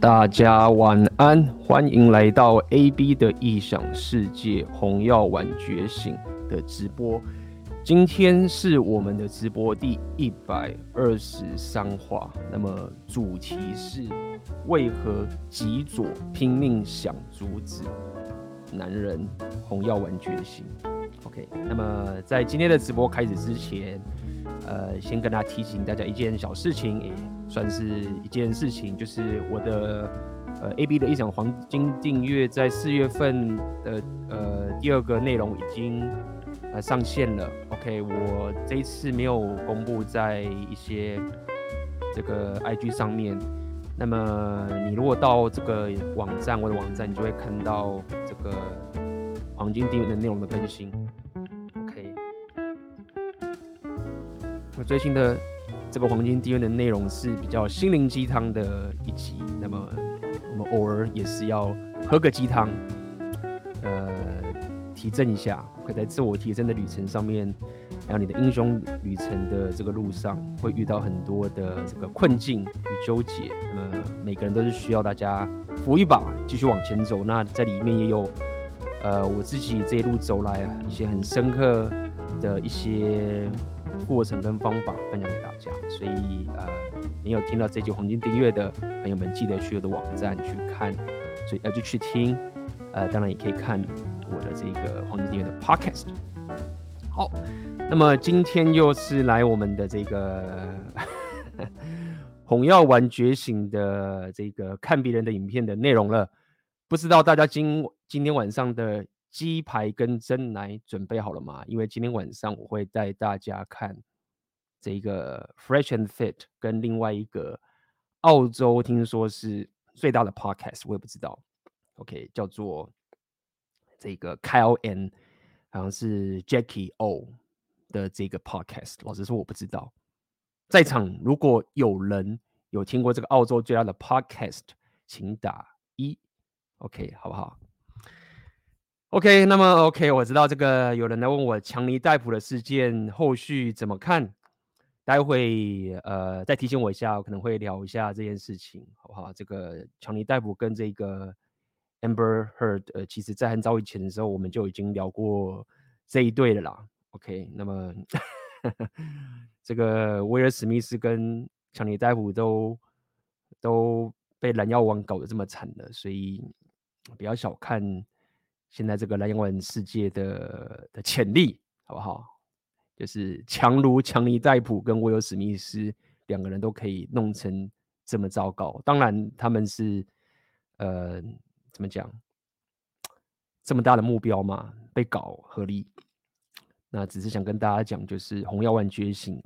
大家晚安，欢迎来到 AB 的异想世界红药丸觉醒的直播。今天是我们的直播第一百二十三话，那么主题是为何极左拼命想阻止男人红药丸觉醒？OK，那么在今天的直播开始之前，呃，先跟大家提醒大家一件小事情。也算是一件事情，就是我的呃 A B 的一场黄金订阅在四月份的呃第二个内容已经呃上线了。OK，我这一次没有公布在一些这个 I G 上面。那么你如果到这个网站，我的网站，你就会看到这个黄金订阅的内容的更新。最新的。这个黄金订阅的内容是比较心灵鸡汤的一集，那么我们偶尔也是要喝个鸡汤，呃，提振一下。可在自我提升的旅程上面，还有你的英雄旅程的这个路上，会遇到很多的这个困境与纠结。那么每个人都是需要大家扶一把，继续往前走。那在里面也有，呃，我自己这一路走来，一些很深刻的一些。过程跟方法分享给大家，所以呃，你有听到这集黄金订阅的朋友们，记得去我的网站去看，所以要就去听，呃，当然也可以看我的这个黄金订阅的 podcast。好，那么今天又是来我们的这个红药丸觉醒的这个看别人的影片的内容了，不知道大家今今天晚上的。鸡排跟蒸奶准备好了吗？因为今天晚上我会带大家看这个 Fresh and Fit 跟另外一个澳洲听说是最大的 Podcast，我也不知道。OK，叫做这个 Kyle and 好像是 Jackie O 的这个 Podcast。老实说我不知道。在场如果有人有听过这个澳洲最大的 Podcast，请打一。OK，好不好？OK，那么 OK，我知道这个有人来问我强尼戴普的事件后续怎么看，待会呃再提醒我一下，我可能会聊一下这件事情，好不好？这个强尼戴普跟这个 Amber Heard，呃，其实在很早以前的时候，我们就已经聊过这一对了啦。OK，那么 这个威尔史密斯跟强尼戴普都都被蓝药王搞得这么惨了，所以不要小看。现在这个蓝药丸世界的的潜力，好不好？就是强如强尼戴普跟威尔史密斯两个人都可以弄成这么糟糕。当然，他们是呃怎么讲？这么大的目标嘛，被搞合理。那只是想跟大家讲，就是红药丸觉醒，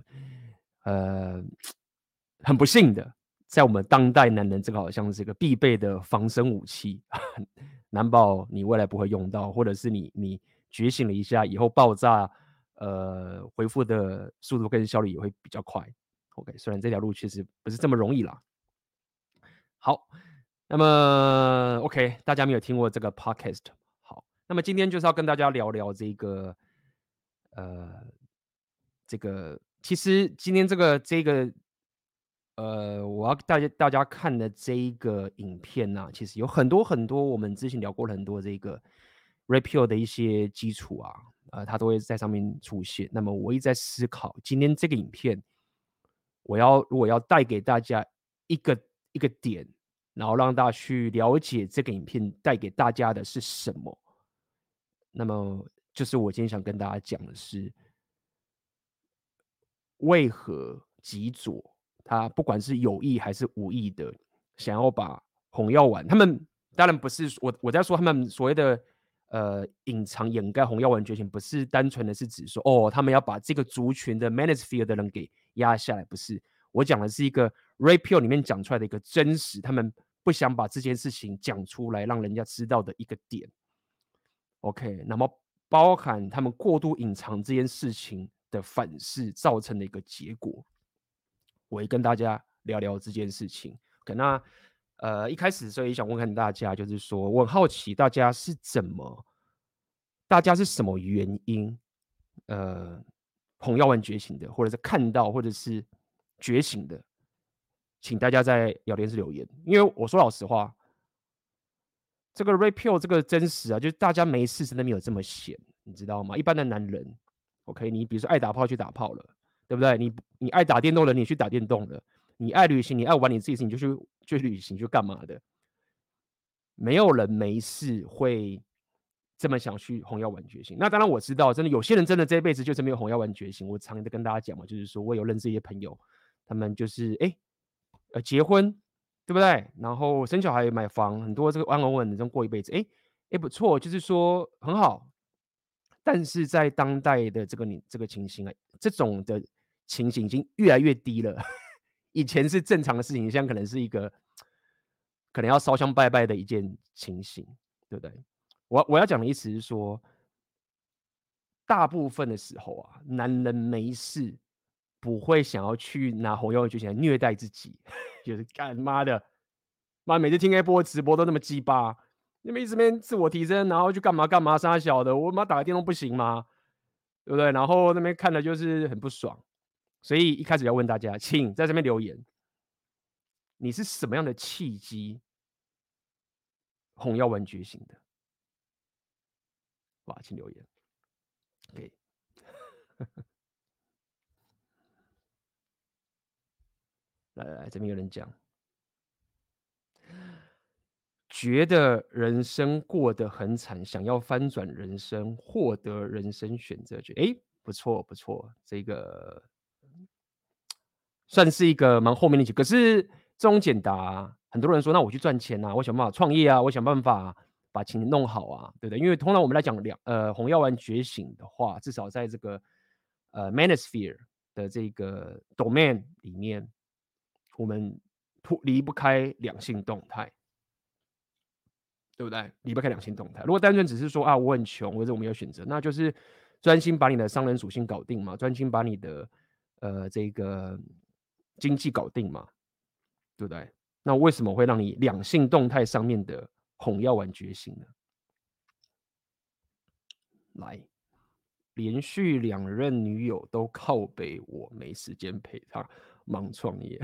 呃，很不幸的，在我们当代男人，这个好像是一个必备的防身武器。难保你未来不会用到，或者是你你觉醒了一下以后爆炸，呃，恢复的速度跟效率也会比较快。OK，虽然这条路确实不是这么容易啦。好，那么 OK，大家没有听过这个 Podcast，好，那么今天就是要跟大家聊聊这个，呃，这个其实今天这个这个。呃，我要大家大家看的这一个影片呢、啊，其实有很多很多我们之前聊过很多这个 Red 的一些基础啊，呃，它都会在上面出现。那么我一直在思考，今天这个影片，我要如果要带给大家一个一个点，然后让大家去了解这个影片带给大家的是什么，那么就是我今天想跟大家讲的是，为何极左。他不管是有意还是无意的，想要把红药丸，他们当然不是我我在说他们所谓的呃隐藏掩盖红药丸觉醒，不是单纯的是指说哦，他们要把这个族群的 Manosphere 的人给压下来，不是。我讲的是一个 rapio 里面讲出来的一个真实，他们不想把这件事情讲出来，让人家知道的一个点。OK，那么包含他们过度隐藏这件事情的反噬造成的一个结果。我也跟大家聊聊这件事情。可那呃一开始所以想问看大家，就是说我很好奇大家是怎么，大家是什么原因呃红药丸觉醒的，或者是看到或者是觉醒的？请大家在聊天室留言，因为我说老实话，这个 Red Pill 这个真实啊，就是大家没事真的没有这么闲，你知道吗？一般的男人，OK，你比如说爱打炮去打炮了，对不对？你你爱打电动的，你去打电动的；你爱旅行，你爱玩你自己事，你就去去旅行，去干嘛的？没有人没事会这么想去红药丸觉醒。那当然我知道，真的有些人真的这辈子就是没有红药丸觉醒。我常常跟大家讲嘛，就是说我有认识一些朋友，他们就是哎。呃，结婚对不对？然后生小孩、买房，很多这个安安稳稳的这种过一辈子，哎哎不错，就是说很好。但是在当代的这个你这个情形啊，这种的情形已经越来越低了。以前是正常的事情，现在可能是一个可能要烧香拜拜的一件情形，对不对？我我要讲的意思是说，大部分的时候啊，男人没事。不会想要去拿红药就想虐待自己，就是干妈的，妈每次听 A 波直播都那么鸡巴，你们一直边自我提升，然后去干嘛干嘛杀小的，我妈打个电动不行吗？对不对？然后那边看的就是很不爽，所以一开始要问大家，请在这边留言，你是什么样的契机红药丸觉醒的？哇，请留言，可以。来来来，这边有人讲，觉得人生过得很惨，想要翻转人生，获得人生选择权。哎，不错不错，这个算是一个蛮后面的题。可是这种简答，很多人说，那我去赚钱啊，我想办法创业啊，我想办法把钱弄好啊，对不对？因为通常我们来讲两呃红药丸觉醒的话，至少在这个呃 Manosphere 的这个 domain 里面。我们脱离不开两性动态，对不对？离不开两性动态。如果单纯只是说啊，我很穷，或者我没有选择，那就是专心把你的商人属性搞定嘛，专心把你的呃这个经济搞定嘛，对不对？那为什么会让你两性动态上面的红药丸觉醒呢？来，连续两任女友都靠北，我没时间陪她，忙创业。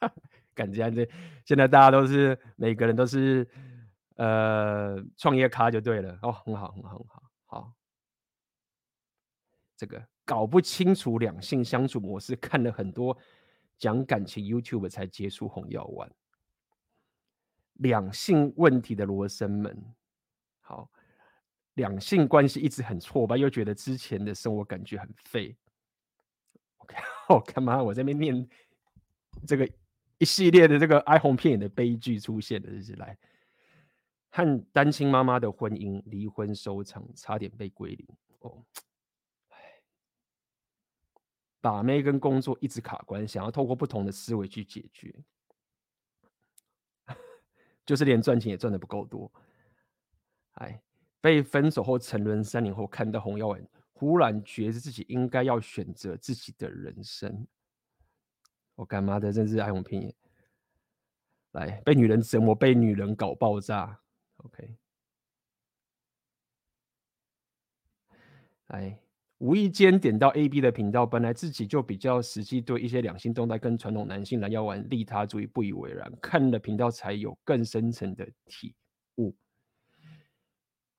感觉这现在大家都是每个人都是呃创业咖就对了哦，很好很好很好好。这个搞不清楚两性相处模式，看了很多讲感情 YouTube 才接触红药丸。两性问题的罗生门，好，两性关系一直很挫败，又觉得之前的生活感觉很废。OK，我干嘛？我在那边念。这个一系列的这个哀鸿遍野的悲剧出现的，日子来和单亲妈妈的婚姻离婚收场，差点被归零哦。把妹跟工作一直卡关，想要透过不同的思维去解决，就是连赚钱也赚得不够多。哎，被分手后沉沦三年后，看到红药丸，忽然觉得自己应该要选择自己的人生。我干妈的，真是哀鸿遍野。来，被女人折磨，被女人搞爆炸。OK，来，无意间点到 AB 的频道，本来自己就比较实际，对一些两性动态跟传统男性来要玩利他主义不以为然，看了频道才有更深层的体悟。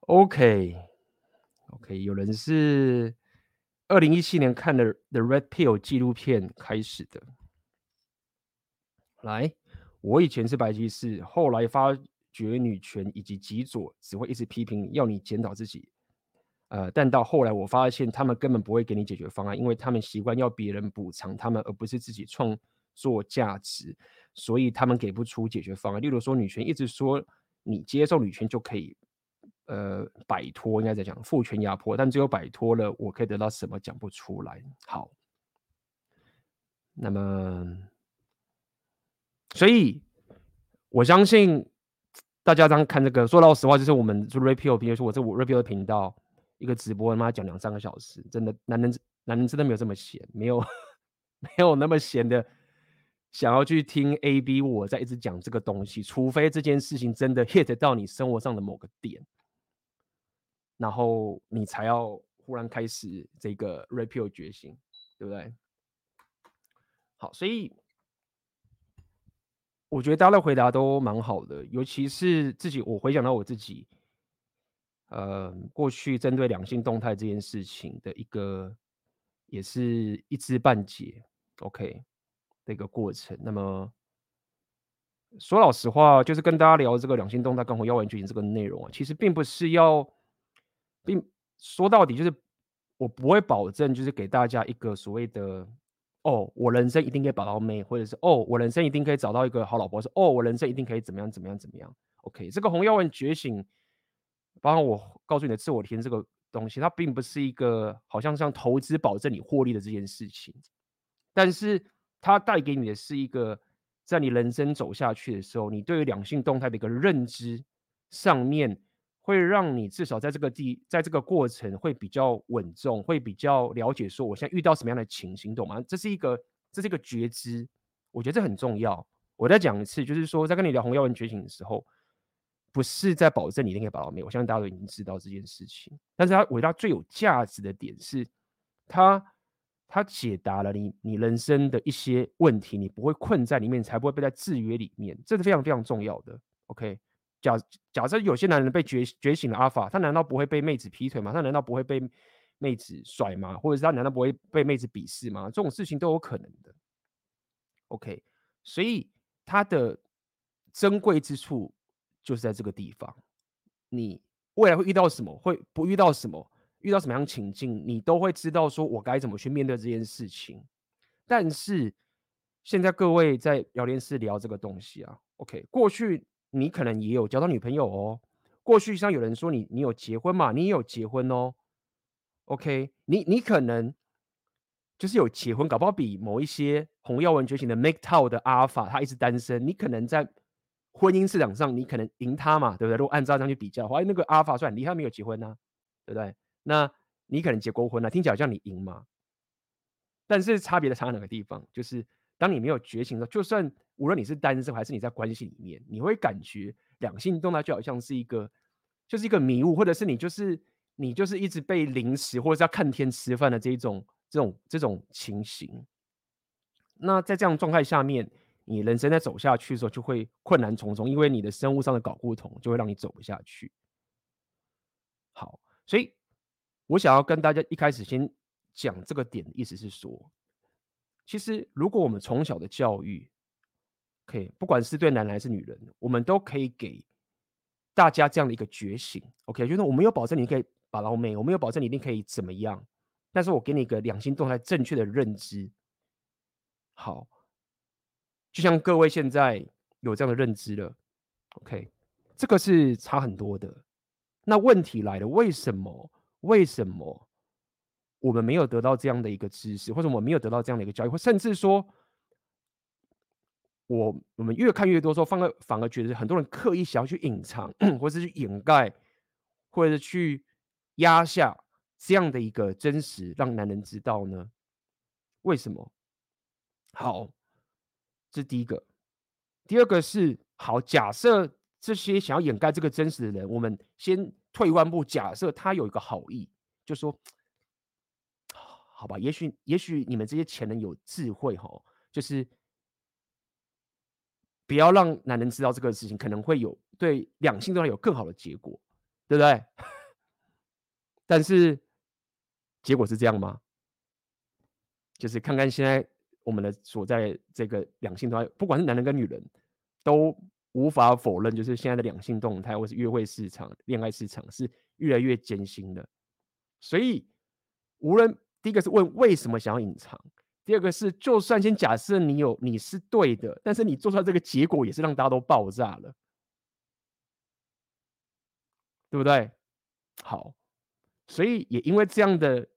OK，OK，、有人是二零一七年看了 The Red Pill 纪录片开始的。来，我以前是白骑士，后来发觉女权以及极左只会一直批评，要你检讨自己。呃，但到后来我发现，他们根本不会给你解决方案，因为他们习惯要别人补偿他们，而不是自己创作价值，所以他们给不出解决方案。例如说，女权一直说你接受女权就可以，呃，摆脱应该在讲父权压迫，但只有摆脱了，我可以得到什么？讲不出来。好，那么。所以，我相信大家当看这个，说老实话，就是我们做 Red Pill，比如说我这我 Red Pill 的频道，一个直播他妈讲两三个小时，真的男人男人真的没有这么闲，没有 没有那么闲的想要去听 AB 我在一直讲这个东西，除非这件事情真的 hit 到你生活上的某个点，然后你才要忽然开始这个 Red Pill 觉醒，对不对？好，所以。我觉得大家的回答都蛮好的，尤其是自己，我回想到我自己，呃，过去针对两性动态这件事情的一个，也是一知半解，OK 的一个过程。那么说老实话，就是跟大家聊这个两性动态跟红药丸觉醒这个内容啊，其实并不是要，并说到底就是我不会保证，就是给大家一个所谓的。哦，我人生一定可以把到妹，或者是哦，我人生一定可以找到一个好老婆，是哦，我人生一定可以怎么样怎么样怎么样。OK，这个红药丸觉醒，包括我告诉你的自我提升这个东西，它并不是一个好像像投资保证你获利的这件事情，但是它带给你的是一个，在你人生走下去的时候，你对于两性动态的一个认知上面。会让你至少在这个地，在这个过程会比较稳重，会比较了解说我现在遇到什么样的情形，懂吗？这是一个，这是一个觉知，我觉得这很重要。我再讲一次，就是说在跟你聊红药丸觉醒的时候，不是在保证你一定可以把到妹，我相信大家都已经知道这件事情。但是它伟大最有价值的点是，它它解答了你你人生的一些问题，你不会困在里面，才不会被在制约里面，这是非常非常重要的。OK。假假设有些男人被觉觉醒了阿法，他难道不会被妹子劈腿吗？他难道不会被妹子甩吗？或者是他难道不会被妹子鄙视吗？这种事情都有可能的。OK，所以他的珍贵之处就是在这个地方。你未来会遇到什么，会不遇到什么，遇到什么样情境，你都会知道说我该怎么去面对这件事情。但是现在各位在聊天室聊这个东西啊，OK，过去。你可能也有交到女朋友哦。过去像有人说你，你有结婚嘛？你也有结婚哦。OK，你你可能就是有结婚，搞不好比某一些红耀文觉醒的 Make Town 的阿尔法，他一直单身。你可能在婚姻市场上，你可能赢他嘛，对不对？如果按照这样去比较的话，那个阿尔法算你还，没有结婚呢、啊，对不对？那你可能结过婚了、啊，听起来好像你赢嘛。但是差别的差在哪个地方？就是。当你没有觉醒的时候，就算无论你是单身还是你在关系里面，你会感觉两性动态就好像是一个，就是一个迷雾，或者是你就是你就是一直被凌迟，或者是要看天吃饭的这种这种这种情形。那在这样状态下面，你人生在走下去的时候就会困难重重，因为你的生物上的睾固酮就会让你走不下去。好，所以我想要跟大家一开始先讲这个点意思是说。其实，如果我们从小的教育，可以不管是对男人还是女人，我们都可以给大家这样的一个觉醒。OK，就是我没有保证你可以把老妹，我没有保证你一定可以怎么样，但是我给你一个两性动态正确的认知。好，就像各位现在有这样的认知了，OK，这个是差很多的。那问题来了，为什么？为什么？我们没有得到这样的一个知识，或者我们没有得到这样的一个教育，或甚至说，我我们越看越多，说反而反而觉得很多人刻意想要去隐藏，或者是去掩盖，或者是去压下这样的一个真实，让男人知道呢？为什么？好，这是第一个。第二个是，好，假设这些想要掩盖这个真实的人，我们先退一万步，假设他有一个好意，就说。好吧，也许也许你们这些前人有智慧哈，就是不要让男人知道这个事情，可能会有对两性都有更好的结果，对不对？但是结果是这样吗？就是看看现在我们的所在这个两性动态，不管是男人跟女人，都无法否认，就是现在的两性动态或是约会市场、恋爱市场是越来越艰辛的，所以无论。第一个是问为什么想要隐藏，第二个是就算先假设你有你是对的，但是你做出来这个结果也是让大家都爆炸了，对不对？好，所以也因为这样的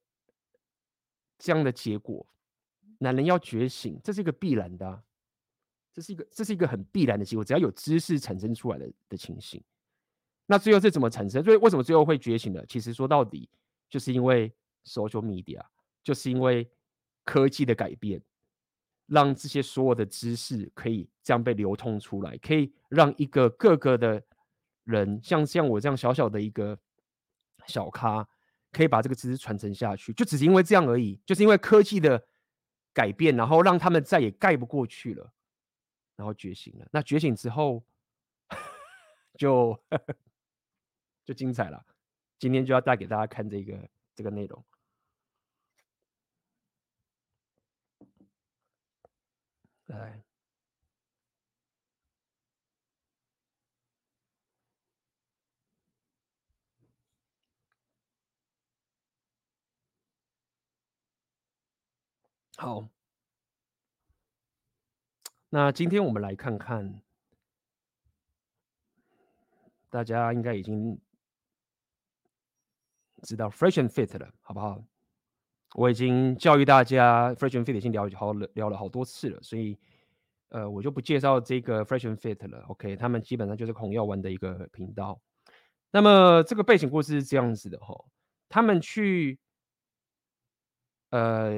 这样的结果，男人要觉醒，这是一个必然的，这是一个这是一个很必然的结果，只要有知识产生出来的的情形，那最后是怎么产生？所以为什么最后会觉醒呢？其实说到底，就是因为。Social media 就是因为科技的改变，让这些所有的知识可以这样被流通出来，可以让一个各个的人，像像我这样小小的一个小咖，可以把这个知识传承下去，就只是因为这样而已，就是因为科技的改变，然后让他们再也盖不过去了。然后觉醒了。那觉醒之后 就 就精彩了。今天就要带给大家看这个这个内容。来，好。那今天我们来看看，大家应该已经知道 Fresh and Fit 了，好不好？我已经教育大家，Fresh and Fit 已经聊好聊了好多次了，所以呃，我就不介绍这个 Fresh and Fit 了。OK，他们基本上就是红药丸的一个频道。那么这个背景故事是这样子的哈，他们去呃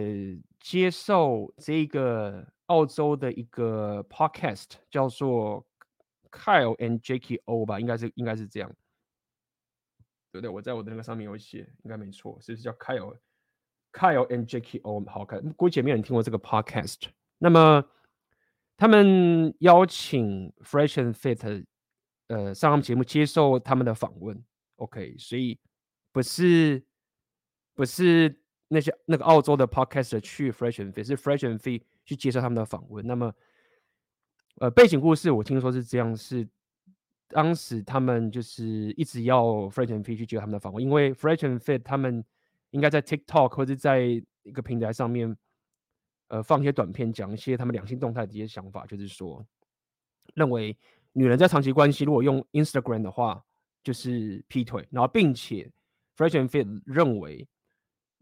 接受这个。澳洲的一个 podcast 叫做 Kyle and Jackie O 吧，应该是应该是这样，对不对？我在我的那个上面有写，应该没错，是不是叫 Kyle Kyle and Jackie O？好看，估计也没有人听过这个 podcast。那么他们邀请 Fresh and Fit 呃上他们节目接受他们的访问，OK，所以不是不是那些那个澳洲的 podcaster 去 Fresh and Fit，是 Fresh and Fit。去接受他们的访问。那么，呃，背景故事我听说是这样：是当时他们就是一直要 Fresh and Fit 去接受他们的访问，因为 Fresh and Fit 他们应该在 TikTok 或者在一个平台上面，呃，放一些短片，讲一些他们两性动态的一些想法，就是说，认为女人在长期关系如果用 Instagram 的话，就是劈腿。然后，并且 Fresh and Fit 认为，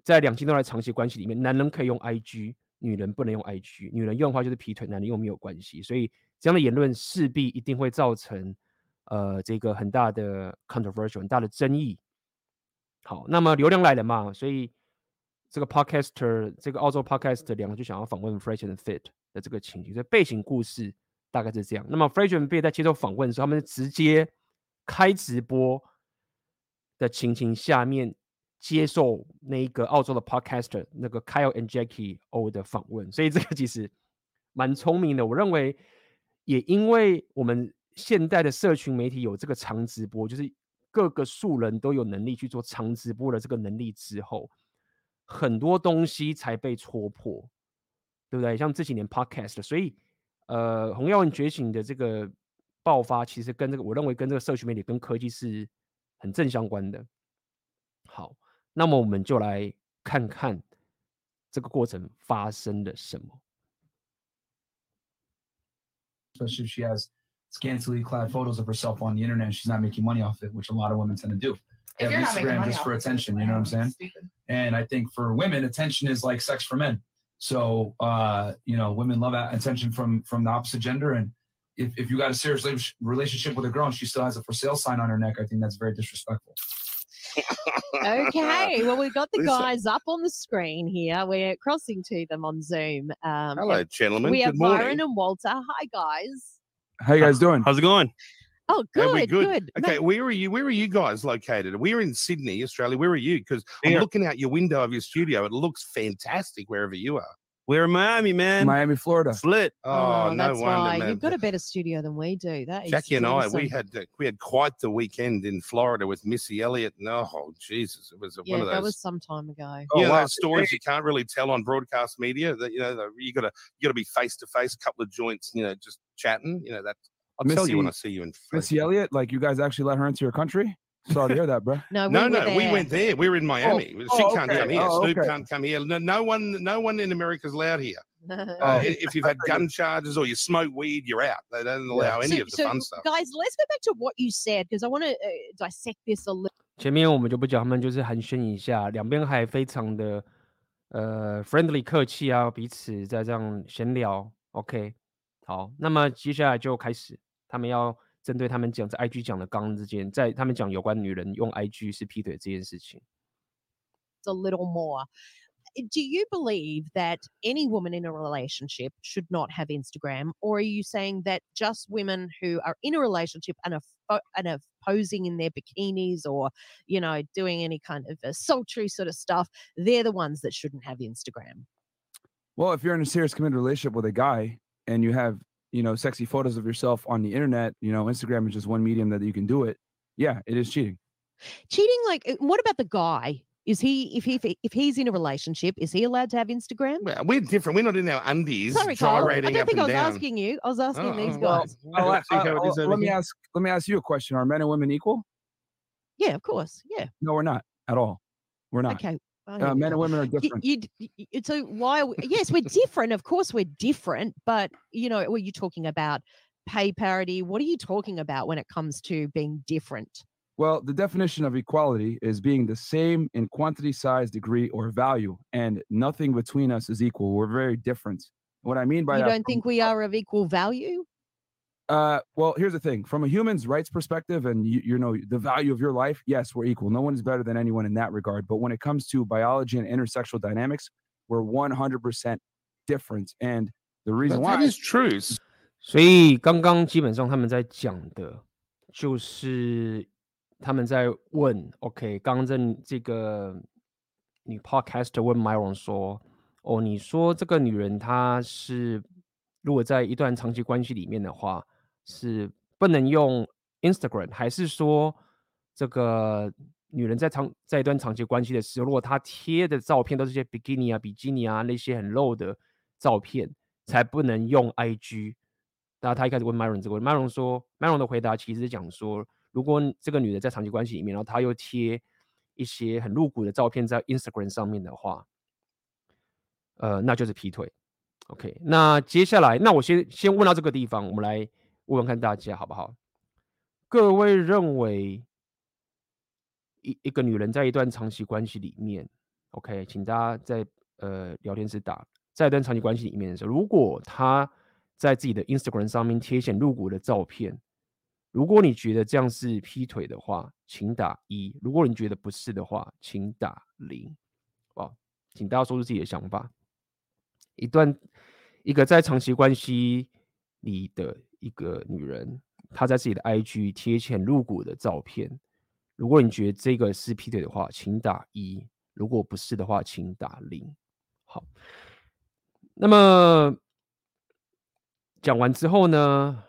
在两性动态长期关系里面，男人可以用 IG。女人不能用 IG，女人用的话就是劈腿，男人用没有关系，所以这样的言论势必一定会造成呃这个很大的 controversial，很大的争议。好，那么流量来了嘛，所以这个 podcaster，这个澳洲 podcaster 两个就想要访问 Fresh and Fit 的这个情景，所以背景故事大概是这样。那么 Fresh and Fit 在接受访问的时候，他们直接开直播的情形下面。接受那一个澳洲的 podcaster 那个 Kyle and Jackie O 的访问，所以这个其实蛮聪明的。我认为，也因为我们现代的社群媒体有这个长直播，就是各个素人都有能力去做长直播的这个能力之后，很多东西才被戳破，对不对？像这几年 podcast，所以呃，红药丸觉醒的这个爆发，其实跟这个我认为跟这个社群媒体跟科技是很正相关的。好。那么我们就来看看这个过程发生了什么。Especially if she has scantily clad photos of herself on the internet, she's not making money off it, which a lot of women tend to do. They have Instagram just for attention, you know what I'm saying? Stupid. And I think for women, attention is like sex for men. So, uh, you know, women love attention from from the opposite gender. And if, if you got a serious relationship with a girl and she still has a for sale sign on her neck, I think that's very disrespectful. okay, well, we've got the Listen. guys up on the screen here. We're crossing to them on Zoom. Um, Hello, gentlemen. We have Good morning. Byron and Walter. Hi, guys. How you guys doing? How's it going? Oh, good, good. good. Okay, where are you? Where are you guys located? We're in Sydney, Australia. Where are you? Because I'm looking out your window of your studio. It looks fantastic wherever you are. We're in Miami, man. Miami, Florida. It's lit. Oh, Oh, no that's wonder, why man. you've got a better studio than we do. That is Jackie and I, we had uh, we had quite the weekend in Florida with Missy Elliott. No, oh, Jesus, it was yeah, one of those. that was some time ago. you Oh, know, wow. those stories you can't really tell on broadcast media. That you know, the, you gotta you gotta be face to face, couple of joints, you know, just chatting. You know that. I'll tell you when I Missy- see you in. Missy Elliott, like you guys actually let her into your country? Sorry to hear that, bro. No, we No, were no, we there. went there. We were in Miami. she oh, can't okay. come here. Oh, Snoop okay. can't come here. No, no one, no one in America's allowed here. Oh, Uh, if you've had gun charges or you smoke weed, you're out. They don't allow any so, of the so, fun stuff. guys, let's go back to what you said because I want to uh, dissect this a little. 前面我们就不讲，他们就是寒暄一下，两边还非常的呃 friendly 客气啊，彼此在这样闲聊。OK，好，那么接下来就开始，他们要 针对他们讲在 IG 讲的刚刚之间，在他们讲有关女人用 IG 是劈腿这件事情。 a little more. Do you believe that any woman in a relationship should not have Instagram, or are you saying that just women who are in a relationship and are, fo- and are posing in their bikinis or, you know, doing any kind of uh, sultry sort of stuff, they're the ones that shouldn't have Instagram? Well, if you're in a serious committed relationship with a guy and you have you know, sexy photos of yourself on the internet, you know, Instagram is just one medium that you can do it. Yeah, it is cheating. Cheating, like, uh, what about the guy? Is he if he if he's in a relationship, is he allowed to have Instagram? Well, we're different. We're not in our undies. Sorry, Carl. I don't think I was down. asking you. I was asking Oh, these guys. Let me ask. Let me ask you a question. Are men and women equal? Yeah, of course. Yeah. No, we're not at all. We're not. Okay. Uh, men and women are different. you, you, so why? We, yes, we're different. Of course, we're different. But you know, were you talking about pay parity? What are you talking about when it comes to being different? Well, the definition of equality is being the same in quantity, size, degree, or value, and nothing between us is equal. We're very different. What I mean by you that, don't think we are of equal value? Uh, well, here's the thing: from a human's rights perspective, and you, you know the value of your life, yes, we're equal. No one is better than anyone in that regard. But when it comes to biology and intersexual dynamics, we're 100% different. And the reason That why is true. 所以刚刚基本上他们在讲的，就是他们在问，OK，刚刚这这个女 Podcaster 问 Myron 说，哦，你说这个女人她是如果在一段长期关系里面的话， 是不能用 Instagram，还是说这个女人在长在一段长期关系的时候，如果她贴的照片都是些 bikini 啊、比基尼啊那些很露的照片，才不能用 IG？那他一开始问 Myron 这个，Myron 说，Myron 的回答其实讲说，如果这个女的在长期关系里面，然后她又贴一些很露骨的照片在 Instagram 上面的话，呃，那就是劈腿。OK，那接下来，那我先先问到这个地方，我们来问问看大家好不好？各位认为一一个女人在一段长期关系里面，OK，请大家在呃聊天室打，在一段长期关系里面的时候，如果她在自己的 Instagram 上面贴显露骨的照片，如果你觉得这样是劈腿的话，请打一；如果你觉得不是的话，请打零。好，请大家说出自己的想法。一段一个在长期关系里的一个女人，她在自己的 IG 贴显露骨的照片，如果你觉得这个是劈腿的话，请打一；如果不是的话，请打零。好，那么。讲完之后呢，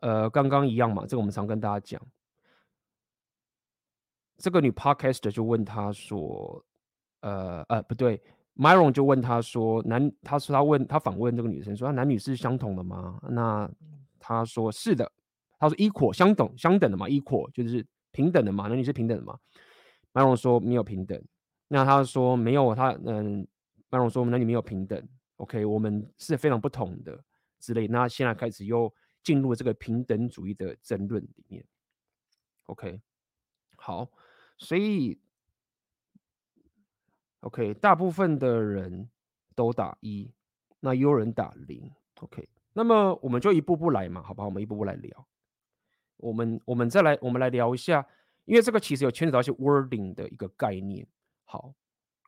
呃，刚刚一样嘛，这个我们常跟大家讲。这个女 podcaster 就问他说，呃呃，不对，Myron 就问他说，男，他说他问他访问这个女生说，男女是相同的吗？那他说是的，他说 equal 相等相等的嘛，equal 就是平等的嘛，男女是平等的嘛。Myron 说没有平等，那他说没有，他嗯，Myron 说我们男女没有平等，OK，我们是非常不同的。之类，那现在开始又进入这个平等主义的争论里面。OK，好，所以 OK，大部分的人都打一，那有人打零。OK，那么我们就一步步来嘛，好吧？我们一步步来聊。我们我们再来，我们来聊一下，因为这个其实有牵扯到一些 wording 的一个概念。好，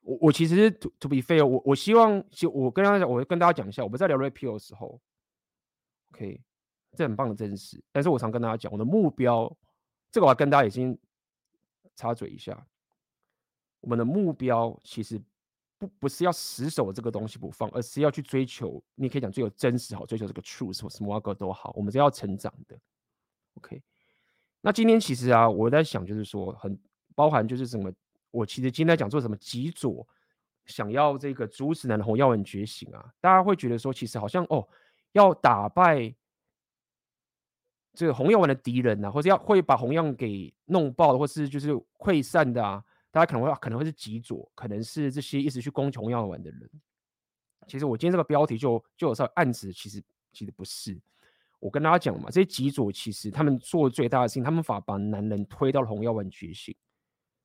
我我其实 to to be fair，我我希望，就我跟大家讲，我跟大家讲一下，我们在聊 repeal 的时候。OK，这很棒的真实，但是我常跟大家讲，我的目标，这个我要跟大家已经插嘴一下，我们的目标其实不不是要死守这个东西不放，而是要去追求，你可以讲追求真实好，追求这个 truth 或什么个都好，我们是要成长的。OK，那今天其实啊，我在想就是说，很包含就是什么，我其实今天在讲做什么极左想要这个阻止男的红药丸觉醒啊，大家会觉得说，其实好像哦。要打败这个红药丸的敌人啊，或者要会把红药给弄爆，或是就是溃散的啊，大家可能会可能会是极左，可能是这些一直去攻击红药丸的人。其实我今天这个标题就就有时候暗指，其实其实不是。我跟大家讲嘛，这些极左其实他们做的最大的事情，他们把把男人推到了红药丸觉醒，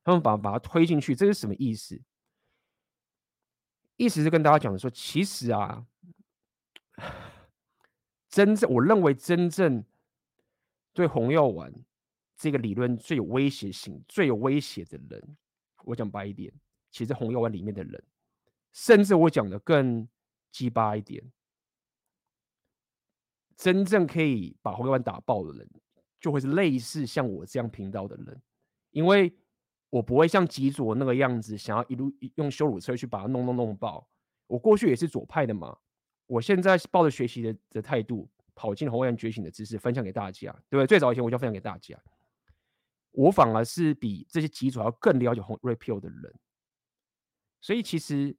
他们把把他推进去，这是什么意思？意思是跟大家讲说，其实啊。真正我认为真正对红药丸这个理论最有威胁性、最有威胁的人，我讲白一点，其实红药丸里面的人，甚至我讲的更鸡巴一点，真正可以把红药丸打爆的人，就会是类似像我这样频道的人，因为我不会像极左那个样子，想要一路用羞辱车去把它弄弄弄爆。我过去也是左派的嘛。我现在抱着学习的的态度，跑进红药丸觉醒的知识分享给大家，对不对？最早以前我就分享给大家，我反而是比这些机主要更了解红 Red 的人，所以其实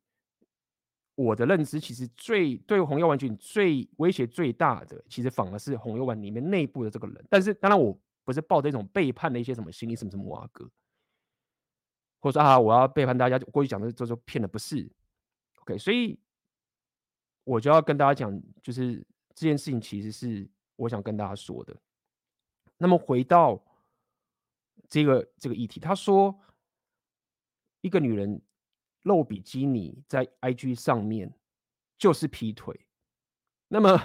我的认知其实最对红药丸觉醒最威胁最大的，其实反而是红药丸里面内部的这个人。但是当然我不是抱着一种背叛的一些什么心理，什么什么瓦格，或者说啊我要背叛大家，过去讲的这就骗的不是。OK，所以我就要跟大家讲，就是。这件事情其实是我想跟大家说的。那么回到这个这个议题，他说一个女人露比基尼在 IG 上面就是劈腿。那么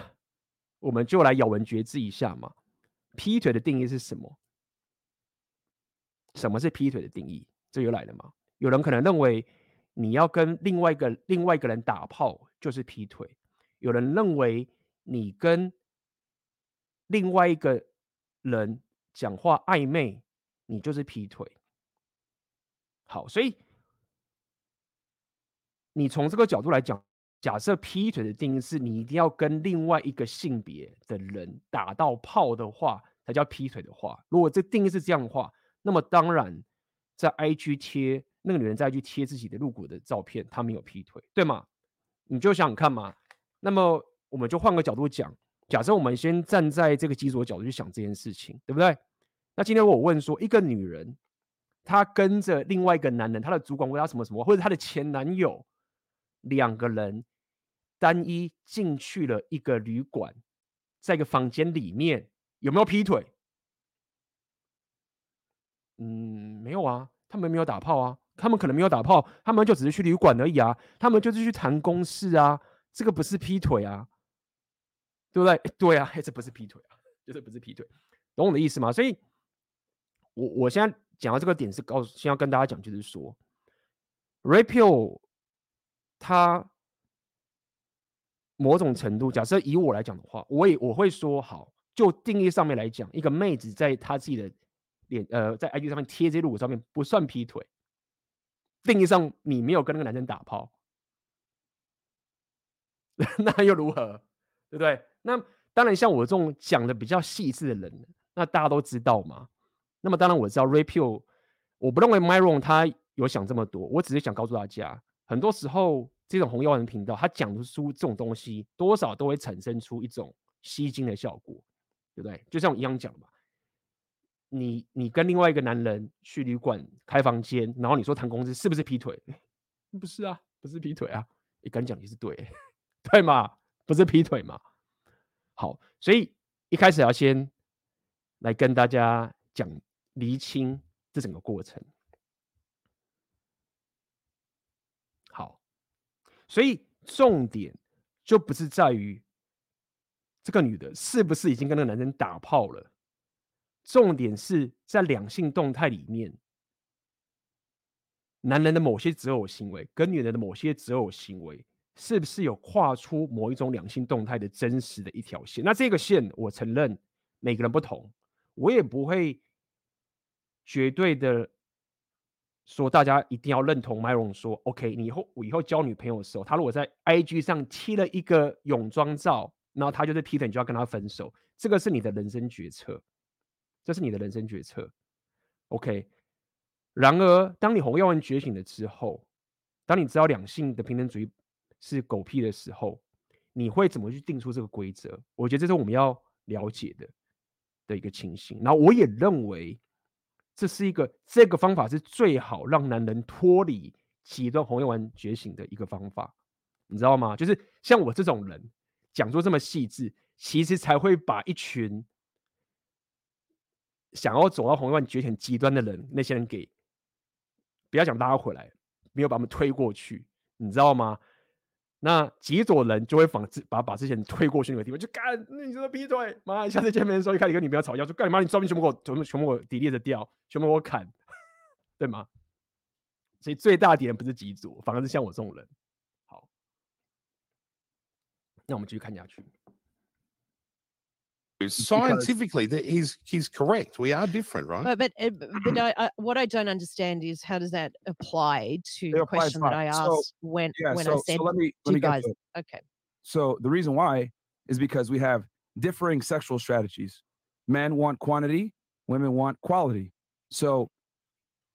我们就来咬文嚼字一下嘛。劈腿的定义是什么？什么是劈腿的定义？这又来了嘛？有人可能认为你要跟另外一个另外一个人打炮就是劈腿，有人认为。你跟另外一个人讲话暧昧，你就是劈腿。好，所以你从这个角度来讲，假设劈腿的定义是你一定要跟另外一个性别的人打到炮的话，才叫劈腿的话。如果这定义是这样的话，那么当然在 IG 贴那个女人在 IG 贴自己的露骨的照片，她没有劈腿，对吗？你就想想看嘛。那么。我们就换个角度讲，假设我们先站在这个基础的角度去想这件事情，对不对？那今天我问说，一个女人，她跟着另外一个男人，她的主管问她什么什么，或者她的前男友，两个人单一进去了一个旅馆，在一个房间里面，有没有劈腿？嗯，没有啊，他们没有打炮啊，他们可能没有打炮，他们就只是去旅馆而已啊，他们就是去谈公事啊，这个不是劈腿啊。对不对？对啊，这不是劈腿啊，就是不是劈腿，懂我的意思吗？所以，我我现在讲到这个点是告诉，先要跟大家讲，就是说，Red Pill 它某种程度，假设以我来讲的话，我也我会说，好，就定义上面来讲，一个妹子在她自己的脸呃，在 IG 上面贴这些露骨照片，不算劈腿。定义上，你没有跟那个男生打炮，那又如何？对不对？那当然，像我这种讲的比较细致的人，那大家都知道嘛。那么当然我知道 Red Pill，我不认为 Myron 他有想这么多，我只是想告诉大家，很多时候这种红药丸频道，他讲出这种东西，多少都会产生出一种吸睛的效果，对不对？就像我一样讲嘛，你你跟另外一个男人去旅馆开房间，然后你说谈工资是不是劈腿？不是啊，不是劈腿啊，你敢讲你是对，对吗？不是劈腿嘛？好，所以一开始要先来跟大家讲厘清这整个过程。好，所以重点就不是在于这个女的是不是已经跟那个男人打炮了，重点是在两性动态里面，男人的某些择偶行为跟女人的某些择偶行为。是不是有跨出某一种两性动态的真实的一条线？那这个线，我承认每个人不同，我也不会绝对的说大家一定要认同 Myron 说，OK，你以后我以后交女朋友的时候，他如果在 IG 上贴了一个泳装照，然后他就是劈腿，你就要跟他分手，这个是你的人生决策，这是你的人生决策，OK。然而，当你红药丸觉醒了之后，当你知道两性的平等主义。是狗屁的时候，你会怎么去定出这个规则？我觉得这是我们要了解的的一个情形。然后我也认为，这是一个这个方法是最好让男人脱离极端红药丸觉醒的一个方法，你知道吗？就是像我这种人讲说这么细致，其实才会把一群想要走到红药丸觉醒极端的人，那些人给不要讲拉回来，没有把他们推过去，你知道吗？那极左人就会仿制，把把之前推过去那个地方，就干，那你说劈腿，妈，下次见面的时候就开始跟女朋友吵架，就干你妈，你照片全部给我，全部全部给我 delete 掉，全部给我砍，对吗？所以最大敌人不是极左，反而是像我这种人。好，那我们继续看下去。Scientifically, that he's he's correct. We are different, right? But but uh, but I, I, what I don't understand is how does that apply to the question that I asked so, when yeah, when so, I said so let me, let me guys. Okay. So the reason why is because we have differing sexual strategies. Men want quantity, women want quality. So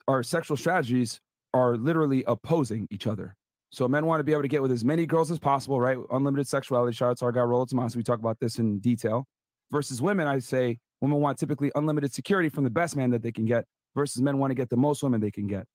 our sexual strategies are literally opposing each other. So men want to be able to get with as many girls as possible, right? Unlimited sexuality. Shout out to our guy Rollo Tomas. We talk about this in detail. Versus women, I say women want typically unlimited security from the best man that they can get, versus men want to get the most women they can get.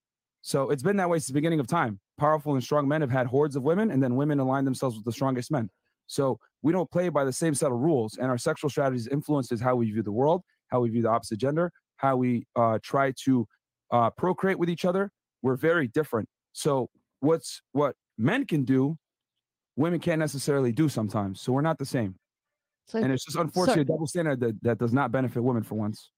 So it's been that way since the beginning of time. Powerful and strong men have had hordes of women, and then women align themselves with the strongest men. So we don't play by the same set of rules, and our sexual strategies influences how we view the world, how we view the opposite gender, how we uh, try to uh, procreate with each other. We're very different. So what's what men can do, women can't necessarily do sometimes. So we're not the same. So, and it's just unfortunately so, a double standard that, that does not benefit women for once.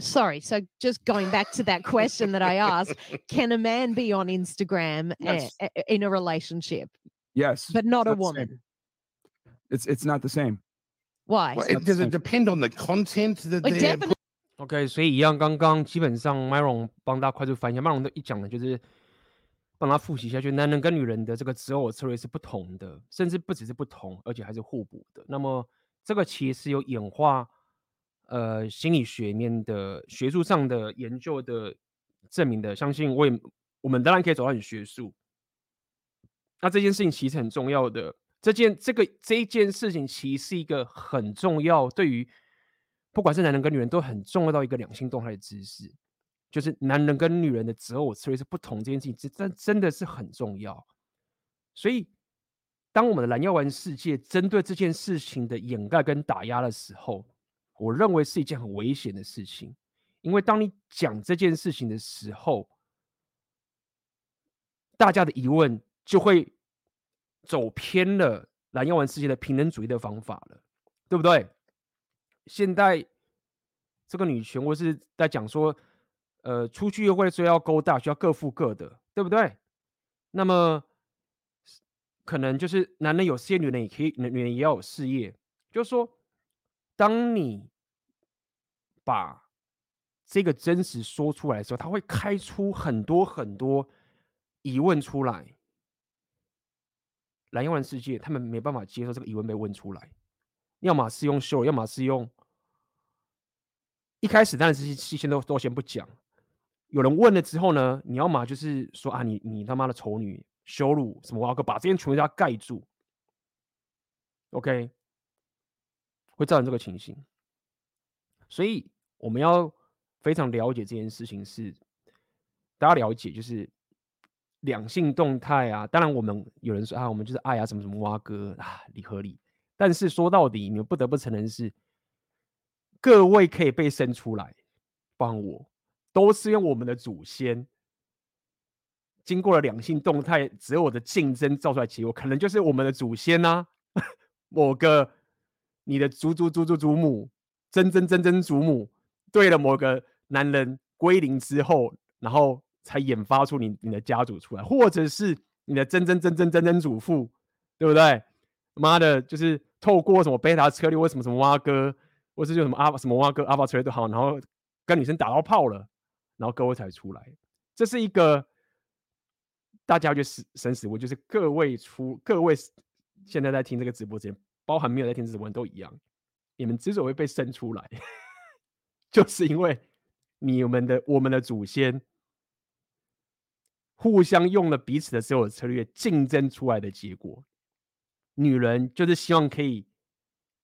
Sorry. So just going back to that question that I asked, can a man be on Instagram yes. a, a, in a relationship? Yes. But not a woman. It's it's not the same. Why? Well, it, does it depend on the content that they OK，所以一样，刚刚基本上 Myron 帮大家快速翻译一下，Myron 都一讲的就是帮他复习一下，就男人跟女人的这个择偶策略是不同的，甚至不只是不同，而且还是互补的。那么 这个其实有演化，呃，心理学面的学术上的研究的证明的。相信我也，我们当然可以走到很学术。那这件事情其实很重要的，这件这个这一件事情其实是一个很重要对于。不管是男人跟女人，都很重要到一个两性动态的知识，就是男人跟女人的择偶策略是不同这件事情，这真真的是很重要。所以，当我们的蓝药丸世界针对这件事情的掩盖跟打压的时候，我认为是一件很危险的事情。因为当你讲这件事情的时候，大家的疑问就会走偏了蓝药丸世界的平等主义的方法了，对不对？现在这个女权，我是在讲说，呃，出去约会所以要勾搭，需要各付各的，对不对？那么可能就是男人有事业，女人也可以，女人也要有事业。就是说，当你把这个真实说出来的时候，他会开出很多很多疑问出来。蓝药丸世界，他们没办法接受这个疑问被问出来，要么是用秀，要么是用。一开始当然是先都都先不讲，有人问了之后呢，你要么就是说啊，你你他妈的丑女，羞辱什么挖哥，把这些全部都盖住，OK，会造成这个情形。所以我们要非常了解这件事情是，大家了解就是两性动态啊。当然我们有人说啊，我们就是爱啊，什么什么挖哥啊，理合理。但是说到底，你们不得不承认是。各位可以被生出来，帮我，都是用我们的祖先经过了两性动态择偶的竞争造出来结果，可能就是我们的祖先呐、啊，某个你的祖祖祖祖祖母、曾曾曾曾祖母对了某个男人归零之后，然后才演发出你你的家族出来，或者是你的曾曾曾曾曾曾祖父，对不对？妈的，就是透过什么贝塔策略，为什么什么蛙哥？或是就什么阿什么蛙哥阿巴车都好，然后跟女生打到炮了，然后各位才出来。这是一个大家就死生死问，就是各位出各位现在在听这个直播间，包含没有在听直播都一样。你们之所以被生出来，就是因为你们的我们的祖先互相用了彼此的所有策略竞争出来的结果。女人就是希望可以。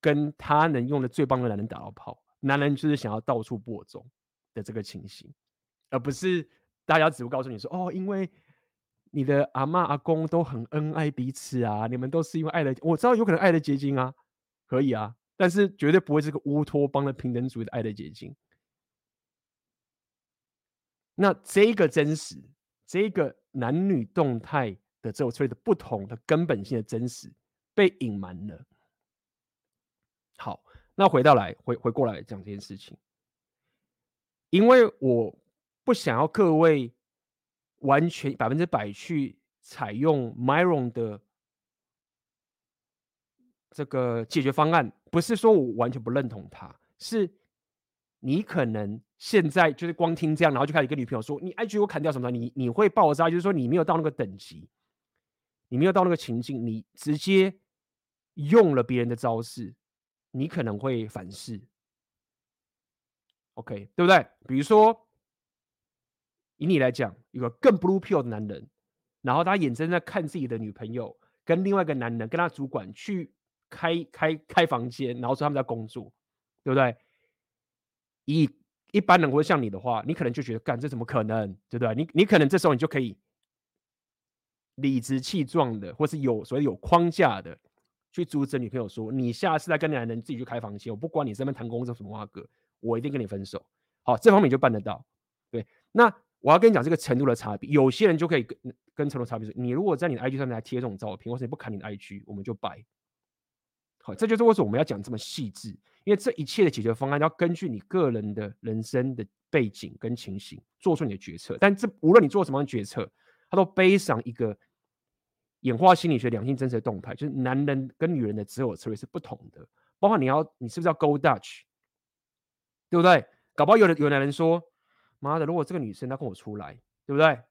跟他能用的最棒的男人打到炮，男人就是想要到处播种的这个情形，而不是大家只会告诉你说哦，因为你的阿妈阿公都很恩爱彼此啊，你们都是因为爱的，我知道有可能爱的结晶啊，可以啊，但是绝对不会是个乌托邦的平等主义的爱的结晶。那这个真实，这个男女动态的这种所谓的不同的根本性的真实被隐瞒了。好，那回到来回回过来讲这件事情，因为我不想要各位完全百分之百去采用 Myron 的这个解决方案，不是说我完全不认同他，是你可能现在就是光听这样，然后就开始跟女朋友说，你 IG 我砍掉什么，你你会爆炸，就是说你没有到那个等级，你没有到那个情境，你直接用了别人的招式。你可能会反噬。OK，对不对？比如说，以你来讲，一个更 blue pill 的男人，然后他眼睁睁在看自己的女朋友跟另外一个男人跟他主管去开开开房间，然后说他们在工作，对不对？以一般人会像你的话，你可能就觉得，干这怎么可能，对不对？你你可能这时候你就可以理直气壮的，或是有所谓有框架的去阻止女朋友说，你下次再跟男人自己去开房间，我不管你这边谈工作什么话哥。我一定跟你分手，好，这方面你就办得到，对。那我要跟你讲这个程度的差别，有些人就可以跟跟程度差别说，你如果在你的 IG 上面来贴这种照片，或是你不砍你的 IG，我们就掰。好，这就是为什么我们要讲这么细致，因为这一切的解决方案要根据你个人的人生的背景跟情形做出你的决策。但这无论你做什么样的决策，它都背上一个演化心理学两性真实的动态，就是男人跟女人的择偶策略是不同的，包括你要你是不是要 go Dutch。对不对？搞不好有的有男人说：“妈的，如果这个女生她跟我出来，对不对？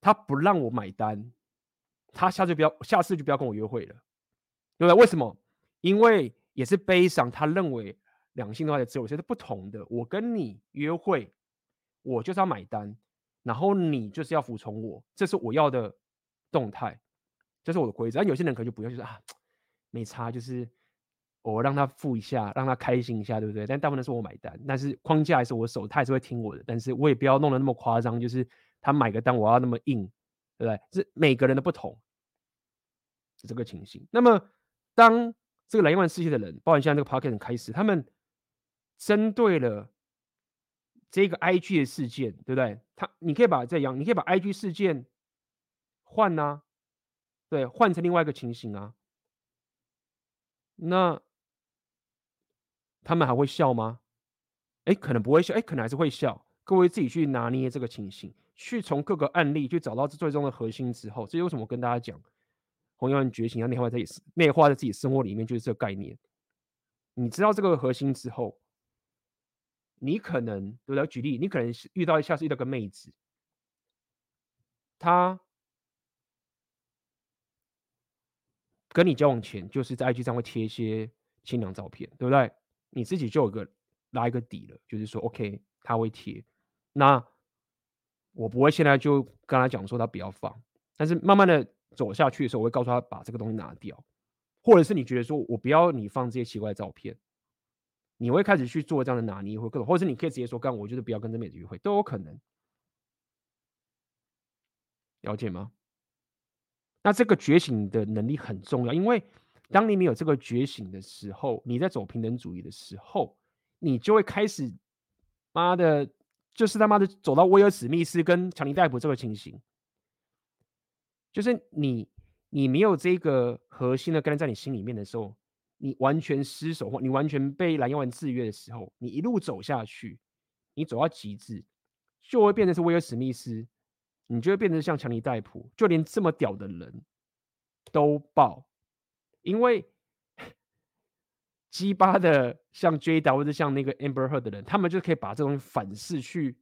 她不让我买单，她下次不要，下次就不要跟我约会了，对不对？为什么？因为也是悲伤。他认为两性的话的择偶是不同的。我跟你约会，我就是要买单，然后你就是要服从我，这是我要的动态，这是我的规则。但有些人可能就不要，就是啊，没差，就是。”我让他付一下，让他开心一下，对不对？但大部分是我买单，但是框架还是我手，他还是会听我的。但是我也不要弄得那么夸张，就是他买个单，我要那么硬，对不对？是每个人的不同，这个情形。那么，当这个蓝万世界的人，包括现在这个 Podcast 开始，他们针对了这个 IG 的事件，对不对？他，你可以把这样，你可以把 IG 事件换啊，对，换成另外一个情形啊，那。他们还会笑吗？哎，可能不会笑，哎，可能还是会笑。各位自己去拿捏这个情形，去从各个案例去找到这最终的核心之后，这是为什么跟大家讲，红药丸觉醒要内化在自己内化在自己生活里面，就是这个概念。你知道这个核心之后，你可能对不对？举例，你可能遇到一下是遇到个妹子，她跟你交往前就是在 IG 上会贴一些清凉照片，对不对？你自己就有个拉一个底了，就是说，OK，他会贴，那我不会现在就跟他讲说他不要放，但是慢慢的走下去的时候，我会告诉他把这个东西拿掉，或者是你觉得说我不要你放这些奇怪的照片，你会开始去做这样的拿捏或各种，或者是你可以直接说，干我就是不要跟这妹子约会，都有可能，了解吗？那这个觉醒的能力很重要，因为。当你没有这个觉醒的时候，你在走平等主义的时候，你就会开始，妈的，就是他妈的走到威尔史密斯跟强尼戴普这个情形，就是你你没有这个核心的概念在你心里面的时候，你完全失手或你完全被蓝幽丸制约的时候，你一路走下去，你走到极致，就会变成是威尔史密斯，你就会变成像强尼戴普，就连这么屌的人都爆。因为鸡巴的像 JW 或者像那个 Amber Heard 的人，他们就可以把这东西反噬去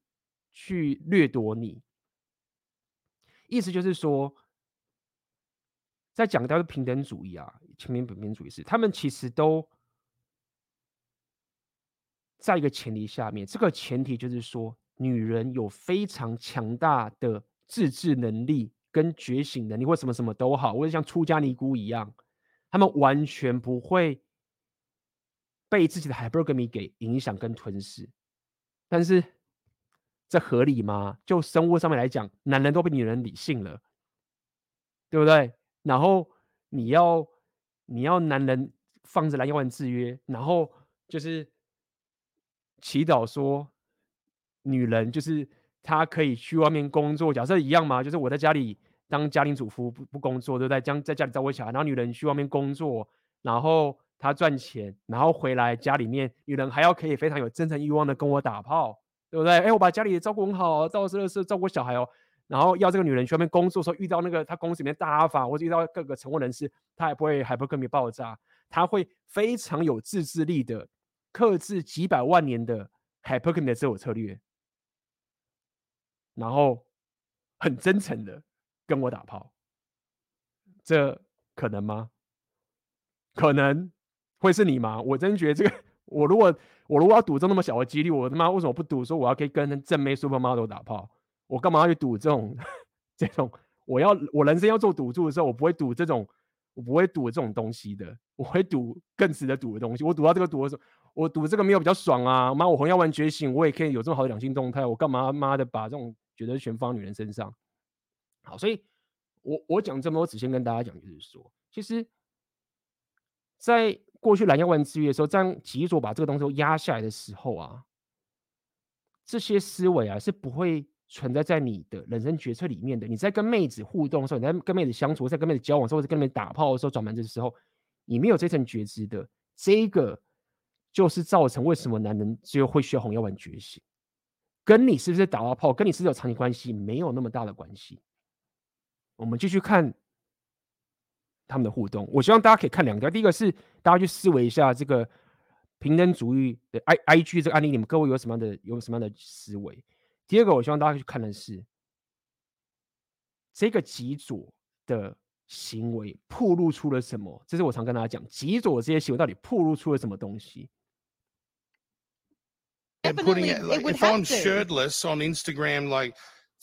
去掠夺你。意思就是说，在讲到的平等主义啊，全民平等主义是，他们其实都在一个前提下面。这个前提就是说，女人有非常强大的自制能力跟觉醒能力，或什么什么都好，或者像出家尼姑一样。他们完全不会被自己的 hypergamy 给影响跟吞噬，但是这合理吗？就生物上面来讲，男人都比女人理性了，对不对？然后你要你要男人放着蓝药丸制约，然后就是祈祷说女人就是她可以去外面工作，假设一样吗？就是我在家里。当家庭主妇不不工作，对不对？将在家里照顾小孩，然后女人去外面工作，然后她赚钱，然后回来家里面，女人还要可以非常有真诚欲望的跟我打炮，对不对？哎，我把家里照顾很好，照顾是照顾小孩哦。然后要这个女人去外面工作的时候，遇到那个她公司里面大阿法，或者遇到各个成功人士，她也不会还不会跟你爆炸，她会非常有自制力的克制几百万年的 hypergamy 的自我策略，然后很真诚的。跟我打炮，这可能吗？可能，会是你吗？我真觉得这个，我如果我如果要赌这那么小的几率，我他妈为什么不赌？说我要可以跟正妹 supermodel 打炮，我干嘛要去赌这种 这种？我要我人生要做赌注的时候，我不会赌这种，我不会赌这种东西的，我会赌更值得赌的东西。我赌到这个赌的时候，我赌这个没有比较爽啊！妈，我红药丸觉醒，我也可以有这么好的两性动态，我干嘛妈的把这种觉得全放女人身上？好，所以我我讲这么多，只先跟大家讲，就是说，其实，在过去蓝药丸治愈的时候，这样极左把这个东西都压下来的时候啊，这些思维啊是不会。存在在你的人生决策里面的，你在跟妹子互动的时候，你在跟妹子相处，在跟妹子交往的时候，或者跟妹子打炮的时候，转盘子的时候，你没有这层觉知的，这个就是造成为什么男人只有会需要红药丸觉醒，跟你是不是打到炮，跟你是不是有长期关系没有那么大的关系。我们继续看他们的互动，我希望大家可以看两条，第一个是大家去思维一下这个平等主义的 I I G 这个案例，你们各位有什么样的有什么样的思维？第二个，我希望大家去看的是这个极左的行为暴露出了什么？这是我常跟大家讲，极左的这些行为到底暴露出了什么东西？And putting it, like, if I'm shirtless on Instagram, like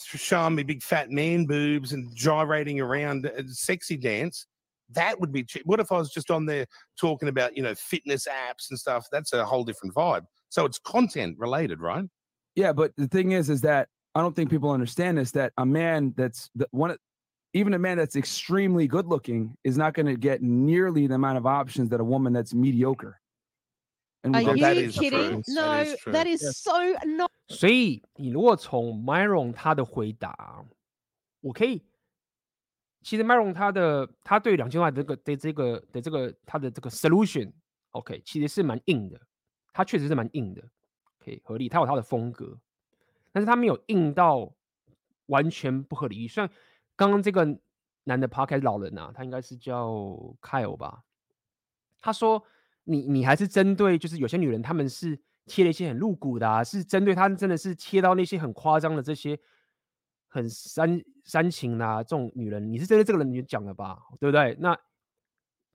showing me big fat man boobs and gyrating around a sexy dance, that would be. cheap. What if I was just on there talking about, you know, fitness apps and stuff? That's a whole different vibe. So it's content related, right? Yeah, but the thing is, is that I don't think people understand this. That a man that's the one, even a man that's extremely good looking is not going to get nearly the amount of options that a woman that's mediocre. And Are you kidding? True. No, that is, that is yes. so not. 所以你如果从 Myron 他的回答，我可以，其实 Myron 他的他对两千万的这个的这个的这个他的这个 solution，OK，、其实是蛮硬的，他确实是蛮硬的。可以合理，他有他的风格，但是他没有硬到完全不合理。虽然刚刚这个男的 Podcast 老人啊，他应该是叫 Kyle 吧，他说你你还是针对就是有些女人，他们是贴了一些很露骨的，啊，是针对他真的是贴到那些很夸张的这些很煽煽情，啊、这种女人，你是针对这个人你讲的吧，对不对？那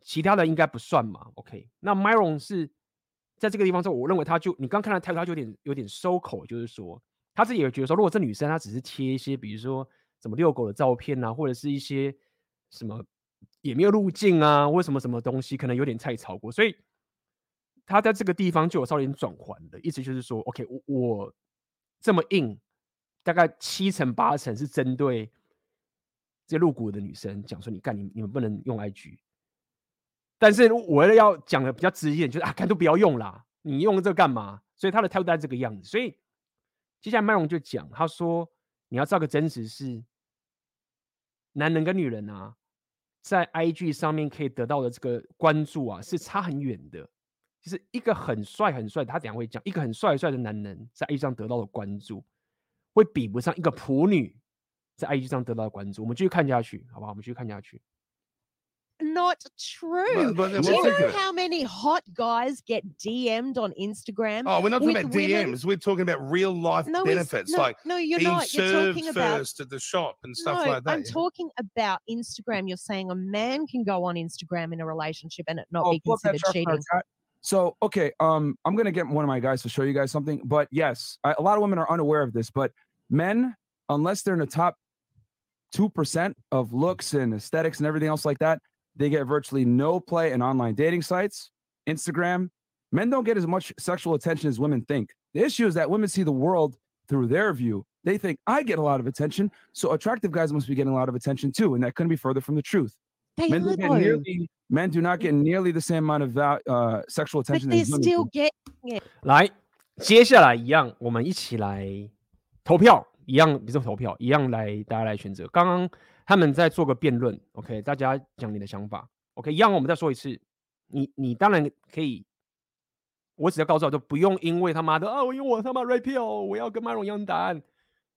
其他的应该不算嘛？OK，那 Myron 是。在这个地方之后，我认为他就你刚看到态度，他就有点有点收口，就是说他自己也觉得说，如果这女生她只是贴一些，比如说什么遛狗的照片啊，或者是一些什么也没有路径啊，或什么什么东西，可能有点太超过，所以他在这个地方就有稍微有点转圜的意思，就是说，OK，我我这么硬，大概七成八成是针对这露骨的女生讲说，你干你你们不能用 IG。但是我要讲的比较直一点，就是啊，干都不要用啦，你用这个干嘛？所以他的态度在这个样子。所以接下来麦龙就讲，他说你要知道个真实是，男人跟女人啊，在 IG 上面可以得到的这个关注啊，是差很远的。就是一个很帅很帅，他等下会讲，一个很帅很帅的男人在 IG 上得到的关注，会比不上一个普女在 IG 上得到的关注。我们继续看下去，好不好？我们继续看下去。not true. But, but Do you know how many hot guys get DM'd on Instagram? Oh, we're not talking about women? DMs. We're talking about real life no, benefits, no, like no, you're not. You're talking about first at the shop and stuff no, like that. I'm talking about Instagram. You're saying a man can go on Instagram in a relationship and it not oh, be considered cheating. So okay, um, I'm gonna get one of my guys to show you guys something. But yes, I, a lot of women are unaware of this. But men, unless they're in the top two percent of looks and aesthetics and everything else like that, they get virtually no play in online dating sites, Instagram. Men don't get as much sexual attention as women think. The issue is that women see the world through their view. They think I get a lot of attention, so attractive guys must be getting a lot of attention too, and that couldn't be further from the truth. They men, do nearly, men do not get nearly the same amount of uh, sexual attention. But they still get it. 来，接下来一样，我们一起来投票，一样，比如说投票，一样来，大家来选择。刚刚。他们在做个辩论，OK，大家讲你的想法，OK，一样，我们再说一次，你你当然可以，我只要告诉我就不用因为他妈的啊，我因为我他妈 right 票，我要跟麦荣一样的答案，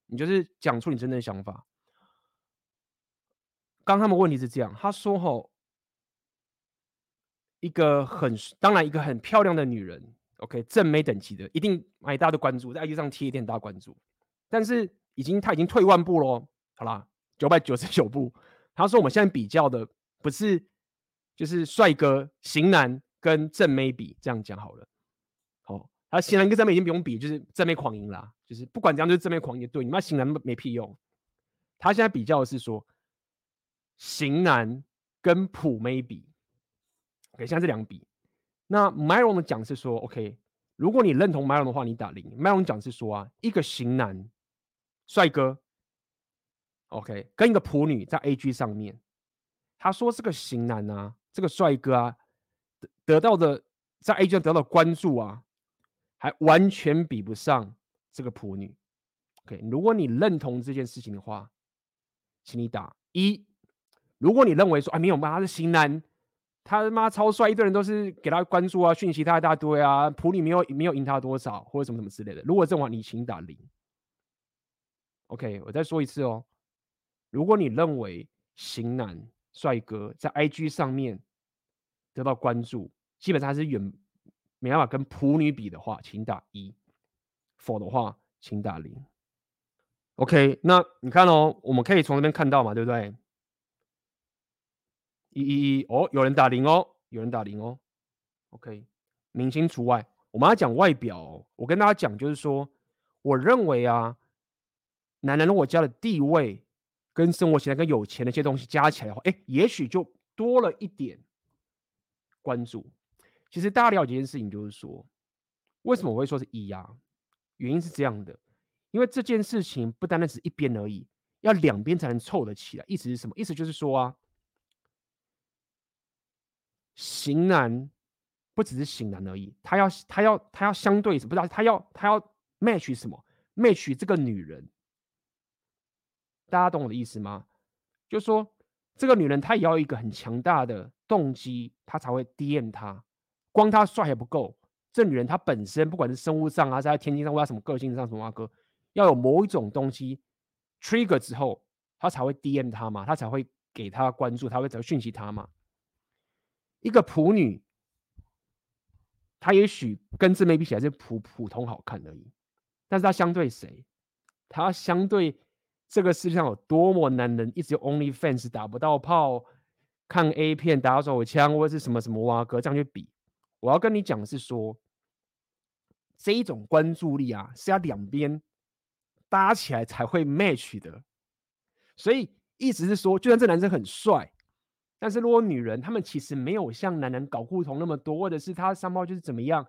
你就是讲出你真正的想法。刚他们问题是这样，他说吼，一个很当然一个很漂亮的女人，OK，正妹等级的，一定买大家都关注，在 IG 上贴一点大关注，但是已经他已经退万步喽，好啦。九百九十九步，他说我们现在比较的不是就是帅哥型男跟正妹比，这样讲好了。好、哦，他型男跟正妹已经不用比，就是正妹狂赢啦。就是不管怎样，就是正妹狂赢。对，你妈型男没屁用。他现在比较的是说，型男跟普妹比。OK，现在这两比。那 Myron 的讲是说，OK，如果你认同 Myron 的话，你打零。Myron 讲是说啊，一个型男帅哥，OK，跟一个普女在 A G 上面，他说这个型男啊，这个帅哥啊，得得到的在 A G 上得到的关注啊，还完全比不上这个普女。OK，如果你认同这件事情的话，请你打一。如果你认为说，哎，没有嘛，他是型男。他妈超帅，一堆人都是给他关注啊，讯息他一大堆啊，普女没有没有赢他多少，或者什么什么之类的。如果这种话，你请打零。OK，我再说一次哦。如果你认为型男帅哥在 IG 上面得到关注，基本上是远没办法跟普女比的话，请打一；否的话，请打零。OK，那你看哦，我们可以从这边看到嘛，对不对？一一一哦，有人打零哦，有人打零哦。OK，明星除外。我们要讲外表哦，我跟大家讲，就是说，我认为啊，男人如果家的地位跟生活形态跟有钱的一些东西加起来的话，哎，也许就多了一点关注。其实大家了解一件事情，就是说，为什么我会说是一啊？原因是这样的，因为这件事情不单单只是一边而已，要两边才能凑得起来。意思是什么？意思就是说啊。型男不只是型男而已，他要他要他要相对什么不知道他要他要 match 什么？match 这个女人，大家懂我的意思吗？就说这个女人她也要一个很强大的动机，她才会 DM 他。光她帅还不够，这女人她本身不管是生物上啊，在天性上或者什么个性上什么啊哥，要有某一种东西 trigger 之后，她才会 DM 他嘛，她才会给他关注，她会怎么讯息他嘛。一个普女，她也许跟正妹比起来是普普通好看而已，但是她相对谁？她相对这个世界上有多么男人一直用 OnlyFans 打不到炮，看 A 片打手枪或者是什么什么哇哥这样去比，我要跟你讲的是说，这一种关注力啊是要两边搭起来才会 match 的，所以意思是说，就算这男生很帅。但是如果女人，她们其实没有像男人搞互同那么多，或者是她三炮就是怎么样，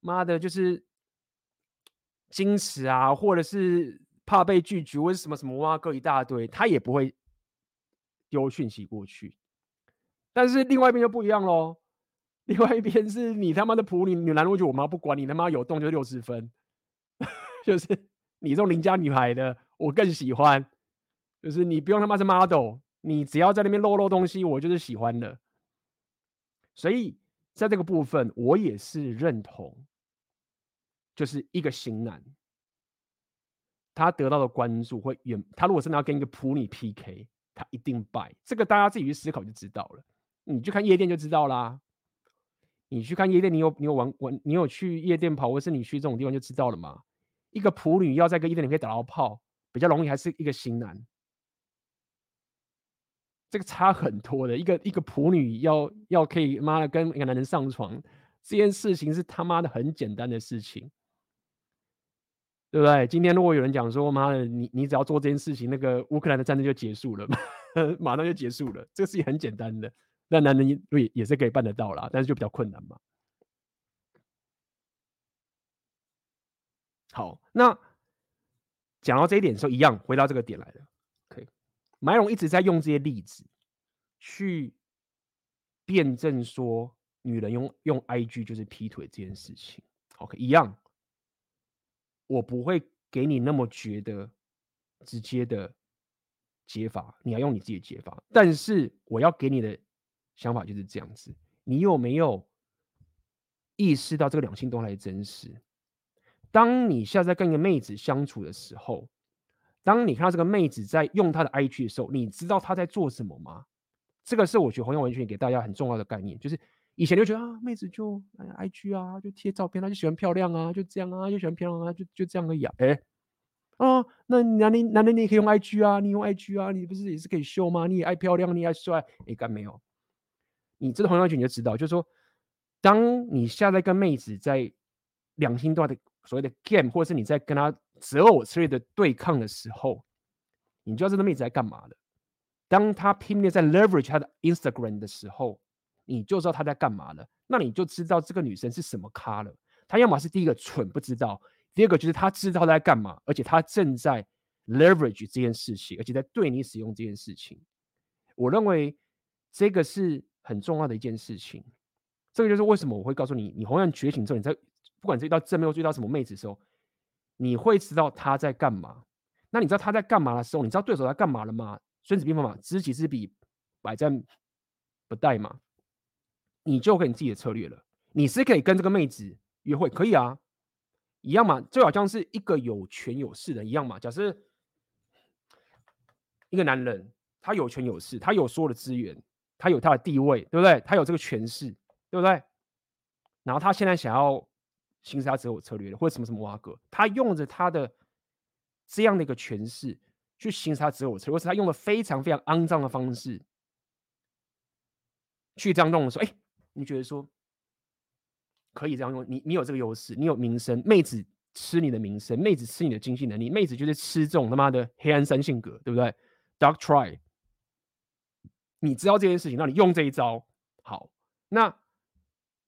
妈的，就是矜持啊，或者是怕被拒绝，或者什么什么哇，各一大堆，她也不会丢讯息过去。但是另外一边就不一样喽，另外一边是你他妈的普女女男，我觉得我妈不管你他妈有动就六十分，就是你这种邻家女孩的，我更喜欢，就是你不用他妈是 model。你只要在那边露露东西，我就是喜欢的。所以在这个部分，我也是认同，就是一个型男，他得到的关注会远。他如果真的要跟一个普女 PK，他一定败。这个大家自己去思考就知道了。你去看夜店就知道啦。你去看夜店，你有你有玩玩，你有去夜店跑，或是你去这种地方就知道了嘛。一个普女要在一个夜店里面打到炮，比较容易，还是一个型男？这个差很多的，一个一个普女要要可以妈的跟一个男人上床，这件事情是他妈的很简单的事情，对不对？今天如果有人讲说妈的，你你只要做这件事情，那个乌克兰的战争就结束了，马上就结束了，这个事情很简单的，那男人也也是可以办得到啦，但是就比较困难嘛。好，那讲到这一点的时候，一样回到这个点来了。马龙一直在用这些例子去辩证说，女人用用 IG 就是劈腿这件事情。OK，一样，我不会给你那么觉得直接的解法，你要用你自己的解法。但是我要给你的想法就是这样子：你有没有意识到这个两性动态的真实？当你现在跟一个妹子相处的时候。当你看到这个妹子在用她的 IG 的时候，你知道她在做什么吗？这个是我觉得红药丸圈给大家很重要的概念，就是以前就觉得啊，妹子就哎 IG 啊，就贴照片，她就喜欢漂亮啊，就这样啊，就喜欢漂亮啊，就就这样而已啊。哎，啊，那男人男人你也可以用 IG 啊，你用 IG 啊，你不是也是可以秀吗？你也爱漂亮，你也爱帅，哎，干没有？你这个红药丸圈你就知道，就是说当你下在跟妹子在两性段的所谓的 game，或者是你在跟他择偶之类的对抗的时候，你就知道这个妹子在干嘛的。当她拼命在 leverage 她的 Instagram 的时候，你就知道她在干嘛了。那你就知道这个女生是什么咖了。她要么是第一个蠢不知道，第二个就是她知道她在干嘛，而且她正在 leverage 这件事情，而且在对你使用这件事情。我认为这个是很重要的一件事情。这个就是为什么我会告诉你，你红颜觉醒之后，你在不管遇到正面或遇到什么妹子的时候，你会知道她在干嘛。那你知道她在干嘛的时候，你知道对手在干嘛了吗？孙子兵法嘛，知己知彼，百战不殆嘛。你就可以你自己的策略了。你是可以跟这个妹子约会，可以啊，一样嘛，就好像是一个有权有势的一样嘛。假设一个男人，他有权有势，他有所有的资源，他有他的地位，对不对？他有这个权势。对不对？然后他现在想要行使他择偶策略了，或者什么什么挖格，他用着他的这样的一个权势去行使他择偶策略，或是他用了非常非常肮脏的方式去这样弄的时候，哎，你觉得说可以这样用？你你有这个优势，你有名声，妹子吃你的名声，妹子吃你的经济能力，妹子就是吃这种他妈的黑暗三性格，对不对？Dark Try，你知道这件事情，那你用这一招好，那。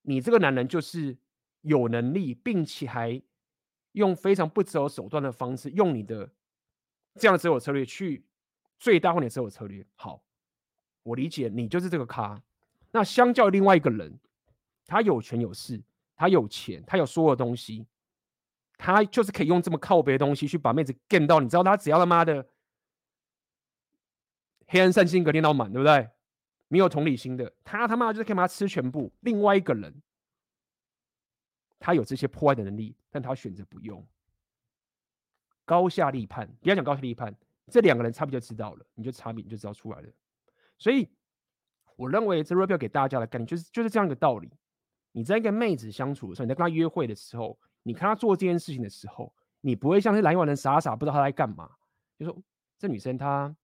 你这个男人就是有能力，并且还用非常不择手段的方式，用你的这样的择偶策略去最大化你的择偶策略。好，我理解你就是这个咖。那相较于另外一个人，他有权有势，他有钱，他有所有东西，他就是可以用这么靠别的东西去把妹子 get 到。你知道他只要他妈的黑暗三性格练到满，对不对？没有同理心的，他他妈就是可以把他吃全部。另外一个人，他有这些破坏的能力，但他选择不用。高下立判，不要讲高下立判，这两个人差别就知道了，你就差别你就知道出来了。所以，我认为这 rap 给大家的概念就是就是这样一个道理。你在跟妹子相处的时候，你在跟她约会的时候，你看她做这件事情的时候，你不会像是蓝丸人傻傻不知道她在干嘛，就说这女生她。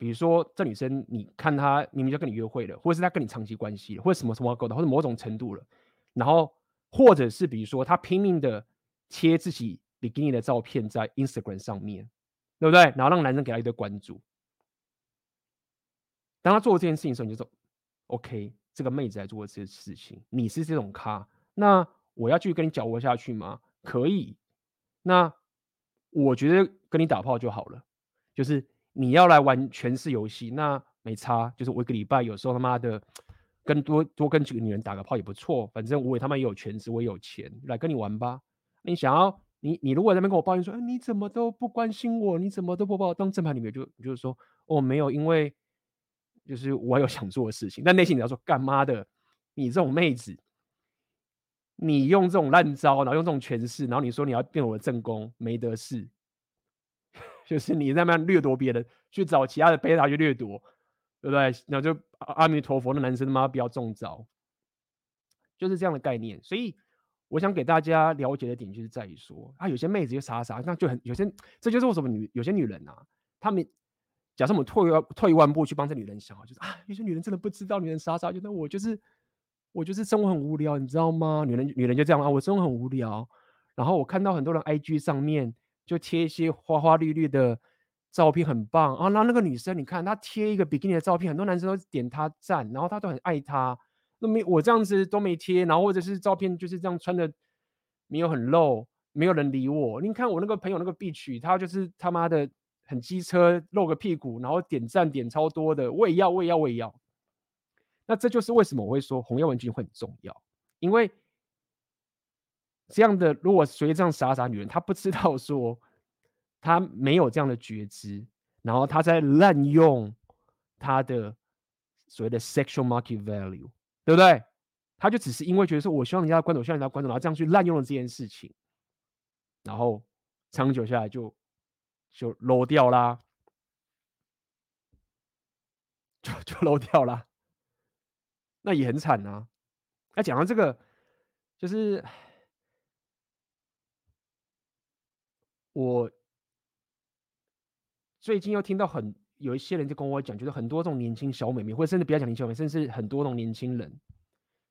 比如说，这女生，你看她明明就跟你约会了，或者是她跟你长期关系了，或者什么什么勾搭，或者某种程度了，然后或者是比如说，她拼命的贴自己比基尼的照片在 Instagram 上面，对不对？然后让男生给她一堆关注。当她做这件事情的时候，你就说：“OK，这个妹子来做这些事情，你是这种咖，那我要继续跟你搅和下去吗？可以。那我觉得跟你打炮就好了，就是。”你要来玩权势游戏，那没差，就是我一个礼拜有时候他妈的跟多多跟几个女人打个炮也不错，反正我也他妈也有权势，我也有钱，来跟你玩吧。你想要你你如果在那边跟我抱怨说，你怎么都不关心我，你怎么都不把我当正牌女友，就就是说哦没有，因为就是我有想做的事情，但内心你要说干妈的，你这种妹子，你用这种烂招，然后用这种权势，然后你说你要变我的正宫，没得事。就是你在那掠夺别人，去找其他的贝塔去掠夺，对不对？然后就阿弥陀佛，那男生他妈不要中招，就是这样的概念。所以我想给大家了解的点，就是在于说，啊，有些妹子就傻傻，那就很有些，这就是为什么女有些女人啊，她们假设我们退一退一万步去帮这女人想，就是啊，有些女人真的不知道，女人傻傻觉得我就是我就是生活很无聊，你知道吗？女人女人就这样啊，我生活很无聊，然后我看到很多人 IG 上面。就贴一些花花绿绿的照片，很棒啊！那那个女生，你看她贴一个比基尼的照片，很多男生都点她赞，然后她都很爱她。那没我这样子都没贴，然后或者是照片就是这样穿的，没有很露，没有人理我。你看我那个朋友那个 B 区，他就是他妈的很机车，露个屁股，然后点赞点超多的，我也要，我也要，我也要。那这就是为什么我会说红药文君会很重要，因为。这样的，如果随着这样傻傻女人，她不知道说，她没有这样的觉知，然后她在滥用她的所谓的 sexual market value，对不对？她就只是因为觉得说，我希望人家关注，我希望人家关注，然后这样去滥用了这件事情，然后长久下来就就 low 掉啦，就 就 low 掉啦，那也很惨啊。那讲到这个，就是。我最近又听到很有一些人就跟我讲，就是很多这种年轻小美眉，或者甚至不要讲年轻小美，甚至很多这种年轻人，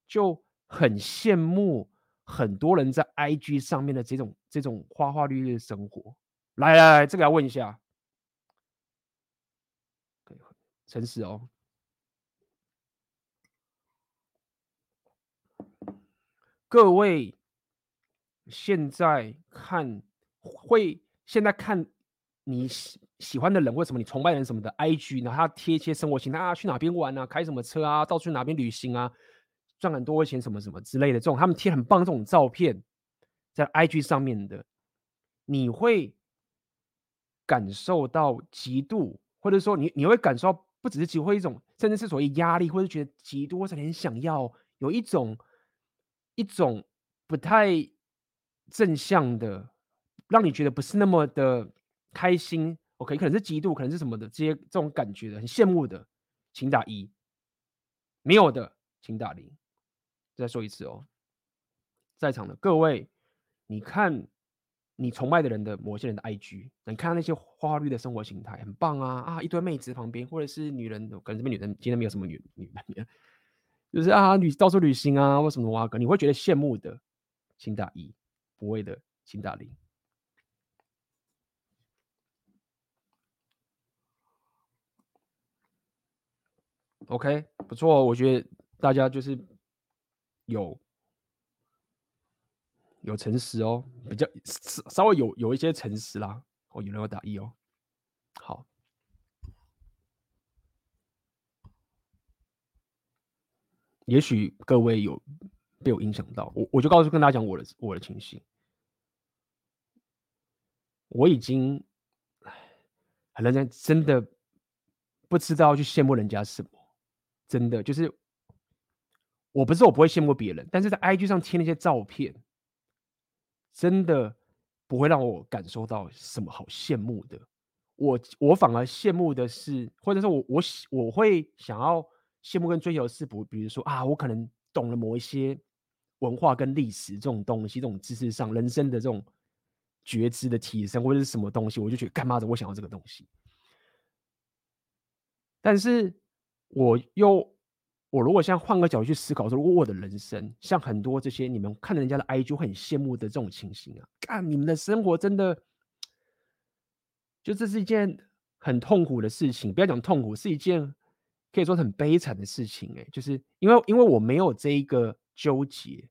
就很羡慕很多人在 IG 上面的这种这种花花绿绿的生活。来来来，这个要问一下，诚实哦，各位现在看会现在看你喜喜欢的人，或什么你崇拜人什么的，IG，然后他贴一些生活型态啊，去哪边玩啊，开什么车啊，到处哪边旅行啊，赚很多钱什么什么之类的，这种他们贴很棒这种照片在 IG 上面的，你会感受到嫉妒，或者说你你会感受到不只是体会一种，甚至是所谓压力，或者觉得嫉妒，或者很想要有一种一种不太正向的，让你觉得不是那么的开心。OK，可能是嫉妒，可能是什么的这些这种感觉的，很羡慕的，请打一；没有的，请打零。再说一次哦，在场的各位，你看。你崇拜的人的某些人的 IG，你看那些花花绿的生活形态，很棒啊啊！一堆妹子旁边，或者是女人，可能这边女人今天没有什么女女朋友，就是啊旅到处旅行啊，或什么哇哥，你会觉得羡慕的，请打一；不会的，请打零。OK，不错，我觉得大家就是有。有诚实哦，比较稍微有有一些诚实啦。哦，有人要打一哦。好，也许各位有被我影响到，我我就告诉跟大家讲我的我的情形。我已经很认真，真的不知道去羡慕人家什么。真的就是，我不是我不会羡慕别人，但是在 IG 上贴那些照片。真的不会让我感受到什么好羡慕的，我我反而羡慕的是，或者说我我我会想要羡慕跟追求的是，不，比如说啊，我可能懂了某一些文化跟历史这种东西，这种知识上人生的这种觉知的提升，或者是什么东西，我就觉得干嘛的，我想要这个东西，但是我又。我如果现在换个角度去思考，说如果我的人生像很多这些你们看人家的 IG 就很羡慕的这种情形啊，干你们的生活真的，就这是一件很痛苦的事情。不要讲痛苦，是一件可以说很悲惨的事情。哎，就是因为因为我没有这一个纠结，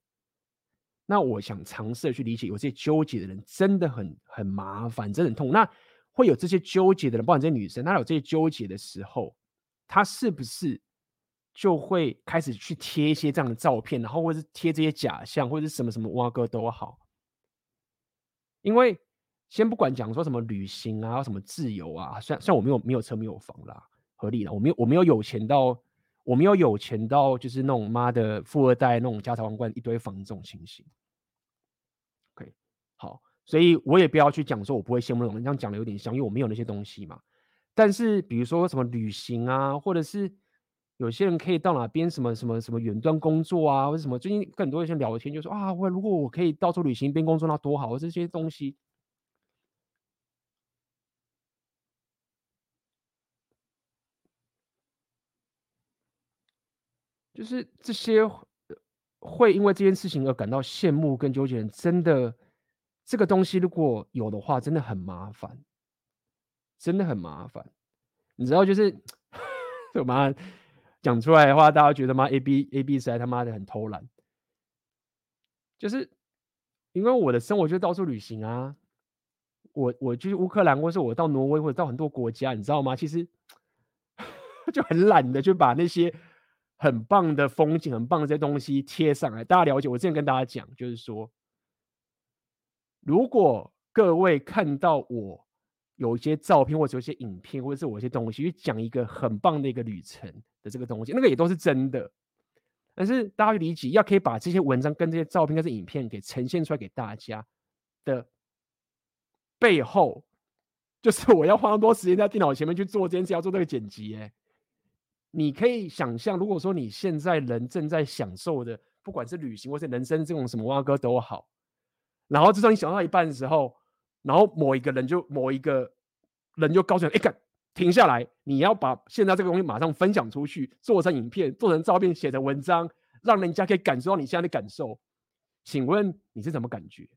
那我想尝试去理解有这些纠结的人真的很很麻烦，真的很痛。那会有这些纠结的人，包括这些女生，她有这些纠结的时候，他是不是？就会开始去贴一些这样的照片，然后或是贴这些假象，或者是什么什么哇哥都好。因为先不管讲说什么旅行啊，什么自由啊，虽然虽然我没有没有车没有房啦，合理啦，我没有我没有有钱到我没有有钱到就是那种妈的富二代那种家财万贯一堆房这种情形。OK，好，所以我也不要去讲说我不会羡慕那种，这样讲的有点像，因为我没有那些东西嘛。但是比如说什么旅行啊，或者是。有些人可以到哪边什么什么什么远端工作啊，或者什么最近跟很多人聊天就说啊，我如果我可以到处旅行边工作那多好，这些东西就是这些会因为这件事情而感到羡慕跟纠结，真的这个东西如果有的话，真的很麻烦，真的很麻烦。你知道就是什么？讲出来的话，大家觉得吗？A B A B 实在他妈的很偷懒，就是因为我的生活就到处旅行啊，我我去乌克兰，或是我到挪威，或者到很多国家，你知道吗？其实 就很懒的，就把那些很棒的风景、很棒的这些东西贴上来。大家了解？我之前跟大家讲，就是说，如果各位看到我。有一些照片，或者有一些影片，或者是我一些东西，去讲一个很棒的一个旅程的这个东西，那个也都是真的。但是大家理解，要可以把这些文章跟这些照片、跟这影片给呈现出来给大家的背后，就是我要花多时间在电脑前面去做这件事，要做这个剪辑。哎，你可以想象，如果说你现在人正在享受的，不管是旅行或是人生这种什么哇哥都好，然后就算你想到一半的时候。然后某一个人就某一个人就告诉你，哎，干停下来，你要把现在这个东西马上分享出去，做成影片，做成照片，写成文章，让人家可以感受到你现在的感受。请问你是什么感觉？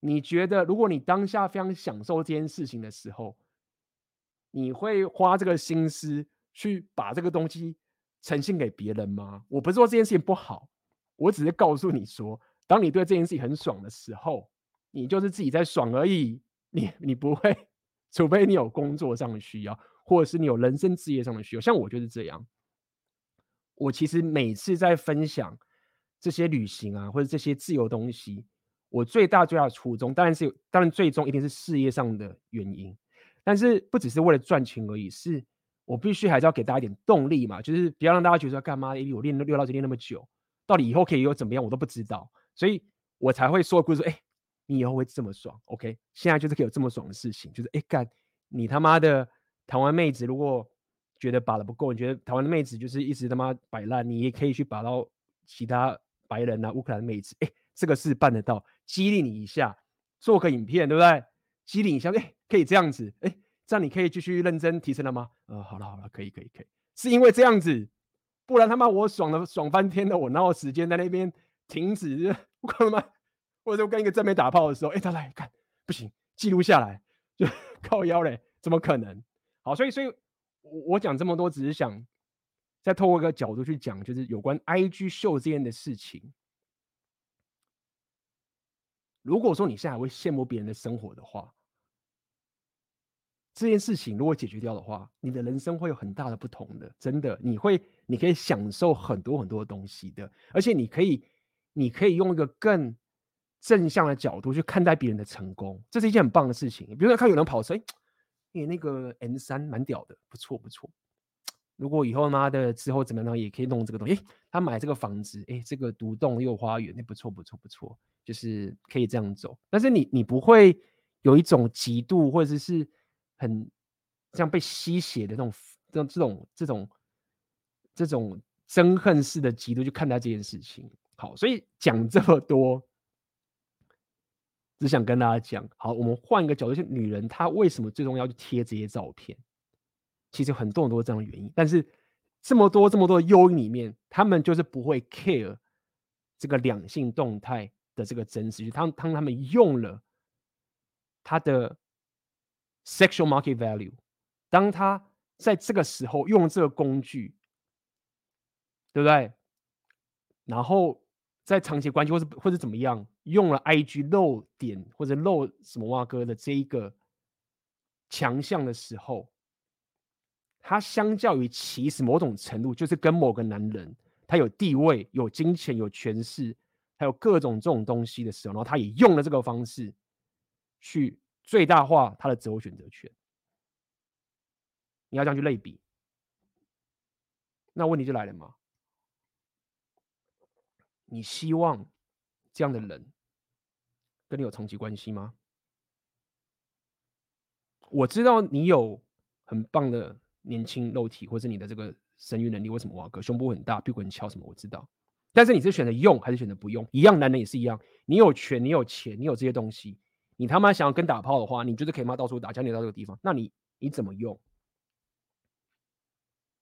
你觉得，如果你当下非常享受这件事情的时候，你会花这个心思去把这个东西呈现给别人吗？我不是说这件事情不好，我只是告诉你说，当你对这件事情很爽的时候，你就是自己在爽而已，你你不会。除非你有工作上的需要，或者是你有人生事业上的需要，像我就是这样。我其实每次在分享这些旅行啊，或者这些自由东西，我最大最大的初衷，当然是当然最终一定是事业上的原因。但是不只是为了赚钱而已，是我必须还是要给大家一点动力嘛，就是不要让大家觉得说干嘛？因为我练六到九练那么久，到底以后可以有怎么样，我都不知道，所以我才会说故事。哎。你以后会这么爽，OK？现在就是可以有这么爽的事情，就是哎干，你他妈的台湾妹子，如果觉得把的不够，你觉得台湾的妹子就是一直他妈摆烂，你也可以去把到其他白人啊、乌克兰的妹子，哎，这个是办得到，激励你一下，做个影片，对不对？激励一下，哎，可以这样子，哎，这样你可以继续认真提升了吗？呃，好了好了，可以可以可以，是因为这样子，不然他妈我爽的爽翻天了，我哪有时间在那边停止？不可能吗？或者我跟一个正面打炮的时候，哎，他来看，不行，记录下来，就 靠腰嘞，怎么可能？好，所以，所以我我讲这么多，只是想再透过一个角度去讲，就是有关 IG 秀这件的事情。如果说你现在还会羡慕别人的生活的话，这件事情如果解决掉的话，你的人生会有很大的不同的，真的，你会，你可以享受很多很多的东西的，而且你可以，你可以用一个更。正向的角度去看待别人的成功，这是一件很棒的事情。比如说，看有人跑车，哎，你那个 N 三蛮屌的，不错不错。如果以后妈的之后怎么样，也可以弄这个东西。哎，他买这个房子，哎，这个独栋又花园，那不错不错不错，就是可以这样走。但是你你不会有一种嫉妒或者是很像被吸血的那种这种这种这种这种憎恨式的嫉妒去看待这件事情。好，所以讲这么多。只想跟大家讲，好，我们换一个角度，就是女人她为什么最终要去贴这些照片？其实很多很多这样的原因，但是这么多这么多的诱因里面，他们就是不会 care 这个两性动态的这个真实。当当他们用了他的 sexual market value，当他在这个时候用这个工具，对不对？然后在长期关系或者或者怎么样？用了 IG 露点或者露什么哇哥的这一个强项的时候，他相较于其实某种程度就是跟某个男人他有地位、有金钱、有权势，还有各种这种东西的时候，然后他也用了这个方式去最大化他的择偶选择权。你要这样去类比，那问题就来了嘛？你希望这样的人？跟你有长期关系吗？我知道你有很棒的年轻肉体，或者你的这个生育能力，为什么哇哥胸部很大，屁股很翘什么？我知道，但是你是选择用还是选择不用？一样，男人也是一样，你有权，你有钱，你有这些东西，你他妈想要跟打炮的话，你就是可以妈到处打，将你到这个地方，那你你怎么用？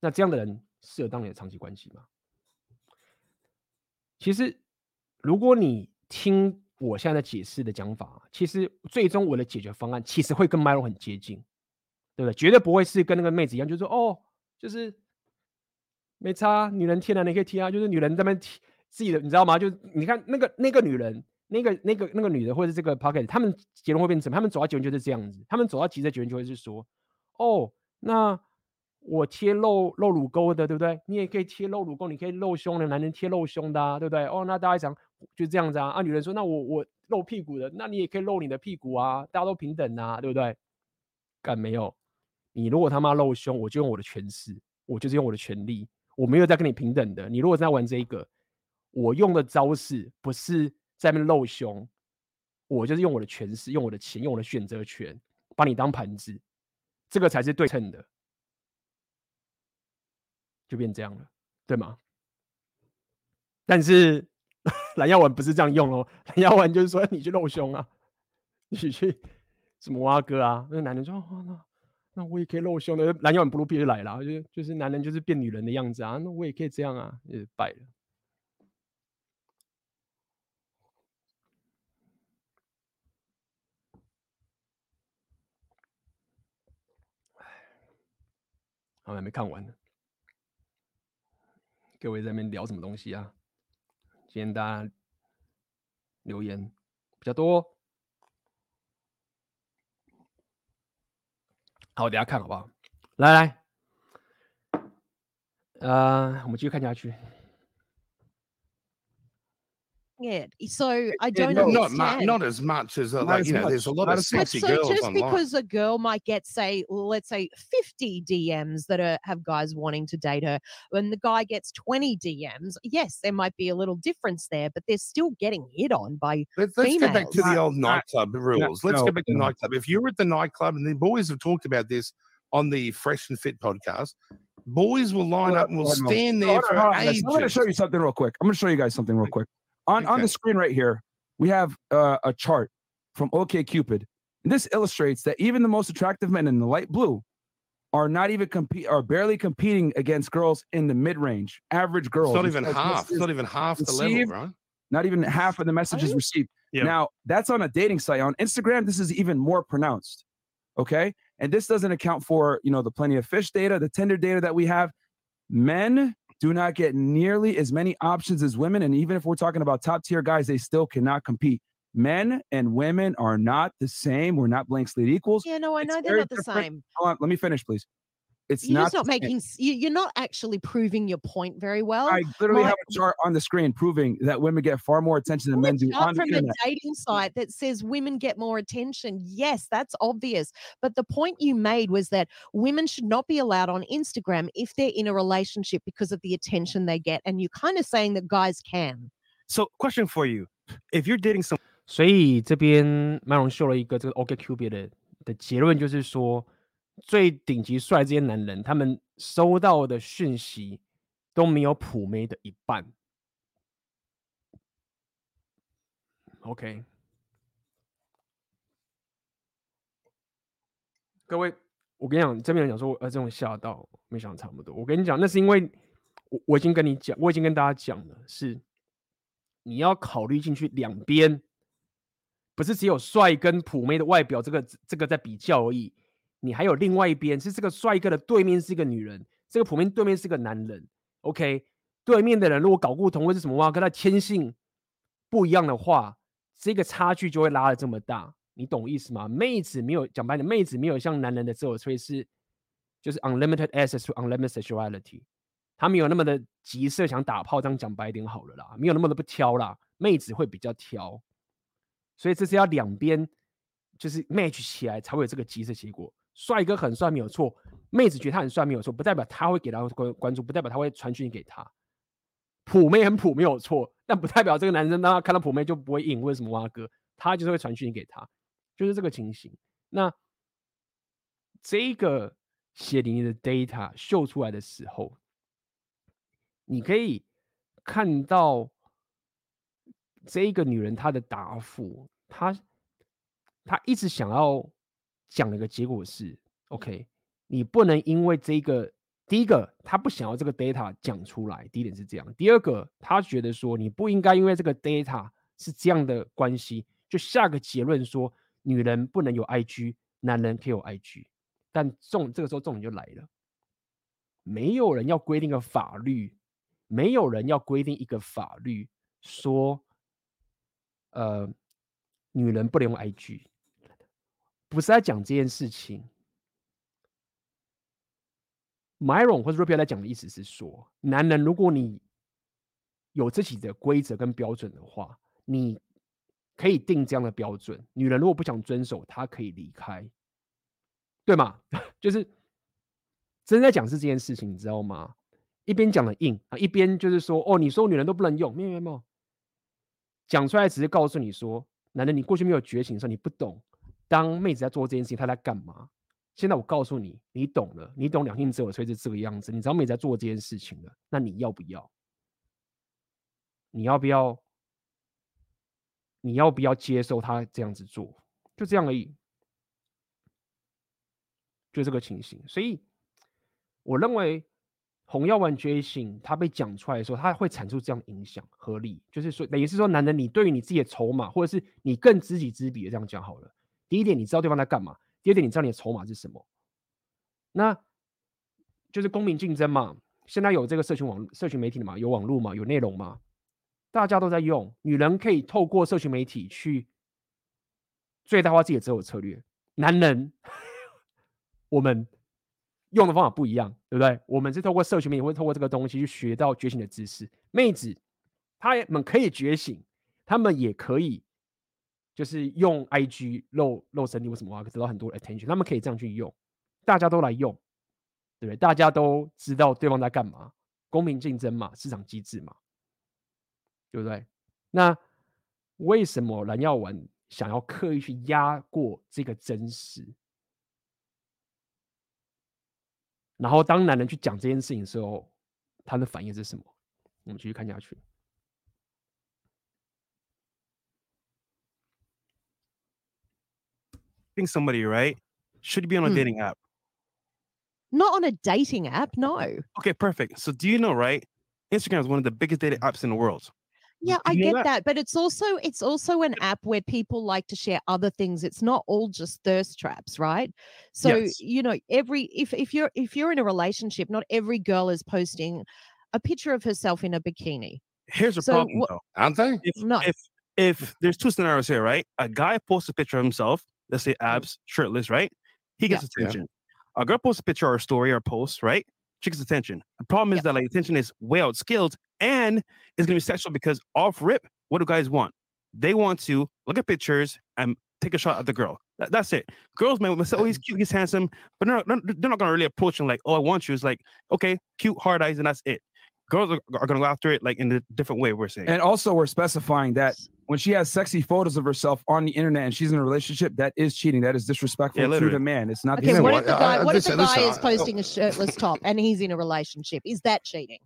那这样的人适合当你的长期关系吗？其实，如果你听。我现在解释的讲法，其实最终我的解决方案其实会跟 Myron 很接近，对不对？绝对不会是跟那个妹子一样，就是说哦，就是没差，女人天然的可以贴啊，就是女人在那边贴自己的，你知道吗？就你看那个那个女人，那个那个那个女的，或者这个 Pocket，他们结论会变成什么？他们走到结论就是这样子，他们走到急着结论就会是说，哦，那我贴露露乳沟的，对不对？你也可以贴露乳沟，你可以露胸的，男人贴露胸的，啊，对不对？哦，那大家讲。就这样子啊啊！女人说：“那我我露屁股的，那你也可以露你的屁股啊，大家都平等啊，对不对？”干没有？你如果他妈露胸，我就用我的权势，我就是用我的权利，我没有在跟你平等的。你如果在玩这一个，我用的招式不是在那边露胸，我就是用我的权势，用我的钱，用我的选择权，把你当盘子，这个才是对称的，就变这样了，对吗？但是。蓝药丸不是这样用哦，蓝药丸就是说你去露胸啊，你去什么蛙哥啊？那男人说：“哦，那那我也可以露胸的，蓝腰 blue 就来了，就就是男人就是变女人的样子啊，那我也可以这样啊，也败了。好，还没看完呢。各位在那边聊什么东西啊？今天大家留言比较多。好，等下看好不好？来来，呃，我们继续看下去。Yeah, so I don't know. Not, not, not as much as uh, like, you know, there's a lot of sexy so girls just online. because a girl might get, say, let's say 50 DMs that are, have guys wanting to date her, when the guy gets 20 DMs, yes, there might be a little difference there, but they're still getting hit on by Let's, let's females. get back to the old nightclub rules. let's no, get back to no. nightclub. If you're at the nightclub, and the boys have talked about this on the Fresh and Fit podcast, boys will line up and will stand there for hold on, guys. ages. I'm going to show you something real quick. I'm going to show you guys something real quick. On on the screen right here, we have uh, a chart from OK Cupid. And this illustrates that even the most attractive men in the light blue are not even compete are barely competing against girls in the mid range, average girls. It's not even half. It's not even half the level, right? not even half of the messages received. Yeah. Now, that's on a dating site. On Instagram, this is even more pronounced. Okay. And this doesn't account for, you know, the plenty of fish data, the Tinder data that we have. Men do not get nearly as many options as women. And even if we're talking about top tier guys, they still cannot compete. Men and women are not the same. We're not blank slate equals. Yeah, no, I know they're not the different. same. Hold on, let me finish, please. It's You're not, just not the same. making, s- you- you're not actually proving your point very well. I literally my- have a chart on the screen proving that women get far more attention than Pull a men do chart on the from internet. a dating site that says women get more attention. Yes, that's obvious. But the point you made was that women should not be allowed on Instagram if they're in a relationship because of the attention they get. And you're kind of saying that guys can. So, question for you: If you're dating someone 所以这边麦龙秀了一个这个 OkCupid 的的结论，就是说 最顶级帅这些男人，他们收到的讯息都没有普妹的一半。OK，各位，我跟你讲，这边人讲说，呃，这种吓到，没想到差不多。我跟你讲，那是因为我我已经跟你讲，我已经跟大家讲了，是你要考虑进去两边。不是只有帅跟普妹的外表这个这个在比较而已，你还有另外一边是这个帅哥的对面是一个女人，这个普妹对面是个男人。OK，对面的人如果搞不同或是什么话，跟他天性不一样的话，这个差距就会拉得这么大，你懂意思吗？妹子没有讲白点，妹子没有像男人的自我催是就是 unlimited access to unlimited sexuality，他没有那么的急色想打炮，这样讲白点好了啦，没有那么的不挑啦，妹子会比较挑。所以这是要两边就是 match 起来才会有这个急的结果。帅哥很帅没有错，妹子觉得他很帅没有错，不代表他会给他关关注，不代表他会传讯给他。普妹很普没有错，但不代表这个男生当他看到普妹就不会硬，为什么蛙哥？他就是会传讯给他，就是这个情形。那这个血淋淋的 data 秀出来的时候，你可以看到。这个女人她的答复，她她一直想要讲了一个结果是，OK，你不能因为这个，第一个他不想要这个 data 讲出来，第一点是这样，第二个他觉得说你不应该因为这个 data 是这样的关系，就下个结论说女人不能有 IG，男人可以有 IG，但重这个时候重点就来了，没有人要规定一个法律，没有人要规定一个法律说。呃，女人不能用 IG，不是在讲这件事情。Myron 或者 Rupia 在讲的意思是说，男人如果你有自己的规则跟标准的话，你可以定这样的标准。女人如果不想遵守，她可以离开，对吗？就是真在讲是这件事情，你知道吗？一边讲的硬啊，一边就是说，哦，你说女人都不能用，没有没有没有。讲出来只是告诉你说，男人，你过去没有觉醒的时候，你不懂。当妹子在做这件事情，她在干嘛？现在我告诉你，你懂了，你懂两性自我催是这个样子。你知道妹子在做这件事情了，那你要不要？你要不要？你要不要接受她这样子做？就这样而已。就这个情形。所以我认为红药丸觉醒，它被讲出来的时候，它会产生这样影响，合理。就是说，等于是说，男人，你对于你自己的筹码，或者是你更知己知彼的这样讲好了。第一点，你知道对方在干嘛；第二点，你知道你的筹码是什么。那就是公平竞争嘛。现在有这个社群网、社群媒体的嘛，有网络嘛，有内容嘛，大家都在用。女人可以透过社群媒体去最大化自己的择偶策略。男人，我们用的方法不一样，对不对？我们是透过社群媒体，会透过这个东西去学到觉醒的知识。妹子，她们可以觉醒，她们也可以，就是用 IG 露露身体或什么啊，得到很多 attention。他们可以这样去用，大家都来用。对不对？大家都知道对方在干嘛，公平竞争嘛，市场机制嘛，对不对？那为什么蓝药丸想要刻意去压过这个真实？然后当男人去讲这件事情的时候，他的反应是什么？我们继续看下去。Think somebody right should be on a hmm. dating app. Not on a dating app, no. Okay, perfect. So do you know, right? Instagram is one of the biggest dating mm. apps in the world. Yeah, I get that? that? but it's also it's also an app where people like to share other things. It's not all just thirst traps, right? So, yes. you know, every if if you're if you're in a relationship, not every girl is posting a picture of herself in a bikini. Here's a so, problem, though. aren't they? If, no. if if there's two scenarios here, right? A guy posts a picture of himself, let's say mm-hmm. abs, shirtless, right? He gets yeah. attention. Yeah a girl posts a picture or a story or post, right? She gets attention. The problem is yep. that like attention is way outskilled and it's gonna be mm-hmm. sexual because off rip, what do guys want? They want to look at pictures and take a shot at the girl. That, that's it. Girls may say, "Oh, he's mm-hmm. cute, he's handsome," but they're not, they're not gonna really approach him like, "Oh, I want you." It's like, okay, cute, hard eyes, and that's it. Girls are, are gonna go after it like in a different way. We're saying, and also we're specifying that when she has sexy photos of herself on the internet and she's in a relationship, that is cheating. That is disrespectful yeah, to the man. It's not. Okay, what if the guy, what if the guy is posting a shirtless top and he's in a relationship? Is that cheating?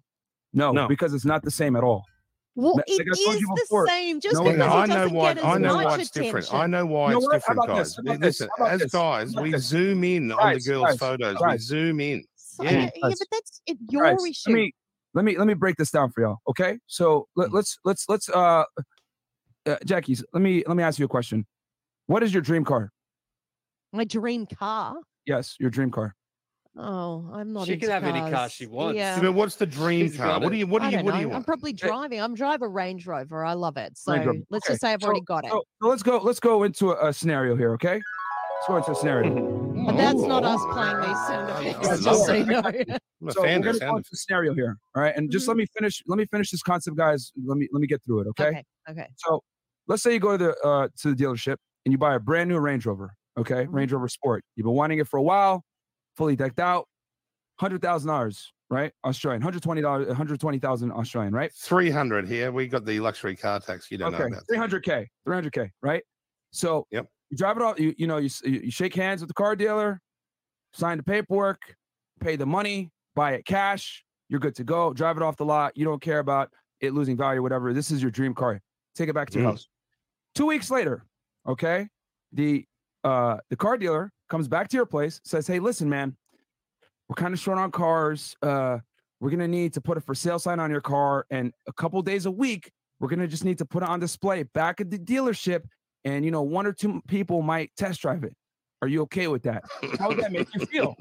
No, no, because it's not the same at all. Well, like it is the same. Just no, because I know why. I know why it's attention. different. I know why you it's different, guys. Listen, as this? guys, we this? zoom in on the girls' guys, photos. Guys. We zoom in. So, yeah. yeah, but that's it, your issue. Let me let me let me break this down for y'all. Okay, so let, hmm. let's let's let's uh uh, Jackie, let me let me ask you a question. What is your dream car? My dream car? Yes, your dream car. Oh, I'm not. She can have cars. any car she wants. Yeah. I what's the dream She's car? What do you? What do you? What do you want? I'm probably driving. I'm drive a Range Rover. I love it. So let's okay. just say I've so, already got it. So, so, let's go. Let's go into a, a, scenario here. Okay. Let's go into a scenario. But that's not us playing these sound effects. Just so you know. so we're gonna go into a scenario here. All right, and just mm-hmm. let me finish. Let me finish this concept, guys. Let me let me get through it. Okay. Okay. Okay. So let's say you go to the uh, to the dealership and you buy a brand new Range Rover, okay, mm-hmm. Range Rover Sport. You've been wanting it for a while, fully decked out, hundred thousand dollars, right? Australian, hundred twenty dollars, one hundred twenty thousand Australian, right? Three hundred here. We got the luxury car tax. You don't okay. know about. Three hundred k, three hundred k, right? So yep. You drive it off. You you know you you shake hands with the car dealer, sign the paperwork, pay the money, buy it cash. You're good to go. Drive it off the lot. You don't care about it losing value, or whatever. This is your dream car. Take it back to your mm. house. Two weeks later, okay, the uh the car dealer comes back to your place, says, Hey, listen, man, we're kind of short on cars. Uh, we're gonna need to put a for sale sign on your car, and a couple days a week, we're gonna just need to put it on display back at the dealership, and you know, one or two people might test drive it. Are you okay with that? How would that make you feel?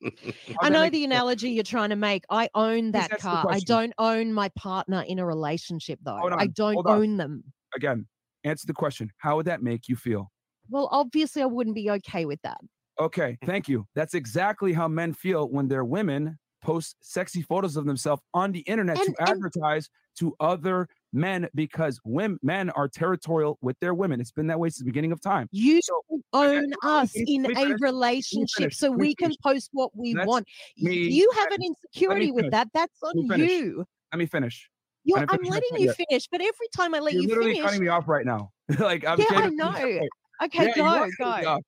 I know the analogy you're trying to make. I own that car. I don't own my partner in a relationship, though. I don't own them. Again, answer the question. How would that make you feel? Well, obviously, I wouldn't be okay with that. Okay, thank you. That's exactly how men feel when their women post sexy photos of themselves on the internet and, to advertise to other men because women men are territorial with their women. It's been that way since the beginning of time. You so, own us in a relationship, so we can post what we want. Me, you have an insecurity with that. That's on you. Let me finish. You're, I'm letting you finish, but every time I let You're you literally finish, cutting me off right now. like I'm yeah, I know. Okay, yeah, go, go,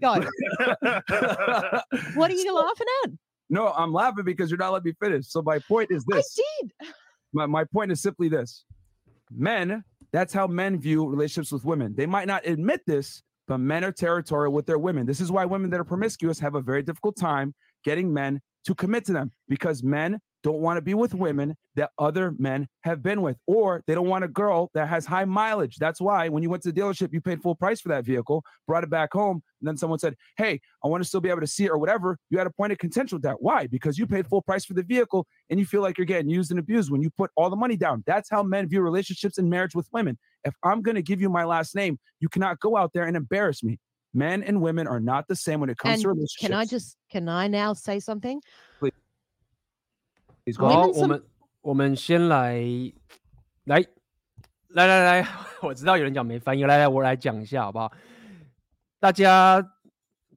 go. what are you laughing at? No, I'm laughing because you're not letting me finish. So my point is this. I did. My my point is simply this: men. That's how men view relationships with women. They might not admit this, but men are territorial with their women. This is why women that are promiscuous have a very difficult time getting men to commit to them because men don't want to be with women that other men have been with, or they don't want a girl that has high mileage. That's why when you went to the dealership, you paid full price for that vehicle, brought it back home, and then someone said, Hey, I want to still be able to see it or whatever. You had a point of contention with that. Why? Because you paid full price for the vehicle and you feel like you're getting used and abused when you put all the money down. That's how men view relationships and marriage with women. If I'm going to give you my last name, you cannot go out there and embarrass me. Men and women are not the same when it comes and to relationships. Can I just, can I now say something? 好，我们我们先来来来来来，我知道有人讲没翻译，来来我来讲一下好不好？大家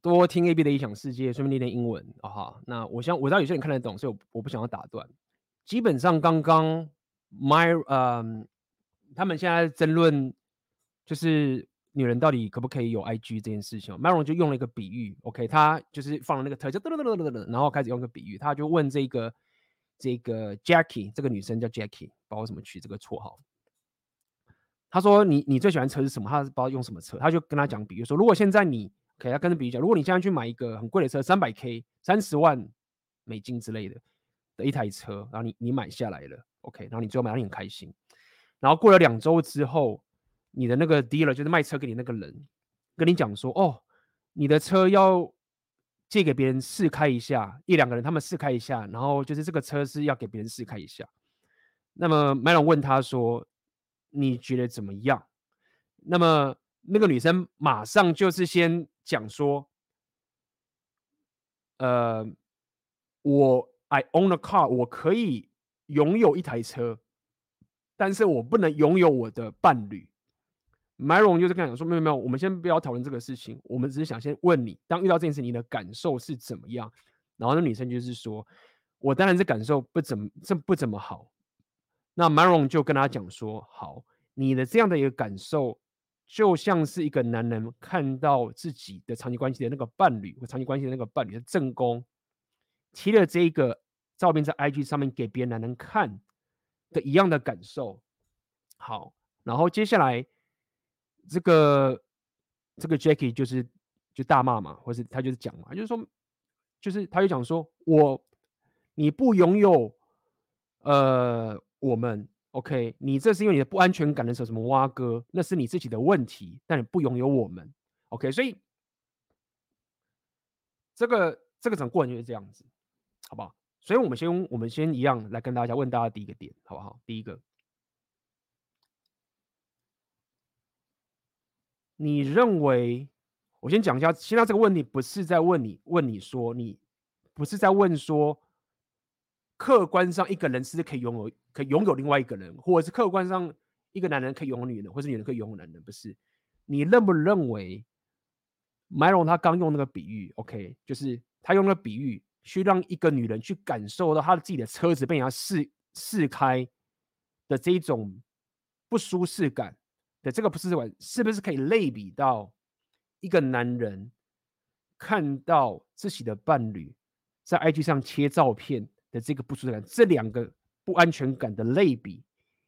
多听 AB 的异想世界，顺便练练英文啊哈。那我想我知道有些人看得懂，所以我我不想要打断。基本上刚刚 My 嗯，他们现在争论就是女人到底可不可以有 IG 这件事情。Myron 就用了一个比喻，OK，他就是放了那个特效，噔噔噔噔噔，然后开始用个比喻，他就问这个。这个 Jackie 这个女生叫 Jackie，不知道为什么取这个绰号。他说你：“你最喜欢车是什么？”他不知道用什么车，他就跟他讲，比如说，如果现在你可以他跟着比喻讲，如果你现在去买一个很贵的车，三百 K，三十万美金之类的的一台车，然后你你买下来了，OK，然后你最后买到你很开心，然后过了两周之后，你的那个 dealer 就是卖车给你那个人跟你讲说：“哦，你的车要。”借给别人试开一下，一两个人他们试开一下，然后就是这个车是要给别人试开一下。那么 Myron 问他说：“你觉得怎么样？”那么那个女生马上就是先讲说：“呃，我 I own a car，我可以拥有一台车，但是我不能拥有我的伴侣。” Myron 就是跟他讲说，没有没有，我们先不要讨论这个事情，我们只是想先问你，当遇到这件事，你的感受是怎么样？然后那女生就是说，我当然是感受不怎么这不怎么好。那 Myron 就跟他讲说，好，你的这样的一个感受，就像是一个男人看到自己的长期关系的那个伴侣或长期关系的那个伴侣的正宫贴了这一个照片在 IG 上面给别人男人看的一样的感受。好，然后接下来。这个这个 Jackie 就是就大骂嘛，或是他就是讲嘛，就是说，就是他就讲说，我你不拥有呃我们，OK，你这是因为你的不安全感的时候，什么挖哥，那是你自己的问题，但你不拥有我们，OK，所以这个这个整个过程就是这样子，好不好？所以我们先我们先一样来跟大家问大家第一个点，好不好？第一个。你认为，我先讲一下，现在这个问题不是在问你，问你说，你不是在问说，客观上一个人是可以拥有，可以拥有另外一个人，或者是客观上一个男人可以拥有女人，或是女人可以拥有男人，不是？你认不认为麦荣他刚用那个比喻，OK，就是他用那个比喻去让一个女人去感受到她的自己的车子被人家试试开的这种不舒适感。对，这个不是这个，是不是可以类比到一个男人看到自己的伴侣在 IG 上切照片的这个不舒适感？这两个不安全感的类比，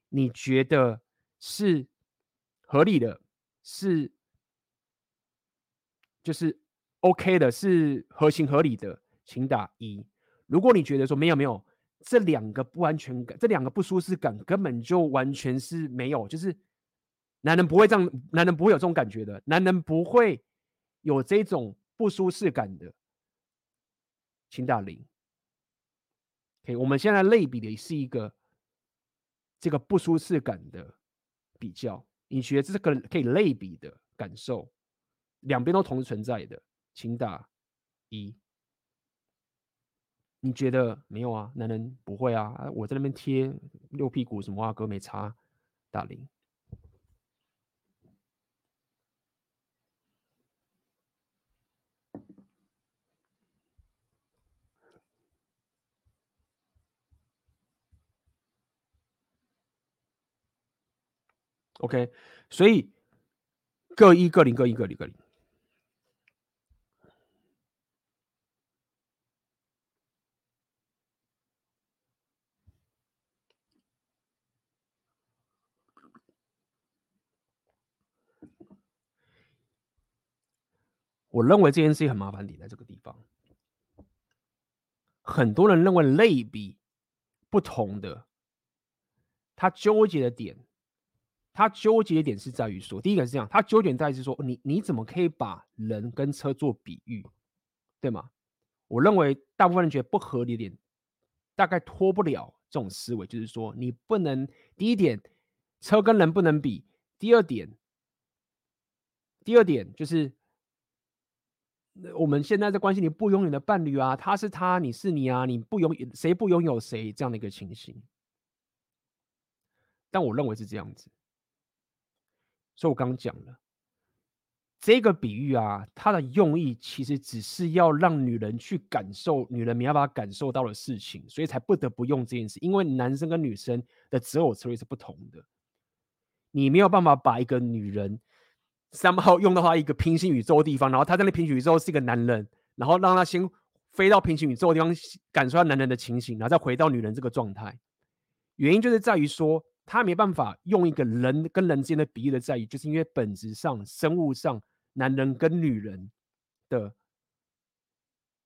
你觉得是合理的？是就是 OK 的？是合情合理的？请打一。如果你觉得说没有没有，这两个不安全感，这两个不舒适感根本就完全是没有，就是。男人不会这样，男人不会有这种感觉的，男人不会有这种不舒适感的，请打零。OK，我们现在类比的是一个这个不舒适感的比较，你觉得这是个可以类比的感受，两边都同时存在的，请打一。你觉得没有啊？男人不会啊，我在那边贴六屁股什么啊，哥没差，打零。OK，所以各一各零各一各零各零。我认为这件事情很麻烦点在这个地方。很多人认为类比不同的，他纠结的点，他纠结的点是在于说，第一个是这样，他纠结在于是说，你你怎么可以把人跟车做比喻，对吗？我认为大部分人觉得不合理点，大概脱不了这种思维，就是说你不能第一点，车跟人不能比；第二点，第二点就是。我们现在在关系里不拥有的伴侣啊，他是他，你是你啊，你不拥谁不拥有谁这样的一个情形。但我认为是这样子，所以我刚刚讲了这个比喻啊，它的用意其实只是要让女人去感受女人没办法感受到的事情，所以才不得不用这件事。因为男生跟女生的择偶策略是不同的，你没有办法把一个女人。三号用的话，一个平行宇宙的地方，然后他在那平行宇宙是一个男人，然后让他先飞到平行宇宙的地方，感受到男人的情形，然后再回到女人这个状态。原因就是在于说，他没办法用一个人跟人之间的比喻的在于，就是因为本质上、生物上，男人跟女人的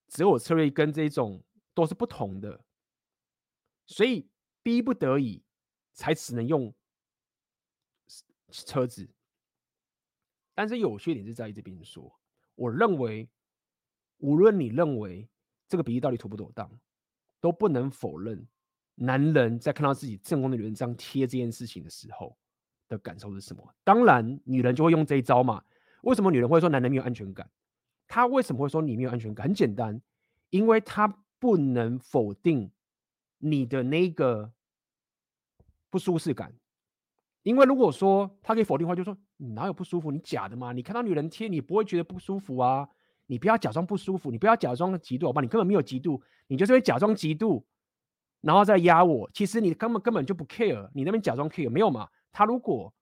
择偶策略跟这种都是不同的，所以逼不得已才只能用车子。但是有缺点是在于这边说，我认为，无论你认为这个比喻到底妥不妥当，都不能否认男人在看到自己正宫的女人这样贴这件事情的时候的感受是什么。当然，女人就会用这一招嘛。为什么女人会说男人没有安全感？她为什么会说你没有安全感？很简单，因为她不能否定你的那个不舒适感。因为如果说她可以否定的话，就说你哪有不舒服？你假的吗？你看到女人贴，你不会觉得不舒服啊？你不要假装不舒服，你不要假装嫉妒，好吧？你根本没有嫉妒，你就是会假装嫉妒，然后再压我。其实你根本根本就不 care，你那边假装 care 没有嘛？他如果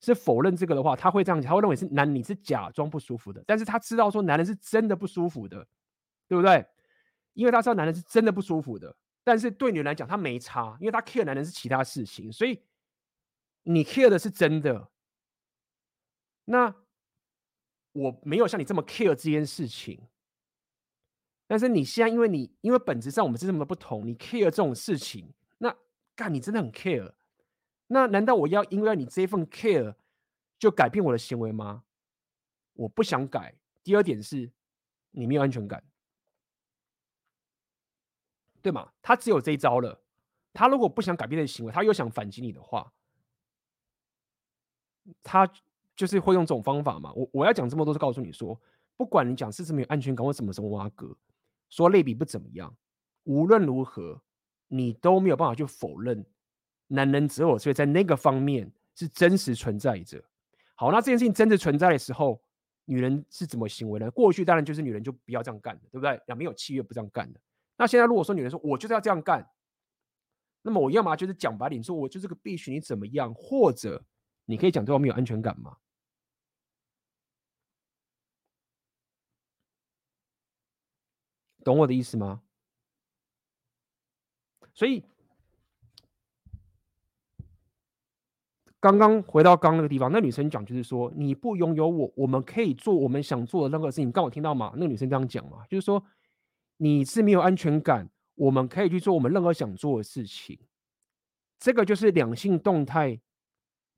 是否认这个的话，他会这样，他会认为是男你是假装不舒服的，但是他知道说男人是真的不舒服的，对不对？因为他知道男人是真的不舒服的，但是对女人来讲他没差，因为他 care 男人是其他事情，所以。你 care 的是真的，那我没有像你这么 care 这件事情。但是你现在，因为你因为本质上我们是这么不同，你 care 这种事情，那干你真的很 care。那难道我要因为你这份 care 就改变我的行为吗？我不想改。第二点是，你没有安全感，对吗？他只有这一招了。他如果不想改变的行为，他又想反击你的话。他就是会用这种方法嘛。我我要讲这么多，是告诉你说，不管你讲是不是没有安全感或什么什么挖格，说类比不怎么样，无论如何，你都没有办法去否认男人择偶所以在那个方面是真实存在着。好，那这件事情真实存在的时候，女人是怎么行为呢？过去当然就是女人就不要这样干的，对不对？两边有契约不这样干的。那现在如果说女人说我就是要这样干，那么我要么就是讲白点，说我就是个必须，你怎么样，或者。你可以讲对方没有安全感吗？懂我的意思吗？所以刚刚回到刚那个地方，那女生讲就是说，你不拥有我，我们可以做我们想做的任何事情。刚我听到吗？那个女生这样讲嘛，就是说你是没有安全感，我们可以去做我们任何想做的事情。这个就是两性动态。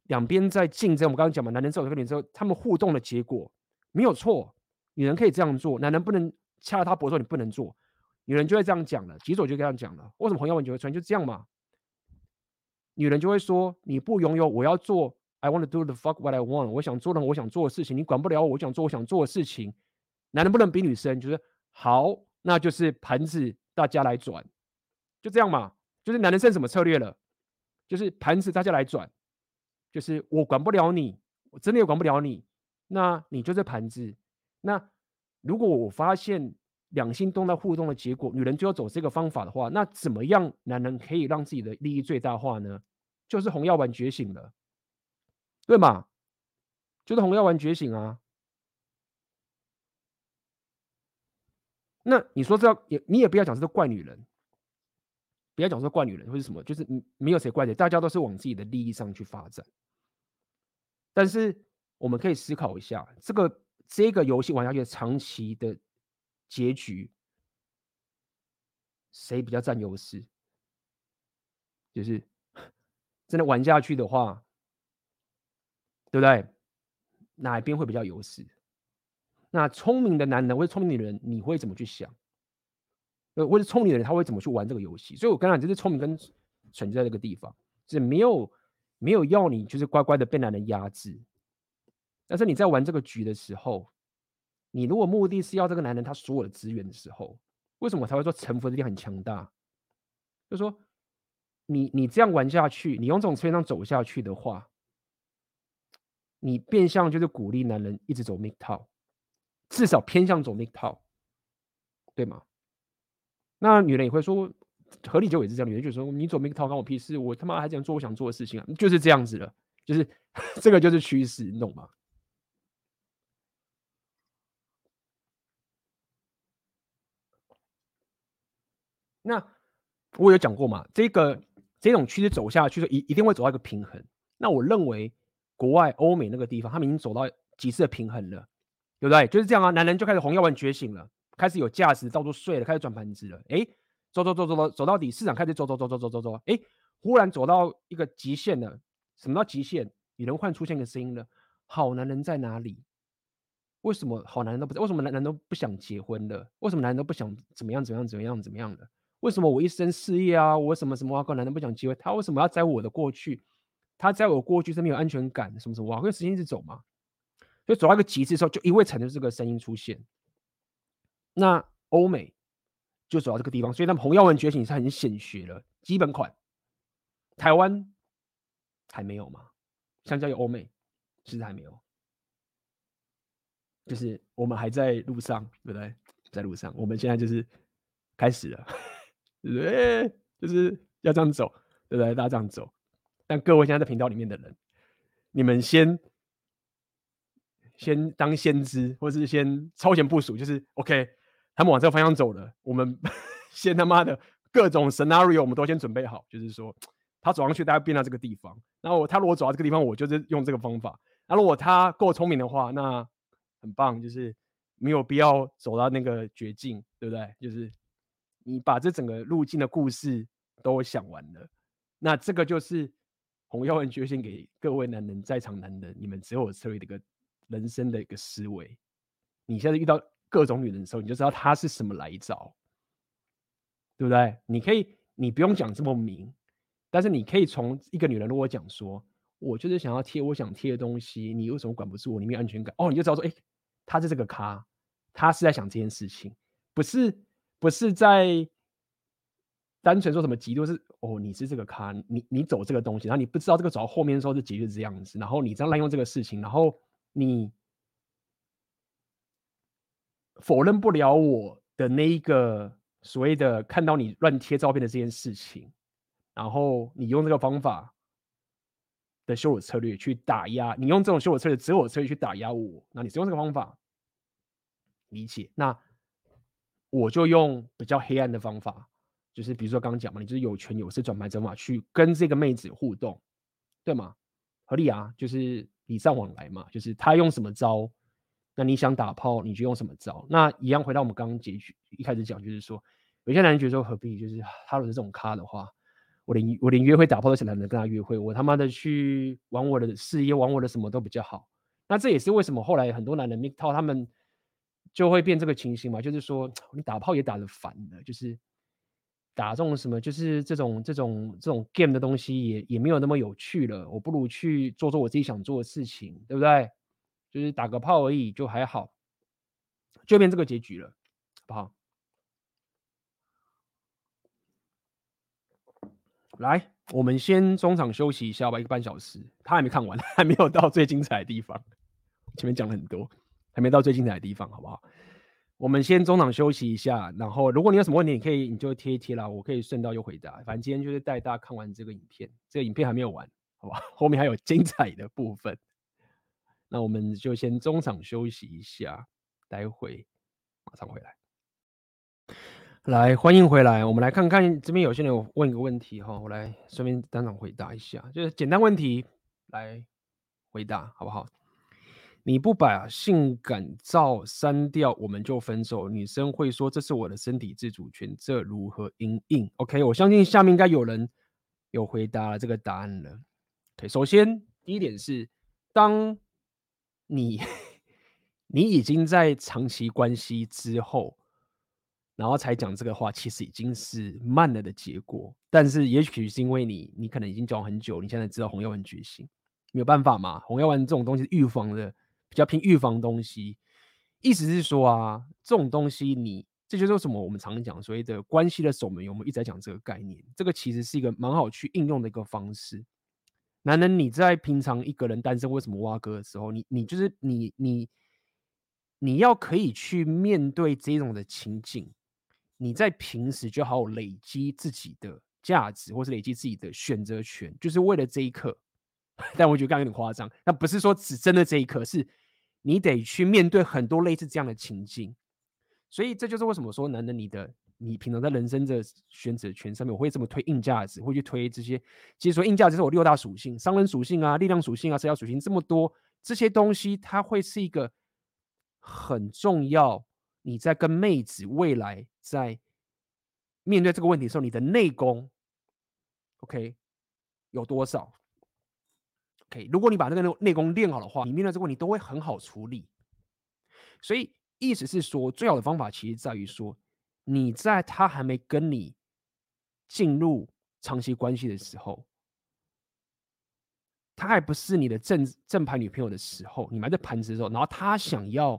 两边在竞争，我们刚刚讲嘛，男人之后跟女人之后，他们互动的结果没有错。女人可以这样做，男人不能掐他脖子说你不能做，女人就会这样讲了。其实我就这样讲了，为什么洪耀文就会穿就这样嘛？女人就会说你不拥有，我要做，I want to do the fuck what I want，我想做的我想做的事情，你管不了我，我想做我想做的事情。男人不能比女生，就是好，那就是盘子大家来转，就这样嘛。就是男人剩什么策略了？就是盘子大家来转。就是我管不了你，我真的也管不了你，那你就是盘子。那如果我发现两性动态互动的结果，女人就要走这个方法的话，那怎么样男人可以让自己的利益最大化呢？就是红药丸觉醒了，对吗？就是红药丸觉醒啊。那你说这要也，你也不要讲这个怪女人。不要讲说怪女人或是什么，就是没有谁怪谁，大家都是往自己的利益上去发展。但是我们可以思考一下，这个这个游戏玩下去的长期的结局，谁比较占优势？就是真的玩下去的话，对不对？哪一边会比较优势？那聪明的男人或者聪明的女人，你会怎么去想？呃，或者聪明的人他会怎么去玩这个游戏？所以我刚才就是聪明跟蠢在这个地方，是没有没有要你就是乖乖的被男人压制。但是你在玩这个局的时候，你如果目的是要这个男人他所有的资源的时候，为什么才会说臣服的力量很强大？就是说，你你这样玩下去，你用这种策略上走下去的话，你变相就是鼓励男人一直走 MGTOW，至少偏向走 MGTOW，对吗？那女人也会说，合理就也是这样，女人就说你走 MGTOW 关我屁事，我他妈还想做我想做的事情啊，就是这样子的，就是 这个就是趋势，你懂吗？那我有讲过嘛，这个这种趋势走下去，一一定会走到一个平衡。那我认为国外欧美那个地方，他们已经走到极致的平衡了，对不对？就是这样啊，男人就开始红药丸觉醒了，开始有价值，到处睡了，开始转盘子了。哎，走走走走走，走到底，市场开始走走走走走走走，哎，忽然走到一个极限了。什么叫极限？女人换出现个声音了，好男人在哪里？为什么好男人都不在？为什么男人都不想结婚了？为什么男人都不想怎么样怎么样怎么样怎么样的？为什么我一生事业啊，我什么什么啊，跟男人不讲机会？他为什么要在我的过去？他在我过去是没有安全感，什么什么？我会时间一直走嘛，就走到一个极致的时候，就一味产生这个声音出现。那欧美就走到这个地方，所以他们红药丸觉醒是很显学了，基本款。台湾还没有嘛？相较于欧美，其实还没有，就是我们还在路上，对不对？在路上，我们现在就是开始了。对，就是要这样走，对不对？大家这样走。但各位现在在频道里面的人，你们先先当先知，或者是先超前部署，就是 OK，他们往这个方向走了，我们 先他妈的各种 scenario 我们都先准备好，就是说他走上去，大家变到这个地方。然后他如果走到这个地方，我就是用这个方法。那如果他够聪明的话，那很棒，就是没有必要走到那个绝境，对不对？就是。你把这整个路径的故事都想完了，那这个就是红药丸觉醒给各位男人，在场男人，你们只有策略的一个人生的一个思维。你现在遇到各种女人的时候，你就知道她是什么来找，对不对？你可以，你不用讲这么明，但是你可以从一个女人如果讲说，我就是想要贴我想贴的东西，你为什么管不住我？你没有安全感哦，你就知道说，哎，她是这个咖，她是在想这件事情，不是。不是在单纯说什么极度，是哦，你是这个咖，你你走这个东西，然后你不知道这个走到后面的时候是结局是这样子，然后你这样滥用这个事情，然后你否认不了我的那一个所谓的看到你乱贴照片的这件事情，然后你用这个方法的羞辱策略去打压，你用这种羞辱策略、择偶策略去打压我，那你是用这个方法理解那？我就用比较黑暗的方法，就是比如说刚刚讲嘛，你就是有权有势转盘走法去跟这个妹子互动，对吗？合理啊，就是礼尚往来嘛，就是他用什么招，那你想打炮你就用什么招。那一样回到我们刚刚结局一开始讲，就是说有些男人觉得说何必，就是他如果是这种咖的话，我连我连约会打炮都想懒得跟他约会，我他妈的去玩我的事业，玩我的什么都比较好。那这也是为什么后来很多男人 Miko 他们。就会变这个情形嘛，就是说你打炮也打得烦的，就是打这种什么，就是这种这种这种 game 的东西也也没有那么有趣了。我不如去做做我自己想做的事情，对不对？就是打个炮而已，就还好，就变这个结局了，好不好？来，我们先中场休息一下吧，一个半小时。他还没看完，还没有到最精彩的地方，前面讲了很多。还没到最精彩的地方，好不好？我们先中场休息一下，然后如果你有什么问题，你可以你就贴一贴啦，我可以顺道又回答。反正今天就是带大家看完这个影片，这个影片还没有完，好不好？后面还有精彩的部分。那我们就先中场休息一下，待会马上回来。来，欢迎回来，我们来看看这边有些人有问一个问题哈，我来顺便当场回答一下，就是简单问题来回答，好不好？你不把性感照删掉，我们就分手。女生会说这是我的身体自主权，这如何应应？OK，我相信下面应该有人有回答这个答案了。OK，首先第一点是，当你你已经在长期关系之后，然后才讲这个话，其实已经是慢了的结果。但是也许是因为你你可能已经交往很久，你现在知道红药丸觉醒，没有办法嘛，红药丸这种东西是预防的。比较偏预防东西，意思是说啊，这种东西你这就是为什么我们常讲所谓的关系的守门员，我们一直在讲这个概念。这个其实是一个蛮好去应用的一个方式。男人你在平常一个人单身为什么挖哥的时候，你你就是你你你要可以去面对这种的情景，你在平时就好好累积自己的价值，或是累积自己的选择权，就是为了这一刻。但我觉得刚刚有点夸张，那不是说只真的这一刻是。你得去面对很多类似这样的情境，所以这就是为什么说男人，你的你平常在人生的选择权上面，我会这么推硬价值，会去推这些。其实说硬价值是我六大属性：商人属性啊、力量属性啊、社交属性，这么多这些东西，它会是一个很重要。你在跟妹子未来在面对这个问题的时候，你的内功，OK，有多少 OK，如果你把这个内功练好的话，你面对这个问题都会很好处理。所以意思是说，最好的方法其实在于说，你在他还没跟你进入长期关系的时候，他还不是你的正正牌女朋友的时候，你们在盘子的时候，然后他想要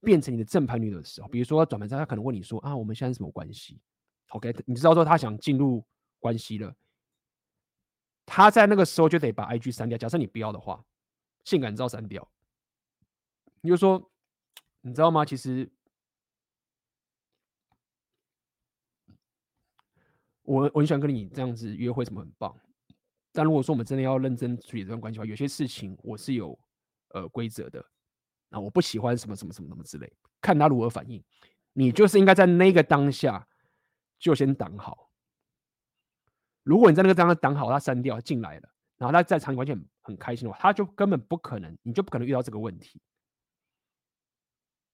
变成你的正牌女友的时候，比如说转盘子，他可能问你说啊，我们现在什么关系？OK，你知道说他想进入关系了。他在那个时候就得把 IG 删掉。假设你不要的话，性感照删掉。你就说，你知道吗？其实我我很喜欢跟你这样子约会，什么很棒。但如果说我们真的要认真处理这段关系的话，有些事情我是有呃规则的。啊，我不喜欢什么什么什么什么之类，看他如何反应。你就是应该在那个当下就先挡好。如果你在那个地方挡好，他删掉进来了，然后他在场里完全很开心的话，他就根本不可能，你就不可能遇到这个问题，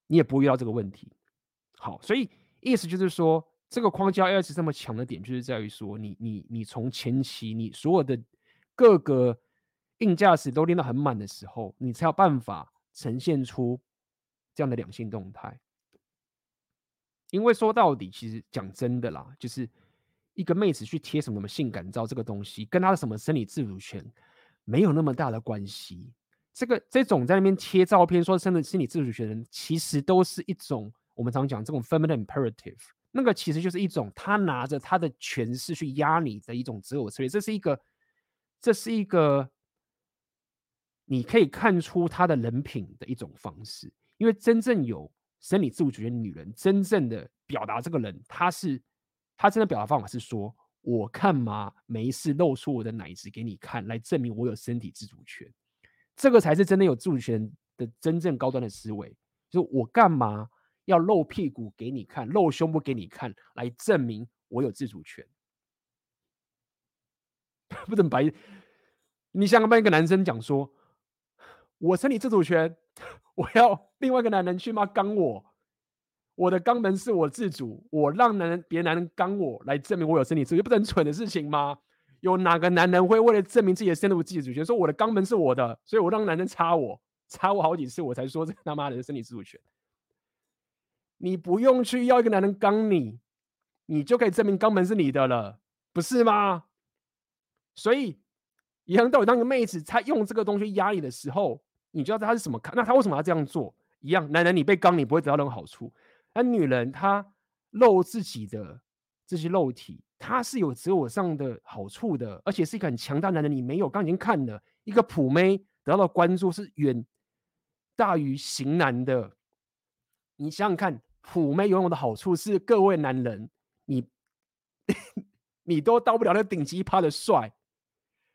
你也不会遇到这个问题。好，所以意思就是说，这个框架 AS 这么强的点，就是在于说你，你你从前期你所有的各个硬价值都练到很满的时候，你才有办法呈现出这样的两性动态。因为说到底，其实讲真的啦，就是。一个妹子去贴什么什么性感照，这个东西跟她的什么生理自主权没有那么大的关系。这个这种在那边贴照片说生的心理自主权的人，其实都是一种我们常讲这种 feminine imperative，那个其实就是一种他拿着他的权势去压你的一种择偶策略。这是一个，这是一个你可以看出他的人品的一种方式。因为真正有生理自主权的女人，真正的表达这个人，她是。他真的表达方法是说：“我干嘛没事露出我的奶子给你看，来证明我有身体自主权？这个才是真的有自主权的真正高端的思维。就是我干嘛要露屁股给你看，露胸部给你看，来证明我有自主权？不怎么白？你想跟一个男生讲说，我身体自主权，我要另外一个男人去吗？刚我。”我的肛门是我自主，我让男人别男人肛我来证明我有身体自主，不是很蠢的事情吗？有哪个男人会为了证明自己的身体自主权，说我的肛门是我的，所以我让男人插我，插我好几次，我才说这他妈的身体自主权？你不用去要一个男人肛你，你就可以证明肛门是你的了，不是吗？所以一样道理，当个妹子她用这个东西压你的时候，你知道她是什么看？那她为什么要这样做？一样，男人你被肛，你不会得到任何好处。那女人她露自己的这些肉体，她是有择偶上的好处的，而且是一个很强大男人。你没有，刚已经看了一个普妹得到的关注是远大于型男的。你想想看，普妹拥有的好处是各位男人，你 你都到不了那顶级趴的帅，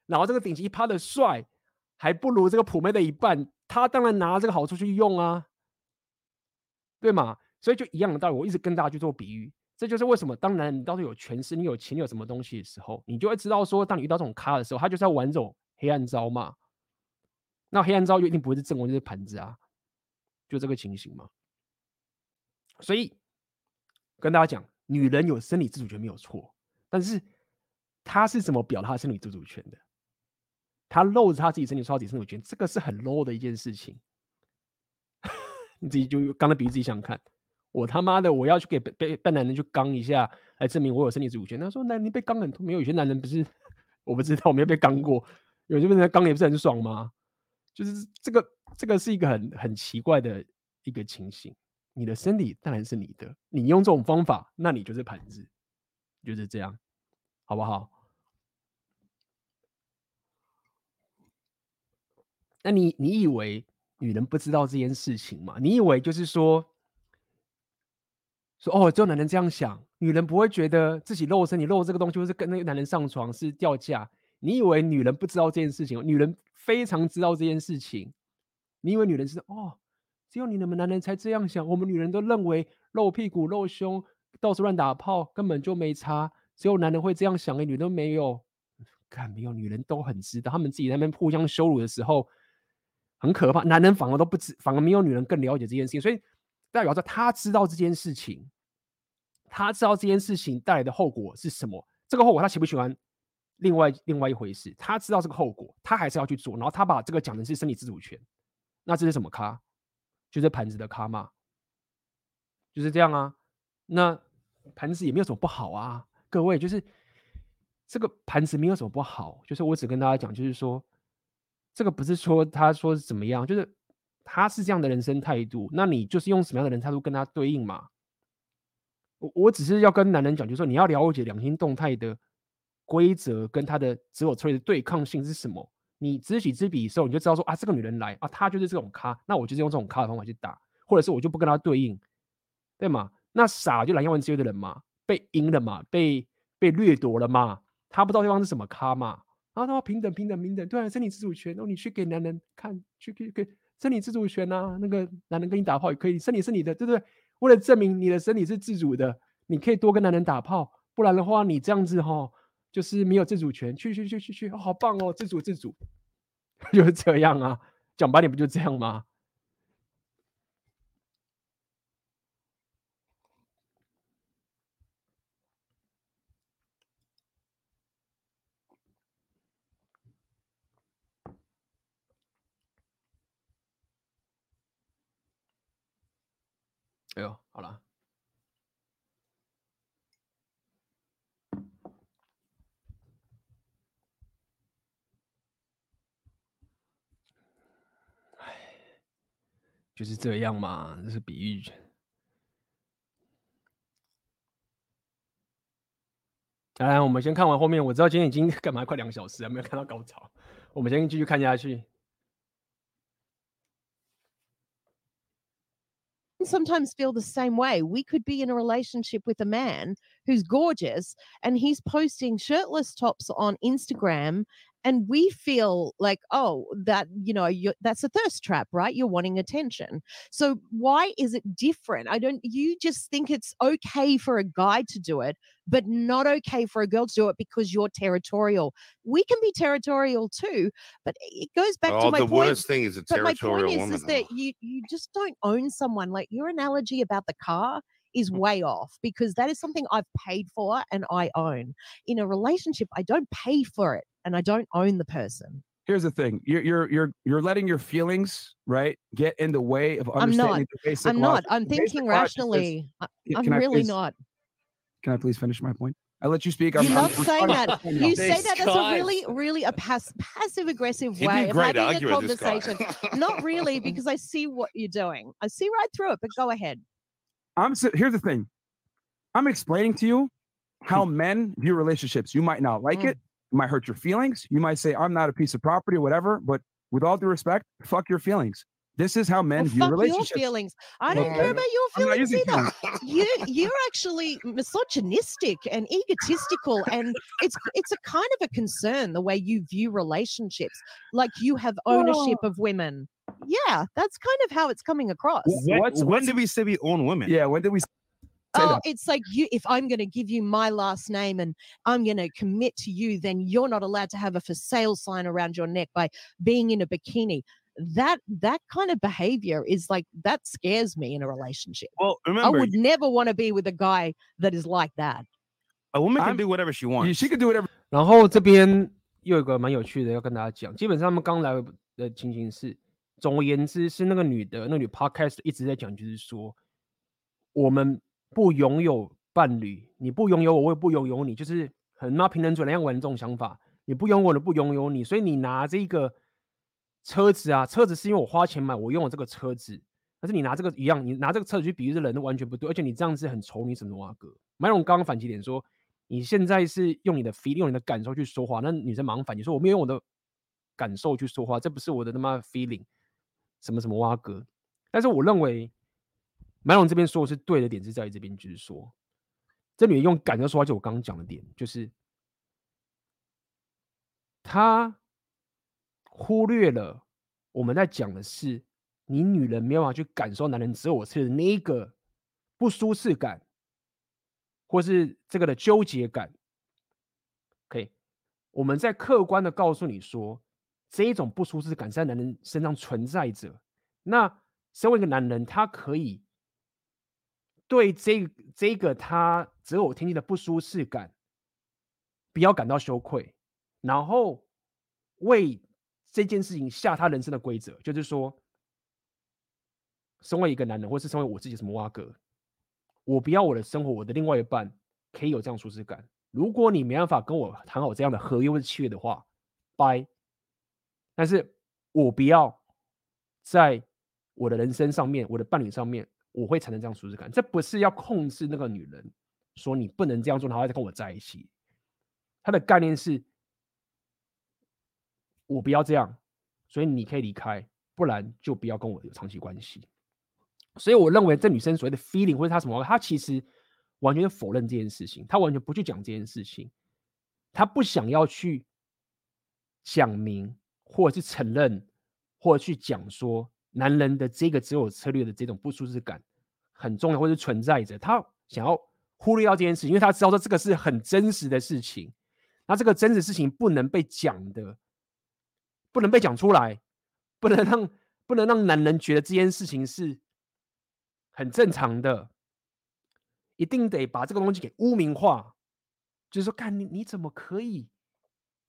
然后这个顶级趴的帅还不如这个普妹的一半，他当然拿这个好处去用啊，对吗？所以就一样的道理，我一直跟大家去做比喻，这就是为什么当男人你到时候有权势、你有钱、你有什么东西的时候，你就会知道说，当你遇到这种咖的时候，他就是要玩这种黑暗招嘛。那黑暗招就一定不会是正宫，就是盘子啊。就这个情形嘛。所以跟大家讲，女人有生理自主权没有错，但是她是怎么表达生理自主权的？她露着她自己身体，说自己生理权，这个是很 low 的一件事情。你自己就刚才比喻自己想想看，我他妈的我要去给被被男人去刚一下，来证明我有生理自主权。他说男人被刚很痛，没有？有些男人不是，我不知道，我没有被刚过，有些人刚也不是很爽吗？就是这个，这个是一个很很奇怪的一个情形。你的身体当然是你的，你用这种方法，那你就是盘子，就是这样，好不好？那你你以为女人不知道这件事情吗？你以为就是说，说哦，只有男人这样想，女人不会觉得自己露身你露这个东西，或是跟那个男人上床是掉价？你以为女人不知道这件事情？女人非常知道这件事情。你以为女人是哦，只有你们男人才这样想？我们女人都认为露屁股、露胸、到处乱打炮根本就没差，只有男人会这样想，哎，女人都没有。看，没有，女人都很知道，他们自己那边互相羞辱的时候很可怕。男人反而都不知，反而没有女人更了解这件事情。所以代表着他知道这件事情，他知道这件事情带来的后果是什么。这个后果他喜不喜欢？另外另外一回事，他知道这个后果，他还是要去做，然后他把这个讲的是生理自主权，那这是什么咖？就是盘子的咖嘛，就是这样啊。那盘子也没有什么不好啊，各位，就是这个盘子没有什么不好，就是我只跟大家讲，就是说这个不是说他说怎么样，就是他是这样的人生态度，那你就是用什么样的人态度跟他对应嘛。我我只是要跟男人讲，就是说你要了解两性动态的。规则跟他的自我策略的对抗性是什么？你知己知彼的时候，你就知道说啊，这个女人来啊，她就是这种咖，那我就是用这种咖的方法去打，或者是我就不跟她对应，对吗？那傻就蓝耀文这样的人嘛，被赢了嘛，被被掠夺了嘛，他不知道对方是什么咖嘛，然后他说平等平等平等，对啊，生理自主权，然后你去给男人看，去给给生理自主权啊，那个男人跟你打炮也可以，身体是你的，对不对？为了证明你的身体是自主的，你可以多跟男人打炮，不然的话你这样子哈。就是没有自主权，去去去去去，好棒哦，自主自主，就是这样啊，讲白点不就这样吗？哎呦，好了。就是这样嘛，这是比喻。当然，我们先看完后面。我知道今天已经干嘛快两小时了，没有看到高潮。我们先继续看下去。Sometimes feel the same way. We could be in a relationship with a man who's gorgeous and he's posting shirtless tops on Instagram and we feel like oh that you know that's a thirst trap right? You're wanting attention. So why is it different? I don't you just think it's okay for a guy to do it but not okay for a girl to do it because you're territorial. We can be territorial too but it goes back oh, to my the point worst thing is a territorial but my point woman. is, is that you you just don't own someone. Like your analogy about the car is mm. way off because that is something I've paid for and I own. In a relationship, I don't pay for it and I don't own the person. Here's the thing: you're you're you're you're letting your feelings right get in the way of understanding I'm not. the basic. I'm not. I'm thinking rationally. Is, I'm really please, not. Can I please finish my point? I let you speak. I'm You're not I'm, saying I'm, that. You say that as a really, really a pass, passive aggressive way of having a conversation. not really, because I see what you're doing. I see right through it. But go ahead. I'm here's the thing. I'm explaining to you how men view relationships. You might not like mm. it might hurt your feelings. You might say, I'm not a piece of property or whatever, but with all due respect, fuck your feelings. This is how men well, view fuck relationships. Your feelings. I don't care about your feelings either. you you're actually misogynistic and egotistical, and it's it's a kind of a concern the way you view relationships. Like you have ownership oh. of women Yeah, that's kind of how it's coming across. When, what's, when did we say we own women? Yeah, when did we oh, it's like you if I'm going to give you my last name and I'm going to commit to you, then you're not allowed to have a for sale sign around your neck by being in a bikini. that that kind of behavior is like that scares me in a relationship. Well, remember, I would never want to be with a guy that is like that. A woman can I'm, do whatever she wants. She can do whatever. 然后这边又有一个蛮有趣的要跟大家讲，基本上他们刚来的情形是， 总而言之是那个女的，那女 podcast 一直在讲，就是说我们不拥有伴侣，你不拥有我，我也不拥有你，就是很妈平等主义那样玩这种想法，你不拥有我的，不拥有你，所以你拿这个。车子啊，车子是因为我花钱买，我用了这个车子。但是你拿这个一样，你拿这个车子去比喻这人，都完全不对。而且你这样子很丑你，什么挖哥？麦龙刚刚反击点说，你现在是用你的 feeling，用你的感受去说话。那女生忙反击说，我没有用我的感受去说话，这不是我的他妈 feeling，什么什么挖哥。但是我认为麦龙这边说的是对的点是在于这边，就是说这女人用感受说话，就我刚刚讲的点，就是她。忽略了我们在讲的是，你女人没有办法去感受男人择偶策略的那一个不舒适感，或是这个的纠结感。OK，我们在客观的告诉你说，这一种不舒适感在男人身上存在着。那身为一个男人，他可以对这这个他择偶天性的不舒适感，不要感到羞愧，然后为。这件事情下他人生的规则，就是说，身为一个男人，或是身为我自己什么挖哥，我不要我的生活，我的另外一半可以有这样舒适感。如果你没办法跟我谈好这样的合约或者契约的话，拜。但是我不要在我的人生上面，我的伴侣上面，我会产生这样舒适感。这不是要控制那个女人，说你不能这样做，然后再跟我在一起。他的概念是。我不要这样，所以你可以离开，不然就不要跟我有长期关系。所以我认为这女生所谓的 feeling 或者她什么，她其实完全否认这件事情，她完全不去讲这件事情，她不想要去讲明，或者是承认，或者去讲说男人的这个择偶策略的这种不舒适感很重要，或者是存在着。他想要忽略掉这件事，因为他知道说这个是很真实的事情，那这个真实事情不能被讲的。不能被讲出来，不能让不能让男人觉得这件事情是很正常的，一定得把这个东西给污名化，就是说，看你你怎么可以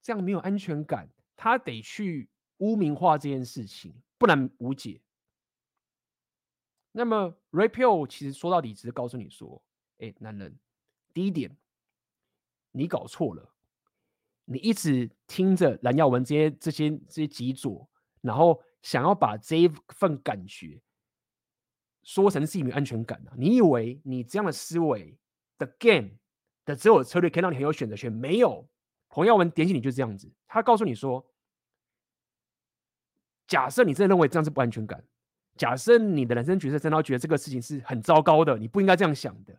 这样没有安全感？他得去污名化这件事情，不然无解。那么 repeal 其实说到底只是告诉你说，哎，男人，第一点，你搞错了。你一直听着蓝耀文这些这些这些极左，然后想要把这一份感觉说成是一种安全感啊？你以为你这样的思维的 game 的只有策略可以让你很有选择权？没有，洪耀文点醒你就是这样子。他告诉你说，假设你真的认为这样是不安全感，假设你的人生角色真的觉得这个事情是很糟糕的，你不应该这样想的。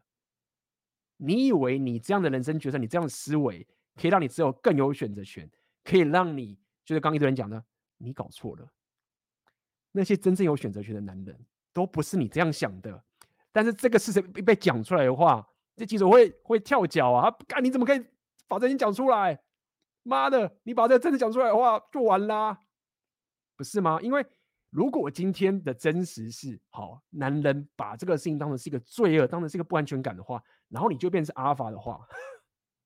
你以为你这样的人生角色，你这样的思维？可以让你只有更有选择权，可以让你就是刚一堆人讲的，你搞错了。那些真正有选择权的男人，都不是你这样想的。但是这个事实被讲出来的话，这记者会会跳脚啊！干，你怎么可以把这些讲出来？妈的，你把这个真的讲出来的话，就完啦，不是吗？因为如果今天的真实是好，男人把这个事情当成是一个罪恶，当成是一个不安全感的话，然后你就变成阿尔法的话。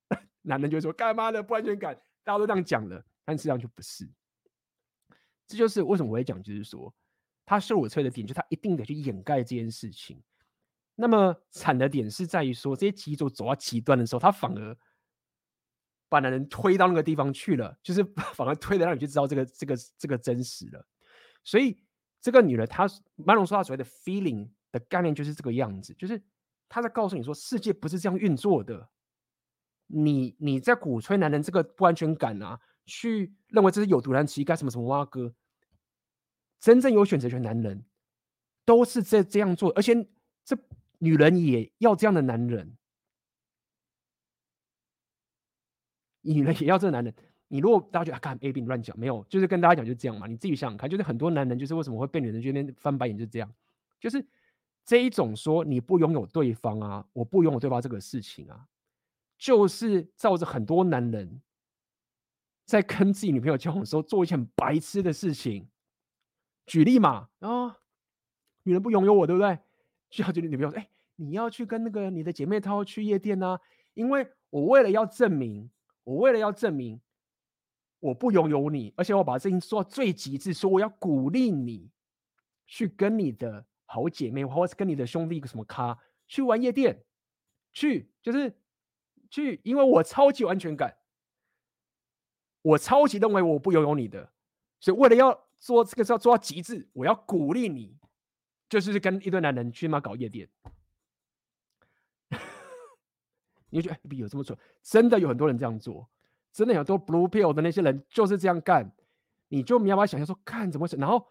男人就会说：“干嘛的不安全感？”大家都这样讲了，但实际上就不是。这就是为什么我会讲，就是说，他受我催的点，就他一定得去掩盖这件事情。那么惨的点是在于说，这些极左走到极端的时候，他反而把男人推到那个地方去了，就是 反而推的让你去知道这个这个这个真实了。所以这个女人，她马龙说她所谓的 feeling 的概念就是这个样子，就是她在告诉你说，世界不是这样运作的。你你在鼓吹男人这个不安全感啊，去认为这是有毒男乞丐什么什么哇哥，真正有选择权男人都是这这样做，而且这女人也要这样的男人，女人也要这个男人。你如果大家觉得啊，看 A B 乱讲，没有，就是跟大家讲就这样嘛。你自己想想看，就是很多男人就是为什么会被女人觉得翻白眼，就是这样，就是这一种说你不拥有对方啊，我不拥有对方这个事情啊。就是照着很多男人在跟自己女朋友交往的时候做一件很白痴的事情，举例嘛，啊、女人不拥有我，对不对？需要就女朋友说，哎，你要去跟那个你的姐妹淘去夜店啊，因为我为了要证明，我为了要证明我不拥有你，而且我把这事情做到最极致，说我要鼓励你去跟你的好姐妹，或者是跟你的兄弟一个什么咖去玩夜店，去就是去，因为我超级有安全感。我超级认为我不拥有你的，所以为了要做这个事要做到极致，我要鼓励你，就是跟一堆男人去嘛搞夜店。你就觉得哎，有这么蠢？真的有很多人这样做，真的有很多 blue pill 的那些人就是这样干。你就没有办法想象说，看怎么蠢？然后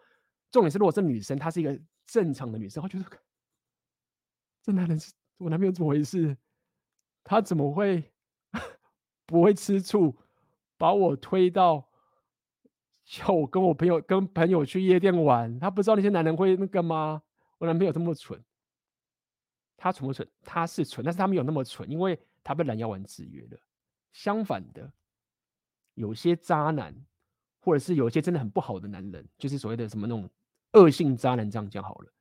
重点是，如果是女生，她是一个正常的女生，我觉得这男人是我男朋友怎么回事？他怎么会不会吃醋？把我推到叫我跟我朋友跟朋友去夜店玩，他不知道那些男人会那个吗？我男朋友这么蠢，他蠢不蠢？他是蠢，但是他没有那么蠢，因为他被蓝药丸制约了。相反的，有些渣男，或者是有些真的很不好的男人，就是所谓的什么那种恶性渣男，这样讲好了。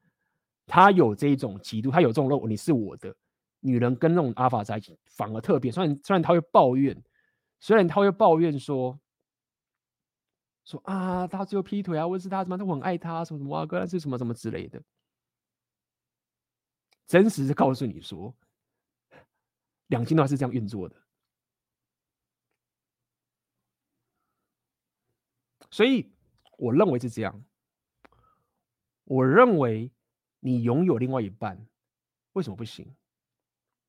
他有这一种嫉妒，他有这种肉，你是我的女人，跟那种阿法在一起反而特别。虽然虽然他会抱怨。虽然他会抱怨说，说啊，他只有劈腿啊，或者是他什么，他很爱他什么什么啊，哥，是什么什么之类的。真实是告诉你说，两性都还是这样运作的。所以我认为是这样。我认为你拥有另外一半，为什么不行？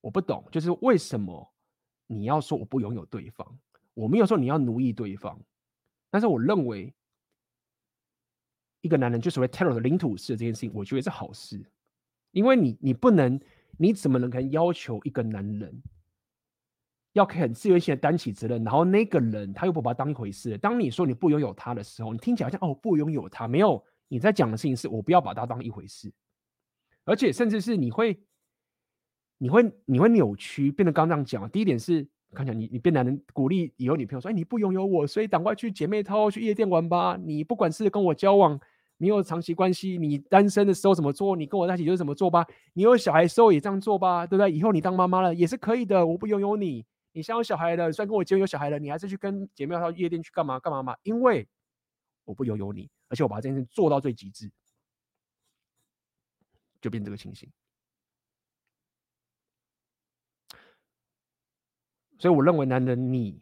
我不懂，就是为什么？你要说我不拥有对方，我没有说你要奴役对方，但是我认为一个男人就所谓 terror 的领土式的这件事情，我觉得是好事，因为你你不能，你怎么能可能要求一个男人要很自愿性的担起责任，然后那个人他又不把他当一回事？当你说你不拥有他的时候，你听起来好像哦不拥有他，没有你在讲的事情是我不要把他当一回事，而且甚至是你会。你会你会扭曲，变得刚刚这样讲。第一点是，看起来你你变男人，鼓励以后女朋友说：“哎，你不拥有我，所以赶快去姐妹淘去夜店玩吧。你不管是跟我交往，没有长期关系，你单身的时候怎么做，你跟我在一起就怎么做吧。你有小孩的时候也这样做吧，对不对？以后你当妈妈了也是可以的。我不拥有你，你像有小孩了，虽然跟我结婚有小孩了，你还是去跟姐妹到夜店去干嘛干嘛嘛？因为我不拥有你，而且我把这件事做到最极致，就变这个情形。”所以我认为，男人你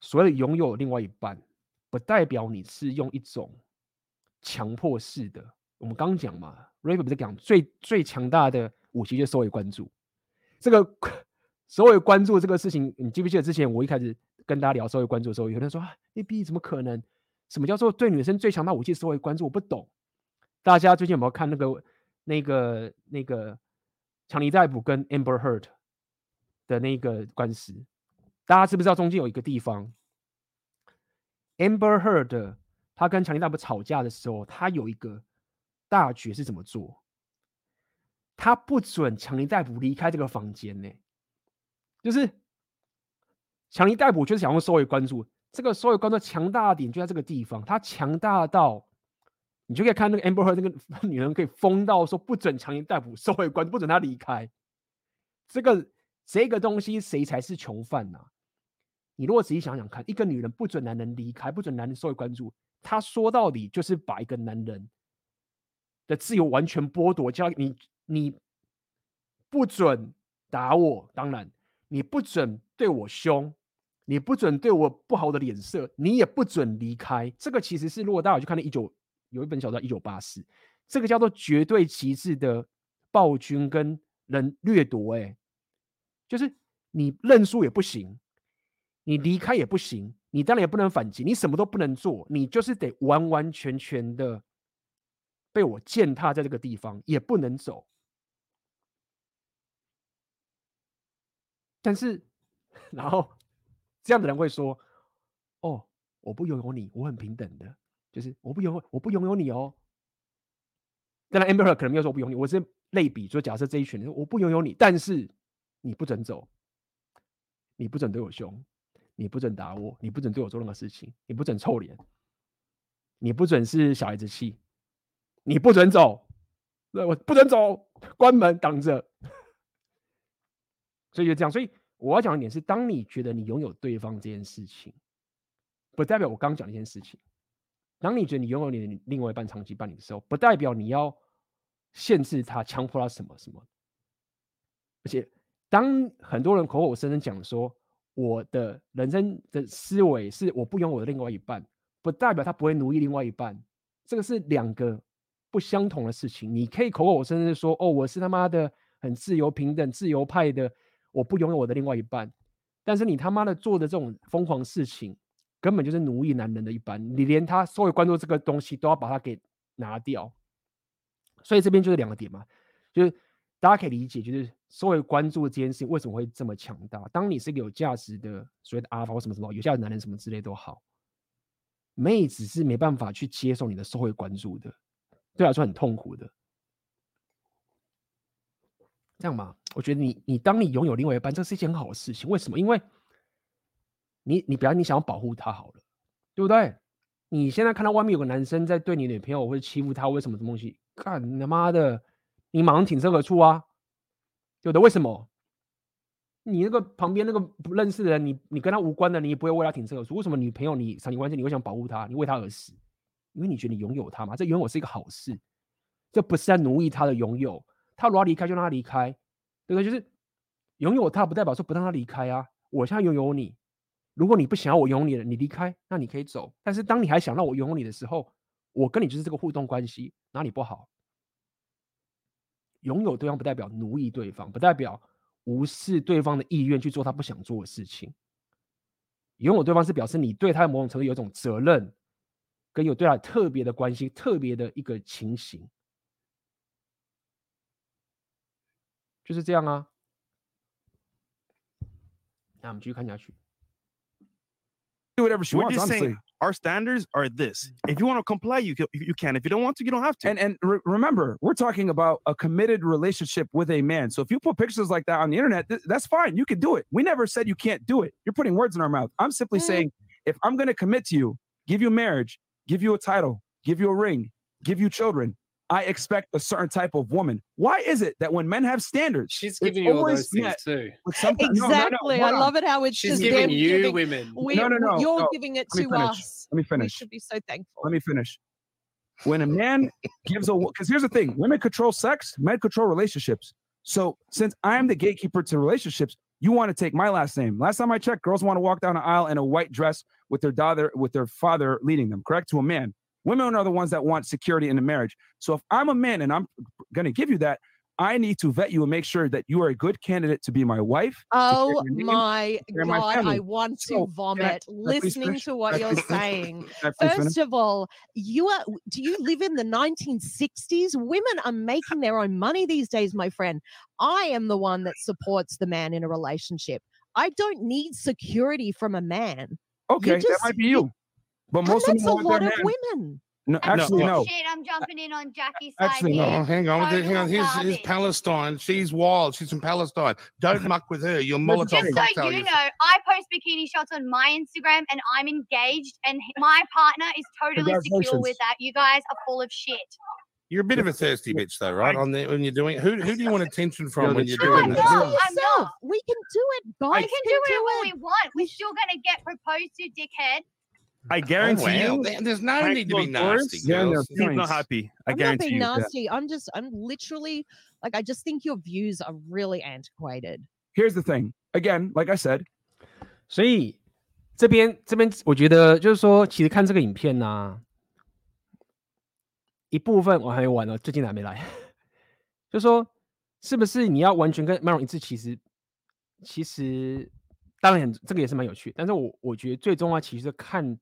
所谓的拥有另外一半，不代表你是用一种强迫式的。我们刚讲嘛，Raven 不是讲最最强大的武器就是社会关注。这个所有关注这个事情，你记不记得之前我一开始跟大家聊社会关注的时候，有人说啊，AB 怎么可能？什么叫做对女生最强大武器社会关注？我不懂。大家最近有没有看那个那个那个强尼戴普跟 Amber Heard？的那个官司，大家知不知道中间有一个地方？Amber Heard 他跟强尼大夫吵架的时候，他有一个大局是怎么做？他不准强尼大夫离开这个房间呢，就是强尼大夫就是想用社会关注，这个社会关注强大的点就在这个地方，他强大到你就可以看那个 Amber her 那个 女人可以疯到说不准强尼大夫 社会关注，不准他离开这个。这个东西谁才是囚犯呢、啊？你如果仔细想想看，一个女人不准男人离开，不准男人受为关注，他说到底就是把一个男人的自由完全剥夺，叫你你不准打我，当然你不准对我凶，你不准对我不好的脸色，你也不准离开。这个其实是如果大家有去看那一九有一本小说《一九八四》，这个叫做绝对极致的暴君跟人掠夺、哎。就是你认输也不行，你离开也不行，你当然也不能反击，你什么都不能做，你就是得完完全全的被我践踏在这个地方，也不能走。但是，然后这样的人会说：“哦，我不拥有你，我很平等的，就是我不拥有，我不拥有你哦。”当然，Amber 可能没有说我不拥有你，我是类比，说假设这一群人我不拥有你，但是。你不准走，你不准对我凶，你不准打我，你不准对我做任何事情，你不准臭脸，你不准是小孩子气，你不准走，对，我不准走，关门挡着。所以就这样，所以我要讲的点是，当你觉得你拥有对方这件事情，不代表我刚讲那件事情。当你觉得你拥有你的另外一半长期伴侣的时候，不代表你要限制他、强迫他什么什么。而且，当很多人口口声声讲说我的人生的思维是我不拥有我的另外一半，不代表他不会奴役另外一半。这个是两个不相同的事情。你可以口口声声说哦，我是他妈的很自由、平等、自由派的，我不拥有我的另外一半。但是你他妈的做的这种疯狂事情，根本就是奴役男人的一般。你连他稍微关注这个东西都要把它给拿掉。所以这边就是两个点嘛，就是。大家可以理解，就是稍微关注这件事情为什么会这么强大。当你是一个有价值的所谓的阿 l 或什么什么有价值的男人什么之类都好，妹子是没办法去接受你的社会关注的，对来说很痛苦的。这样嘛，我觉得你你当你拥有另外一半，这是一件很好的事情。为什么？因为你你比方你想要保护他好了，对不对？你现在看到外面有个男生在对你女朋友或者欺负他，为什么这东西？干你他妈的！你马上挺身而出啊！有的为什么？你那个旁边那个不认识的人，你你跟他无关的，你也不会为他挺身而出。为什么女朋友你长期关系你会想保护他，你为他而死？因为你觉得你拥有他嘛，这拥有是一个好事，这不是在奴役他的拥有。他如果要离开就让他离开，对不对？就是拥有他不代表说不让他离开啊。我现在拥有你，如果你不想要我拥有你了，你离开，那你可以走。但是当你还想让我拥有你的时候，我跟你就是这个互动关系，哪里不好？拥有对方不代表奴役对方，不代表无视对方的意愿去做他不想做的事情。拥有对方是表示你对他的某种程度有一种责任，跟有对他特别的关心、特别的一个情形，就是这样啊。那我们继续看下去。Do whatever she wants, honestly. Saying, our standards are this. If you want to comply, you can, you can. If you don't want to, you don't have to. And and re- remember, we're talking about a committed relationship with a man. So if you put pictures like that on the internet, th- that's fine. You can do it. We never said you can't do it. You're putting words in our mouth. I'm simply mm. saying, if I'm going to commit to you, give you marriage, give you a title, give you a ring, give you children, I expect a certain type of woman. Why is it that when men have standards, she's giving you all those things too? Exactly. No, no, no, I love it how it's she's just giving you giving, women. We, no, no, no. You're no. giving it to us. Let me finish. We should be so thankful. Let me finish. When a man gives a because here's the thing: women control sex, men control relationships. So since I'm the gatekeeper to relationships, you want to take my last name. Last time I checked, girls want to walk down the aisle in a white dress with their daughter, with their father leading them. Correct to a man. Women are the ones that want security in the marriage. So if I'm a man and I'm going to give you that, I need to vet you and make sure that you are a good candidate to be my wife. Oh my God, my I want to so, vomit I, listening to what you're saying. First of all, you are do you live in the 1960s? Women are making their own money these days, my friend. I am the one that supports the man in a relationship. I don't need security from a man. Okay, just, that might be you. But most and that's of them a lot of women. No, actually, no. Shit, I'm jumping in on Jackie's side. Actually, here. no. Hang on, hang on. Here's, here's Palestine. She's wild. She's from Palestine. Don't muck with her. You're Molotov Just so you know, I post bikini shots on my Instagram, and I'm engaged, and my partner is totally secure with that. You guys are full of shit. You're a bit of a thirsty bitch, though, right? On the when you're doing who who do you want attention from when you're doing this? I'm not. We can do it, guys. We can do it when we want. We're still gonna get proposed to, dickhead. I guarantee oh, well, you. There's no need to be nasty. Yeah, He's not happy. I I'm guarantee not being you. nasty. I'm just, I'm literally like, I just think your views are really antiquated. Here's the thing. Again, like I said. 所以这边这边，我觉得就是说，其实看这个影片呢、啊，一部分我还没完呢，最近还没来。就说是不是你要完全跟 Maron 一致？其实，其实当然这个也是蛮有趣。但是我我觉得最重要其实是看。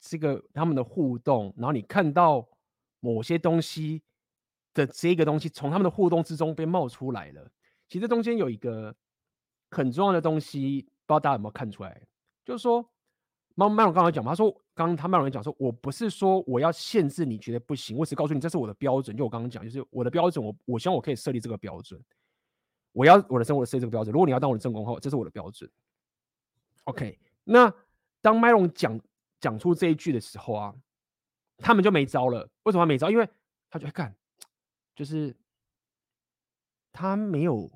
这个他们的互动，然后你看到某些东西的这个东西从他们的互动之中被冒出来了。其实中间有一个很重要的东西，不知道大家有没有看出来？就是说，麦麦龙刚才讲，他说刚刚他麦龙讲说，我不是说我要限制你觉得不行，我只告诉你这是我的标准。就我刚刚讲，就是我的标准，我我希望我可以设立这个标准。我要我的生活设立这个标准。如果你要当我的正宫后，这是我的标准。OK，那当麦龙讲。讲出这一句的时候啊，他们就没招了。为什么没招？因为他就会干，就是他没有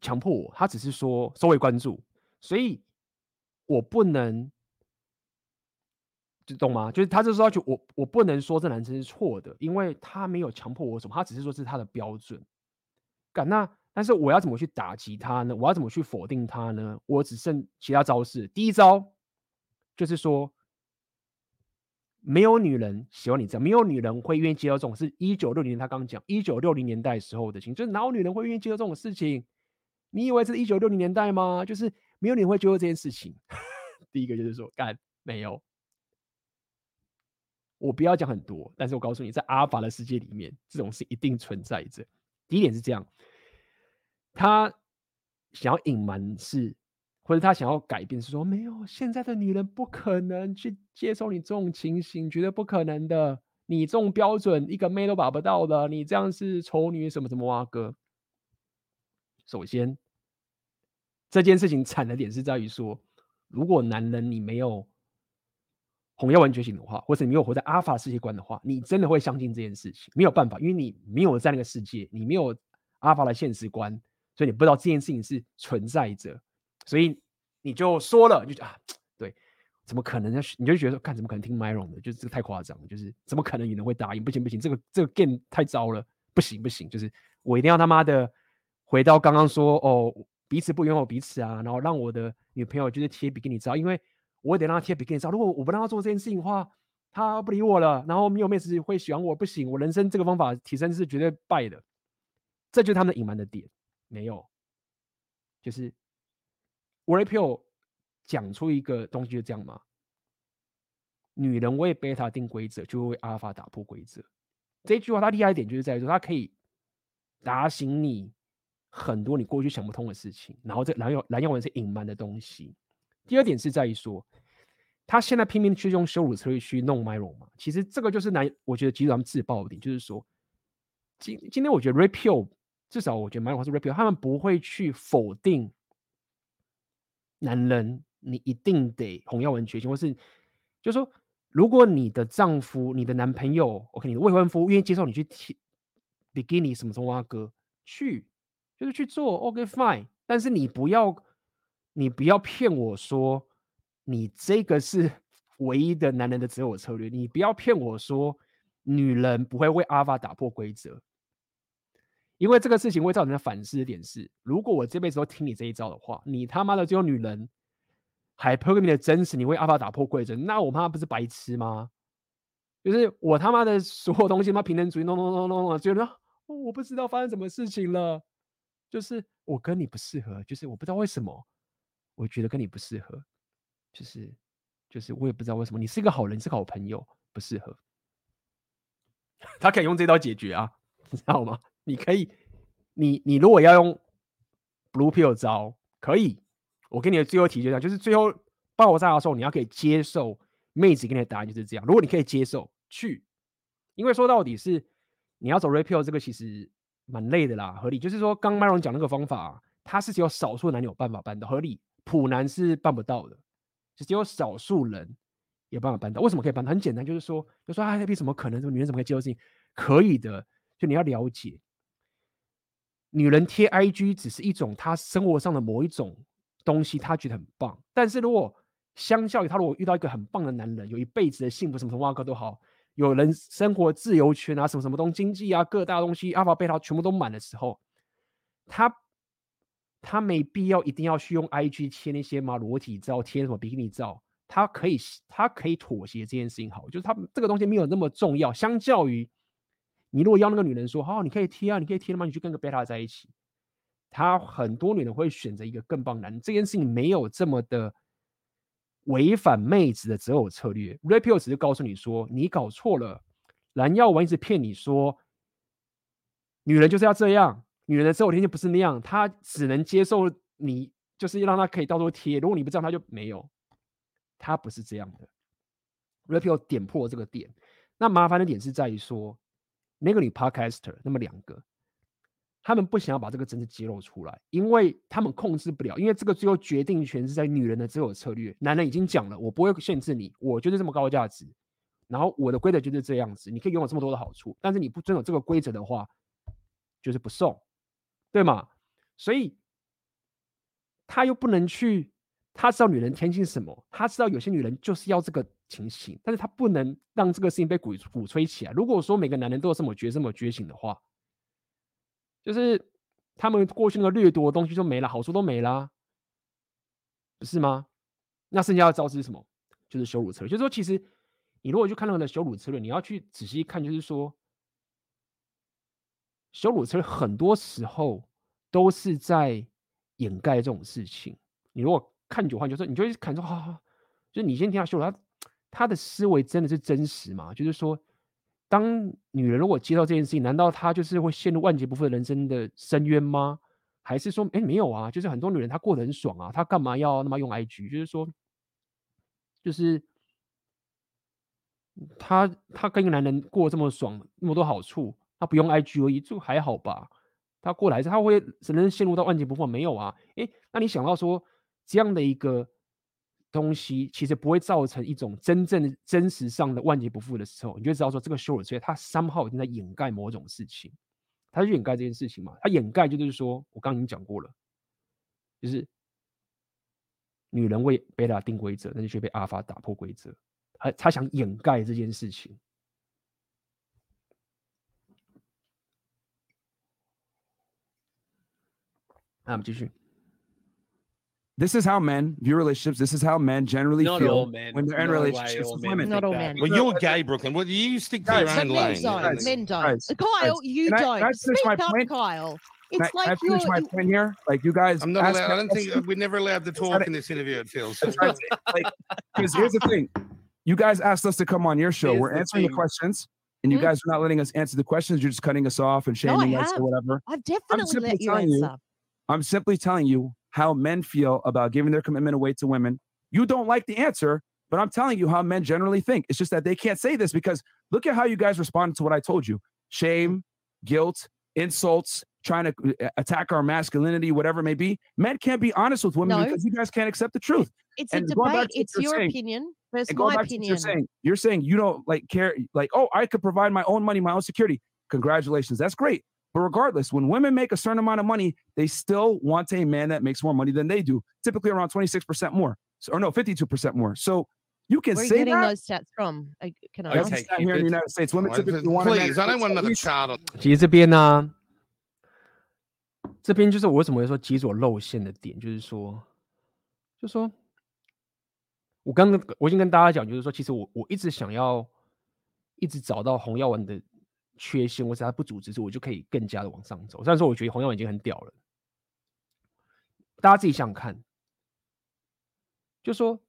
强迫我，他只是说稍微关注，所以我不能，就懂吗？就是他就说就我我不能说这男生是错的，因为他没有强迫我什么，他只是说这是他的标准。干那。但是我要怎么去打击他呢？我要怎么去否定他呢？我只剩其他招式。第一招就是说，没有女人喜欢你这样，没有女人会愿意接受这种事。一九六零年他刚讲，一九六零年代时候的情，就是哪有女人会愿意接受这种事情？你以为是一九六零年代吗？就是没有女人会接受这件事情。第一个就是说，干没有。我不要讲很多，但是我告诉你，在阿法的世界里面，这种事一定存在着。第一点是这样。他想要隐瞒是，或者他想要改变是说没有，现在的女人不可能去接受你这种情形，绝对不可能的。你这种标准一个妹都把不到的，你这样是丑女什么什么哇哥。首先，这件事情惨的点是在于说，如果男人你没有红药丸觉醒的话，或者你没有活在阿法世界观的话，你真的会相信这件事情。没有办法，因为你没有在那个世界，你没有阿法的现实观。所以你不知道这件事情是存在着，所以你就说了，你就啊，对，怎么可能呢？你就觉得说，看怎么可能听 Myron 的？就是这个太夸张了，就是怎么可能有人会答应？不行不行，这个这个 game 太糟了，不行不行，就是我一定要他妈的回到刚刚说哦，彼此不拥有彼此啊，然后让我的女朋友就是贴比基尼照，因为我得让她贴比基尼照。如果我不让她做这件事情的话，她不理我了，然后没有妹子会喜欢我，不行，我人生这个方法提升是绝对败的，这就是他们隐瞒的点。没有，就是 Rapio 讲出一个东西就这样吗？女人为贝塔定规则，就会为阿尔法打破规则。这句话它厉害一点就是在于说，它可以打醒你很多你过去想不通的事情。然后这蓝药蓝药丸是隐瞒的东西。第二点是在于说，他现在拼命去用羞辱策略去弄 Myron 嘛。其实这个就是男，我觉得其实他们自爆的点，就是说，今今天我觉得 Rapio。至少我觉得 Myron 是 Rapio，他们不会去否定男人，你一定得红药丸觉醒，或是就是说，如果你的丈夫、你的男朋友，OK，你的未婚夫愿意接受你去提比基尼什么什么哥去，就是去做，OK fine，但是你不要，你不要骗我说你这个是 唯一的男人的择偶策略，你不要骗我说女人不会为阿法打破规则。因为这个事情会造成的反思的点是，如果我这辈子都听你这一招的话，你他妈的只有女人还拼命的真实，你会阿法打破规则，那我妈不是白痴吗？就是我他妈的所有东西，妈平等主义，弄弄弄弄弄，觉得我不知道发生什么事情了，就是我跟你不适合，就是我不知道为什么，我觉得跟你不适合，就是就是我也不知道为什么，你是一个好人，是个好朋友，不适合。他可以用这招解决啊，你知道吗？你可以，你你如果要用 Blue Pill 招，可以。我给你的最后提就这样，就是最后爆炸的时候，你要可以接受妹子给你的答案就是这样。如果你可以接受，去，因为说到底是你要走 repeal 这个其实蛮累的啦，合理。就是说，刚 Myron 讲那个方法，它是只有少数男女有办法办到，合理。普男是办不到的，就只有少数人有办法办到。为什么可以办到？很简单，就是说，就说啊，那怎么可能？这个女人怎么可以接受事情？可以的，就你要了解。女人贴 IG 只是一种她生活上的某一种东西，她觉得很棒。但是如果相较于她，如果遇到一个很棒的男人，有一辈子的幸福，什么什么挖哥都好，有人生活自由权啊，什么什么东经济啊，各大东西阿法贝塔全部都满的时候，她她没必要一定要去用 IG 贴那些嘛裸体照，贴什么比基尼照，她可以她可以妥协这件事情好，就是她这个东西没有那么重要，相较于。你如果要那个女人说，好、哦，你可以贴啊，你可以贴吗？你去跟个贝塔在一起，他很多女人会选择一个更棒男人。这件事情没有这么的违反妹子的择偶策略。Rapio 只是告诉你说，你搞错了。蓝药丸一直骗你说，女人就是要这样，女人的择偶条件不是那样，她只能接受你，就是让她可以到处贴。如果你不这样，她就没有。她不是这样的。Rapio 点破这个点，那麻烦的点是在于说。那个女 podcaster，那么两个，他们不想要把这个真实揭露出来，因为他们控制不了，因为这个最后决定权是在女人的择偶策略。男人已经讲了，我不会限制你，我就是这么高价值，然后我的规则就是这样子，你可以拥有这么多的好处，但是你不遵守这个规则的话，就是不送，对吗？所以他又不能去，他知道女人天性什么，他知道有些女人就是要这个情形，但是他不能让这个事情被鼓鼓吹起来。如果说每个男人都有这么觉这么觉醒的话，就是他们过去那个掠夺的东西就没了，好处都没了，不是吗？那剩下的招式是什么？就是羞辱策略，就是说其实。你如果去看他们的羞辱策略，你要去仔细看，就是说，羞辱策略很多时候都是在掩盖这种事情。你如果看久的话，就是你就会看说，哈哈，就是你先听他羞辱他，他的思维真的是真实吗？就是说，当女人如果接到这件事情，难道她就是会陷入万劫不复的人生的深渊吗？还是说，哎，没有啊，就是很多女人她过得很爽啊，她干嘛要那么用 IG？就是说，就是。他他跟一个男人过这么爽，那么多好处，他不用 IG 而已，就还好吧？他过来是他会只能陷入到万劫不复？没有啊？诶，那你想到说这样的一个东西，其实不会造成一种真正真实上的万劫不复的时候，你就知道说这个修尔崔他 somehow 已经在掩盖某种事情，他就掩盖这件事情嘛？他掩盖就是说我刚刚已经讲过了，就是女人为贝塔定规则，那就却被阿法打破规则。他他想掩盖这件事情。那我们继续。This is how men view relationships. This is how men generally Not feel men. when they're in no relationships way, with men women. Not all men. Well, you're gay, Brooklyn. Well, you stick to Guys, your own men lane. don't. Guys, men don't. guys, Kyle, you can I- don't. can I finish Speak my up, point? Kyle. It's can I like finish you're. my point here? Like you guys, I'm not allowed. I don't think we're never allowed to talk in this interview. It feels. like, because here's the thing, you guys asked us to come on your show. Here's We're the answering the questions, and you Hmm? guys are not letting us answer the questions. You're just cutting us off and No, shaming us or whatever. I've definitely let you telling you- I'm simply telling you how men feel about giving their commitment away to women. You don't like the answer, but I'm telling you how men generally think. It's just that they can't say this because look at how you guys responded to what I told you shame, guilt, insults, trying to uh, attack our masculinity, whatever it may be. Men can't be honest with women No. because you guys can't accept the truth. It's and a debate. It's your saying- opinion going my opinion. you're saying, you're saying you don't like care, like, oh, I could provide my own money, my own security. Congratulations. That's great. But regardless, when women make a certain amount of money, they still want a man that makes more money than they do, typically around 26% more. So, or no, 52% more. So you can Where are you say getting that. those stats from? Uh, Can I Okay. ask? That's not here in the United States. Women typically want a man Please, I that don't want makes at another least- chart on. 其实这边呢、这边就是我为什么会说极左露馅的点，就是说，就说，我刚刚我已经跟大家讲，就是说，其实我我一直想要一直找到红药丸的 缺陷，或是他不足之处，我就可以更加的往上走。虽然说我觉得红药丸已经很屌了，大家自己想想看，就说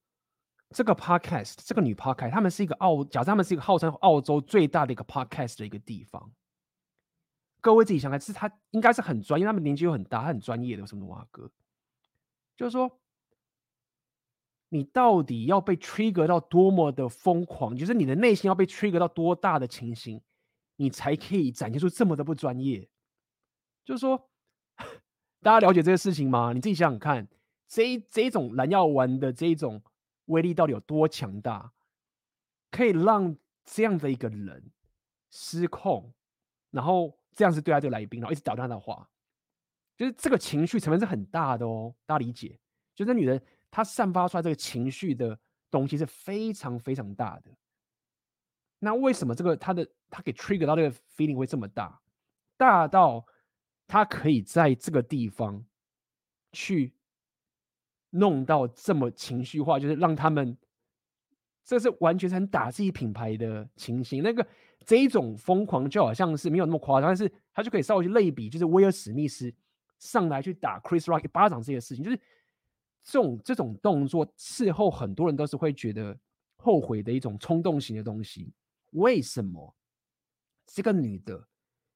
这个 podcast，这个女 podcast，他们是一个澳，假设他们是一个号称澳洲最大的一个 podcast 的一个地方。各位自己想看，是他应该是很专业，他们年纪又很大，很专业的，有什么哇哥？就是说，你到底要被 trigger 到多么的疯狂，就是你的内心要被 trigger 到多大的情形，你才可以展现出这么的不专业？就是说，大家了解这个事情吗？你自己想想看，这一这一种蓝药丸的这一种威力到底有多强大，可以让这样的一个人失控，然后。这样子对待这个来宾，然后一直打断他的话，就是这个情绪成分是很大的哦，大家理解？就这女人她散发出来这个情绪的东西是非常非常大的。那为什么这个他的他给 trigger 到这个 feeling 会这么大？大到他可以在这个地方去弄到这么情绪化，就是让他们这是完全是很打自己品牌的情形，那个。这一种疯狂就好像是没有那么夸张，但是他就可以稍微去类比，就是威尔史密斯上来去打 Chris Rock 一巴掌这些事情，就是这种这种动作，事后很多人都是会觉得后悔的一种冲动型的东西。为什么这个女的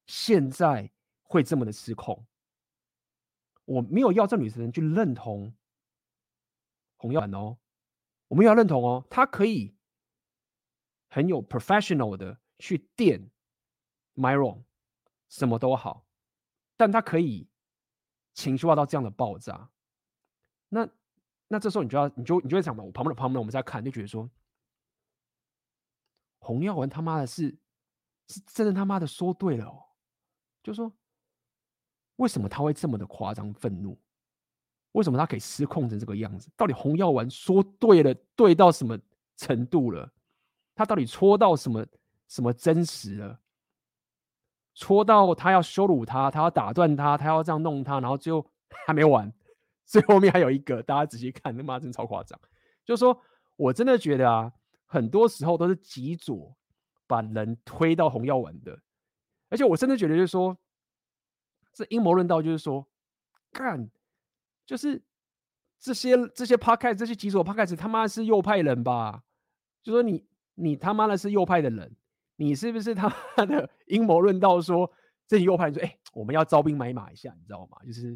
现在会这么的失控？我没有要这女生去认同红药丸哦，我没有要认同哦，她可以很有 professional 的。去电 Myron 什么都好，但他可以情绪化到这样的爆炸。那那这时候你就要，你就你就会想嘛，我旁边的旁边我们在看，就觉得说，洪耀文他妈的是是真的他妈的说对了哦，就说为什么他会这么的夸张愤怒？为什么他可以失控成这个样子？到底洪耀文说对了，对到什么程度了？他到底戳到什么什么真实了？戳到他要羞辱他，他要打断他，他要这样弄他，然后最后 还没完，最后面还有一个，大家仔细看，他妈真超夸张。就是说我真的觉得啊，很多时候都是极左把人推到洪耀文的，而且我真的觉得就是说，这阴谋论到就是说，干，就是这些这些 p o c a s t 这些极左 p o c a s t 他妈是右派人吧？就说你你他妈的是右派的人。你是不是他妈的阴谋论到说，这右派说，哎、我们要招兵买马一下，你知道吗？就是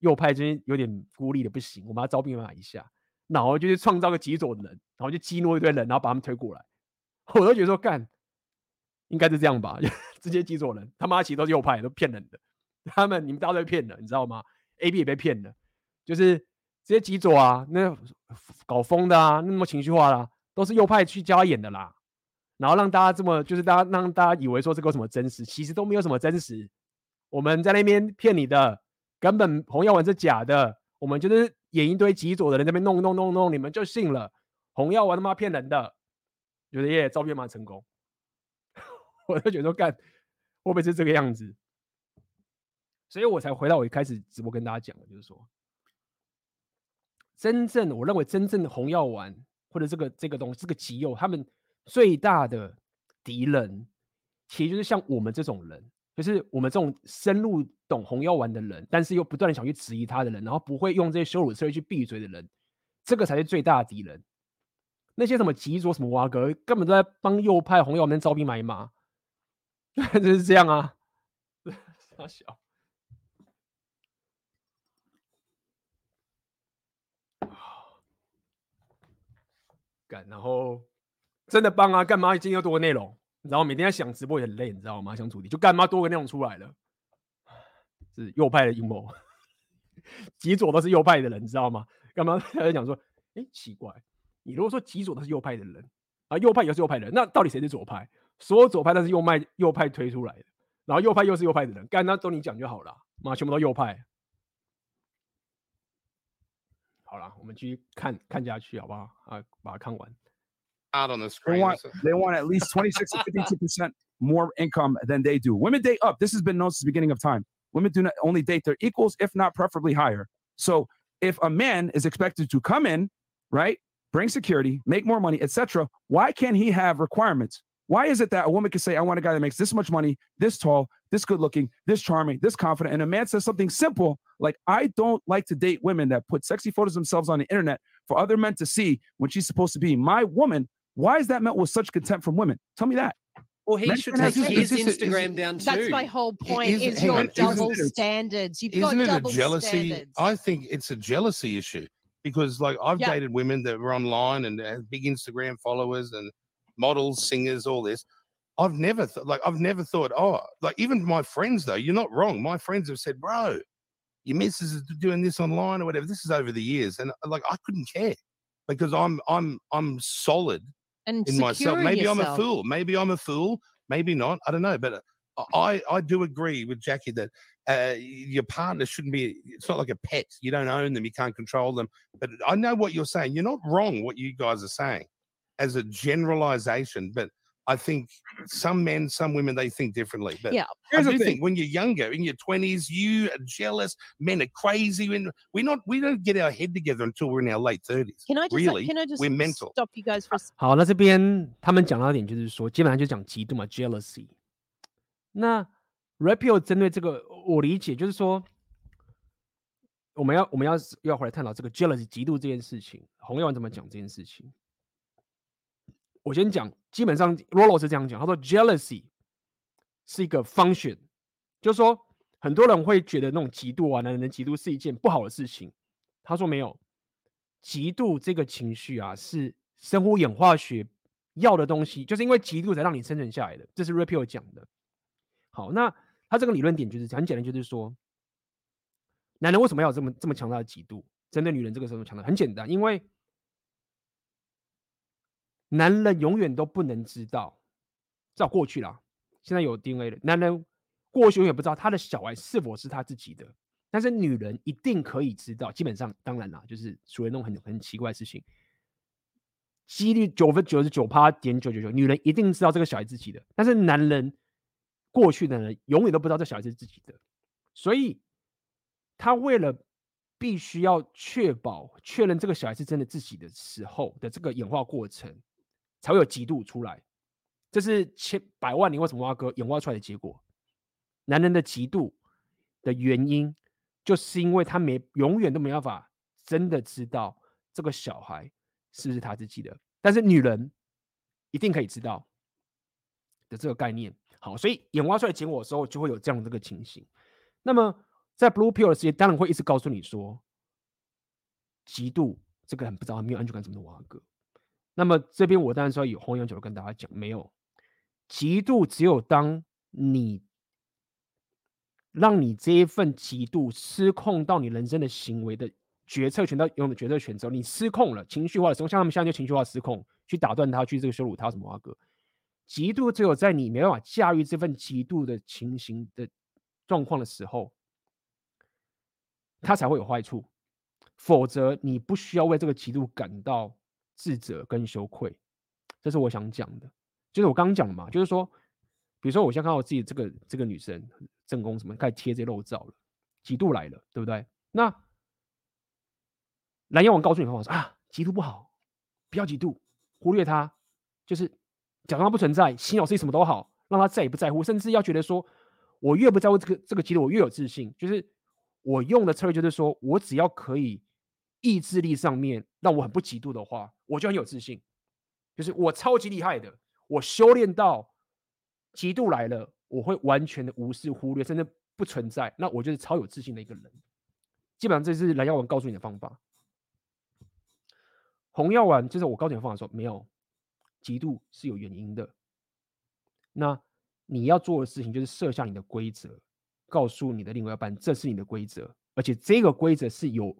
右派这边有点孤立的不行，我们要招兵买马一下，然后就去创造个极左的人，然后就激怒一堆人，然后把他们推过来。我都觉得说，干，应该是这样吧？直接极左人他妈其实都是右派，都骗人的。他们你们大家都被骗了，你知道吗？A B 也被骗了，就是这些极左啊，那搞疯的啊，那么情绪化啦、都是右派去教他演的啦。然后让大家这么，就是大家让大家以为说这个什么真实，其实都没有什么真实。我们在那边骗你的，根本洪耀文是假的。我们就是演一堆极左的人在那边弄弄弄弄，你们就信了。红药丸他妈骗人的，觉得耶，招兵马成功。我就觉得说干，会不会是这个样子？所以我才回到我一开始直播跟大家讲的，就是说，真正我认为真正的红药丸或者这个这个东西，这个极右他们。最大的敌人，其实就是像我们这种人，就是我们这种深入懂红药丸的人，但是又不断的想去质疑他的人，然后不会用这些羞辱词汇去闭嘴的人，这个才是最大的敌人。那些什么极左、什么瓦格，根本都在帮右派红药丸招兵买马，就是这样啊。傻小，干，然后。真的棒啊！干嘛今天要多个内容？然后每天在想直播也很累，你知道吗？想主题就干嘛多个内容出来了？是右派的阴谋，极左都是右派的人，你知道吗？干嘛他在讲说？哎，奇怪，你如果说极左都是右派的人啊，右派也是右派的人，那到底谁是左派？所有左派都是右派右派推出来的，然后右派又是右派的人，干那都你讲就好了，妈，全部都右派。好了，我们继续看看下去，好不好？啊，把它看完。Out on the screen. They want, they want at least 26 to 52% more income than they do. Women date up. This has been known since the beginning of time. Women do not only date their equals, if not preferably higher. So if a man is expected to come in, right, bring security, make more money, etc., why can't he have requirements? Why is it that a woman can say, I want a guy that makes this much money, this tall, this good looking, this charming, this confident, and a man says something simple like, I don't like to date women that put sexy photos themselves on the internet for other men to see when she's supposed to be my woman why is that met with such contempt from women? Tell me that. Well, he should take his Instagram down too. That's my whole point. Is, is your double standards? You've isn't got it a jealousy? Standards. I think it's a jealousy issue because, like, I've yep. dated women that were online and had big Instagram followers and models, singers, all this. I've never th- like I've never thought, oh, like even my friends though, you're not wrong. My friends have said, bro, your missus is doing this online or whatever. This is over the years, and uh, like I couldn't care because I'm I'm I'm solid and in myself. Maybe yourself. I'm a fool. Maybe I'm a fool. Maybe not. I don't know. But uh, I I do agree with Jackie that uh, your partner shouldn't be. It's not like a pet. You don't own them. You can't control them. But I know what you're saying. You're not wrong. What you guys are saying, as a generalization. But I think some men, some women, they think differently. But yeah, I do think when you're younger, in your twenties, you are jealous. Men are crazy. When we're not, we don't get our head together until we're in our late thirties. Can I just, really? Can I just we're mental. stop you guys for? 好，那这边他们讲到一点，就是说，基本上就讲嫉妒嘛，jealousy。那 Rapio 针对这个，我理解就是说，我们要我们要要回来探讨这个 jealousy 嫉妒这件事情。洪耀文怎么讲这件事情？ 我先讲，基本上 Rolo 是这样讲，他说 jealousy 是一个 function，就是说很多人会觉得那种嫉妒啊，男人的嫉妒是一件不好的事情。他说没有，嫉妒这个情绪啊，是生物演化学要的东西，就是因为嫉妒才让你生存下来的。这是 Rapio 讲的。好，那他这个理论点就是很简单，就是说，男人为什么要有这么这么强大的嫉妒？针对女人这个时候强大，很简单，因为。男人永远都不能知道至少过去了，现在有 DNA 了男人过去永远不知道他的小孩是否是他自己的，但是女人一定可以知道。基本上，当然啦，就是属于那种很很奇怪的事情，几率九分九十九趴点九九九，女人一定知道这个小孩自己的，但是男人过去的人永远都不知道这小孩是自己的，所以他为了必须要确保确认这个小孩是真的自己的时候的这个演化过程，才会有嫉妒出来。这是千百万年为什么挖哥演化出来的结果。男人的嫉妒的原因，就是因为他没永远都没办法真的知道这个小孩是不是他自己的。但是女人一定可以知道的这个概念。好，所以演化出来结果的时候，就会有这样的这个情形。那么在 Blue Pill 的世界，当然会一直告诉你说，嫉妒这个很不知道没有安全感怎么的蛙哥。那么这边我当然说有弘扬角度跟大家讲，没有。嫉妒只有当你让你这一份嫉妒失控到你人生的行为的决策权到用的决策权之后，你失控了，情绪化的时候，像他们现在就情绪化失控，去打断他，去这个羞辱他什么啊哥？嫉妒只有在你没办法驾驭这份嫉妒的情形的状况的时候，它才会有坏处，否则你不需要为这个嫉妒感到自责跟羞愧，这是我想讲的。就是我刚刚讲的嘛，就是说，比如说我现在看到我自己这个这个女生正宫什么开始贴这些漏照了，嫉妒来了，对不对？那蓝药王告诉你方法说啊，嫉妒不好，不要嫉妒，忽略它，就是假装它不存在，洗脑自己什么都好，让他再也不在乎，甚至要觉得说，我越不在乎这个这个嫉妒，我越有自信。就是我用的策略就是说，我只要可以意志力上面让我很不嫉妒的话，我就很有自信，就是我超级厉害的。我修炼到极度来了，我会完全的无视、忽略，甚至不存在。那我就是超有自信的一个人。基本上这是蓝药丸告诉你的方法。红药丸就是我告诉你的方法说，说没有极度是有原因的。那你要做的事情就是设下你的规则，告诉你的另外一半这是你的规则，而且这个规则是有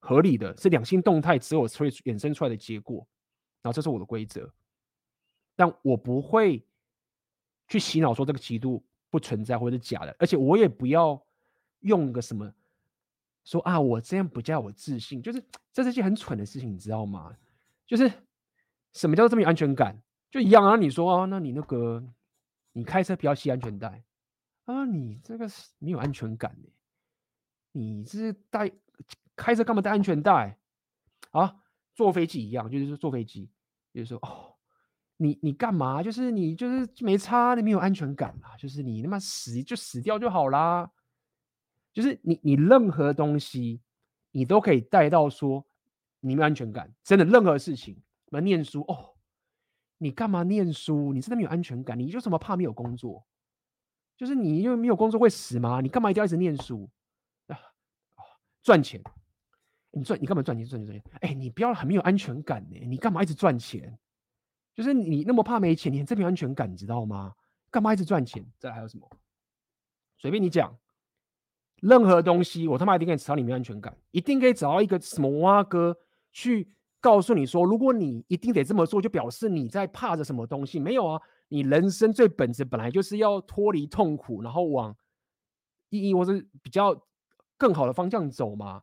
合理的，是两性动态之后会衍生出来的结果。然后这是我的规则。但我不会去洗脑说这个嫉妒不存在或者是假的，而且我也不要用个什么说啊，我这样不叫我自信，就是 这是件很蠢的事情，你知道吗？就是什么叫做这么有安全感？就一样啊，你说啊，那你那个你开车不要系安全带啊，你这个是没有安全感的，你是带开车干嘛带安全带啊？坐飞机一样，就是说坐飞机，就是说哦。你你干嘛？就是你就是没差，你没有安全感啊！就是你他妈死就死掉就好啦。就是你你任何东西，你都可以带到说你没有安全感。真的任何事情，什么念书哦，你干嘛念书？你真的没有安全感？你就什么怕没有工作？就是你因为没有工作会死吗？你干嘛一定要一直念书啊？赚钱，你赚你干嘛赚钱赚钱赚钱？哎，你不要很没有安全感呢？你干嘛一直赚钱？就是你那么怕没钱，你这没有安全感，你知道吗？干嘛一直赚钱？再还有什么？随便你讲，任何东西我他妈一定可以找你没安全感，一定可以找到一个什么蛙哥去告诉你说，如果你一定得这么做，就表示你在怕着什么东西？没有啊，你人生最本质本来就是要脱离痛苦，然后往意义或是比较更好的方向走嘛。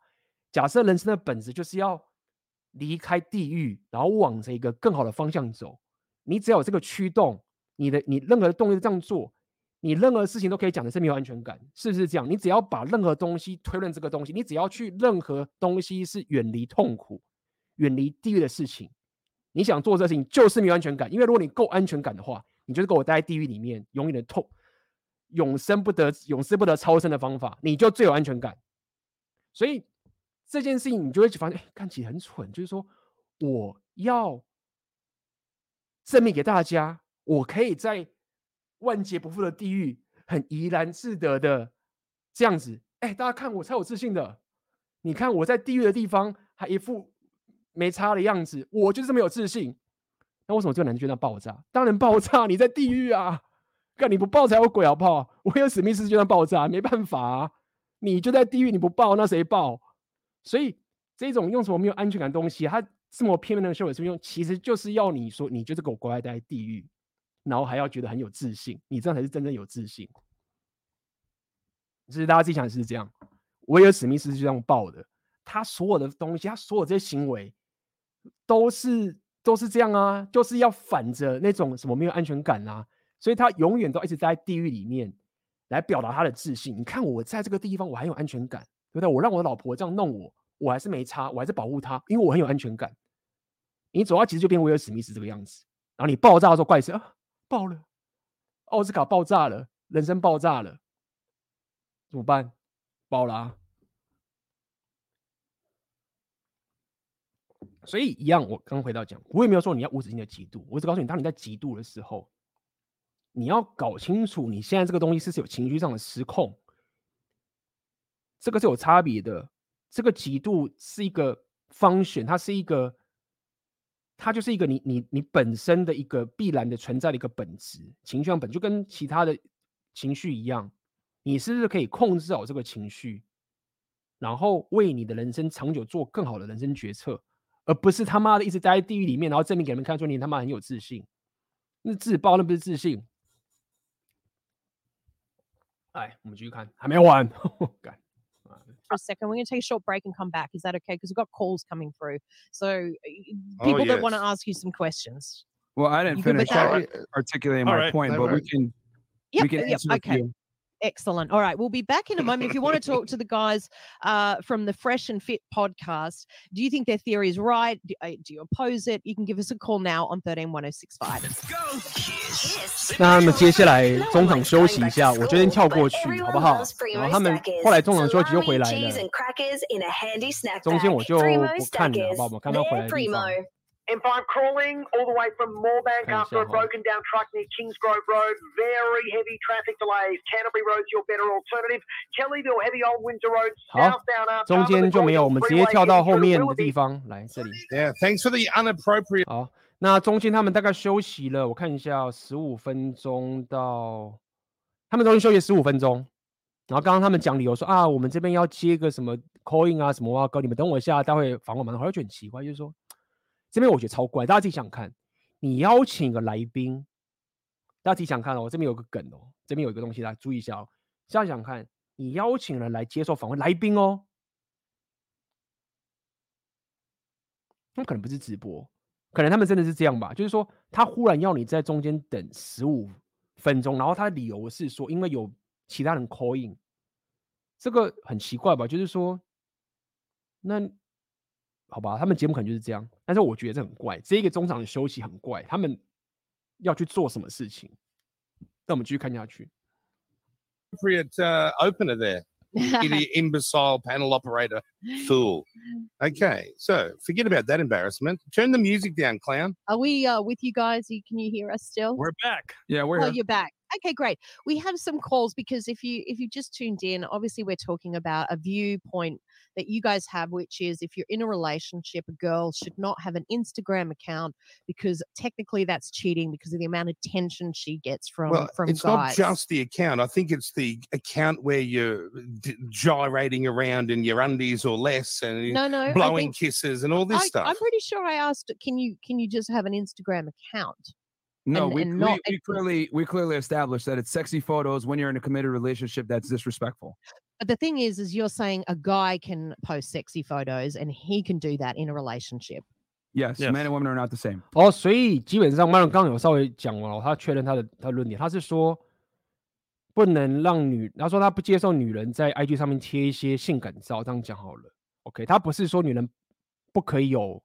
假设人生的本质就是要。离开地狱，然后往着一个更好的方向走。你只要有这个驱动，你的你任何的动力这样做，你任何事情都可以讲的是没有安全感，是不是这样？你只要把任何东西推论这个东西，你只要去任何东西是远离痛苦、远离地狱的事情，你想做这事情就是没有安全感。因为如果你够安全感的话，你就是给我待在地狱里面，永远的痛，永生不得、永世不得超生的方法，你就最有安全感。所以。这件事情你就会发现，哎，看起来很蠢。就是说，我要证明给大家，我可以在万劫不复的地狱很怡然自得的这样子。哎，大家看我超有自信的。你看我在地狱的地方还一副没差的样子，我就是这么有自信。那为什么这个男的就那爆炸？当然爆炸，你在地狱啊！看你不爆才有鬼好不好？我有史密斯就算爆炸，没办法啊！你就在地狱，你不爆那谁爆？所以这种用什么没有安全感的东西，它这么片面的修为是用，其实就是要你说，你就是给我乖乖待在地狱，然后还要觉得很有自信，你这样才是真正有自信。其实大家自己想是这样，威尔史密斯是这样报的，他所有的东西，他所有这些行为，都是都是这样啊，就是要反着那种什么没有安全感啊，所以他永远都一直在地狱里面来表达他的自信。你看我在这个地方，我很有安全感，对不对？我让我老婆这样弄我，我还是没差，我还是保护她，因为我很有安全感。你走到其实就变威尔史密斯这个样子，然后你爆炸的时候怪谁啊？爆了，奥斯卡爆炸了，人生爆炸了，怎么办？爆了啊！所以一样，我刚回到讲，我也没有说你要无止境的嫉妒，我只告诉你，当你在嫉妒的时候，你要搞清楚你现在这个东西是是有情绪上的失控，这个是有差别的。这个嫉妒是一个方选它是一个。它就是一个你你你本身的一个必然的存在的一个本质，情绪上本就跟其他的情绪一样，你是不是可以控制好这个情绪，然后为你的人生长久做更好的人生决策，而不是他妈的一直待在地狱里面，然后证明给人们看说你他妈很有自信，那自爆那不是自信。哎，我们继续看，还没完。for a second. We're going to take a short break and come back. Is that okay? Because we've got calls coming through. So people oh, yes. that want to ask you some questions. Well, I didn't you finish articulating my right. point, but we can. Yep, we can yep, okay. Excellent. All right. We'll be back in a moment. If you want to talk to the guys uh, from the Fresh and Fit podcast, do you think their theory is right? Do, uh, do you oppose it? You can give us a call now on 131065. Let's go. 那他们接下来中场休息一下，我决定跳过去，好不好？然后他们后来中场休息又回来了，中间我就不看了，好不好？我看他回来的地方。 M5 crawling all the way from Moorebank after a broken down truck near Kingsgrove Road. Very heavy traffic delays. Canterbury Road's your better alternative. Kellyville, heavy Old Windsor Road, southbound. 中间就没有，我们直接跳到后面的地方来这里。Yeah, thanks for the unappropriate. 好，那中间他们大概休息了，我看一下，十五分钟到，他们中间休息十五分钟。然后刚刚他们讲理由说啊，我们这边要接个什么 coin 啊，什么啊，哥，你们等我一下，待会访问完，好像就很奇怪，就是说。 这边我觉得超怪，大家自己想看，你邀请一个来宾，大家自己想看哦。这边有个梗哦，这边有一个东西，大家注意一下哦。想想看，你邀请人来接受访问，来宾哦，他们可能不是直播，可能他们真的是这样吧。就是说，他忽然要你在中间等十五分钟，然后他的理由是说，因为有其他人 call in，这个很奇怪吧？就是说，那。好吧，他们节目可能就是这样，但是我觉得这很怪，这一个中场的休息很怪，他们要去做什么事情？那我们继续看下去。Appropriate uh, opener there, idiot, imbecile panel operator, fool. Okay, so forget about that embarrassment. Turn the music down, clown. Are we uh, with you guys? Can you hear us still? We're back. Yeah, we're. Oh, here. you're back. Okay, great. We have some calls because if you if you just tuned in, obviously we're talking about a viewpoint that you guys have, which is if you're in a relationship, a girl should not have an Instagram account because technically that's cheating because of the amount of attention she gets from well, from it's guys. not just the account. I think it's the account where you're d- gyrating around in your undies or less and no, no, blowing kisses and all this I, stuff. I'm pretty sure I asked, can you can you just have an Instagram account? No, and, we, and we, we clearly we clearly established that it's sexy photos when you're in a committed relationship that's disrespectful. But the thing is, is you're saying a guy can post sexy photos and he can do that in a relationship. Yes, yes. men and women are not the same. 哦，所以基本上，曼伦刚刚有稍微讲了，他确认他的他的论点，他是说不能让女，他说他不接受女人在 IG 上面贴一些性感照，这样讲好了。OK，他不是说女人不可以有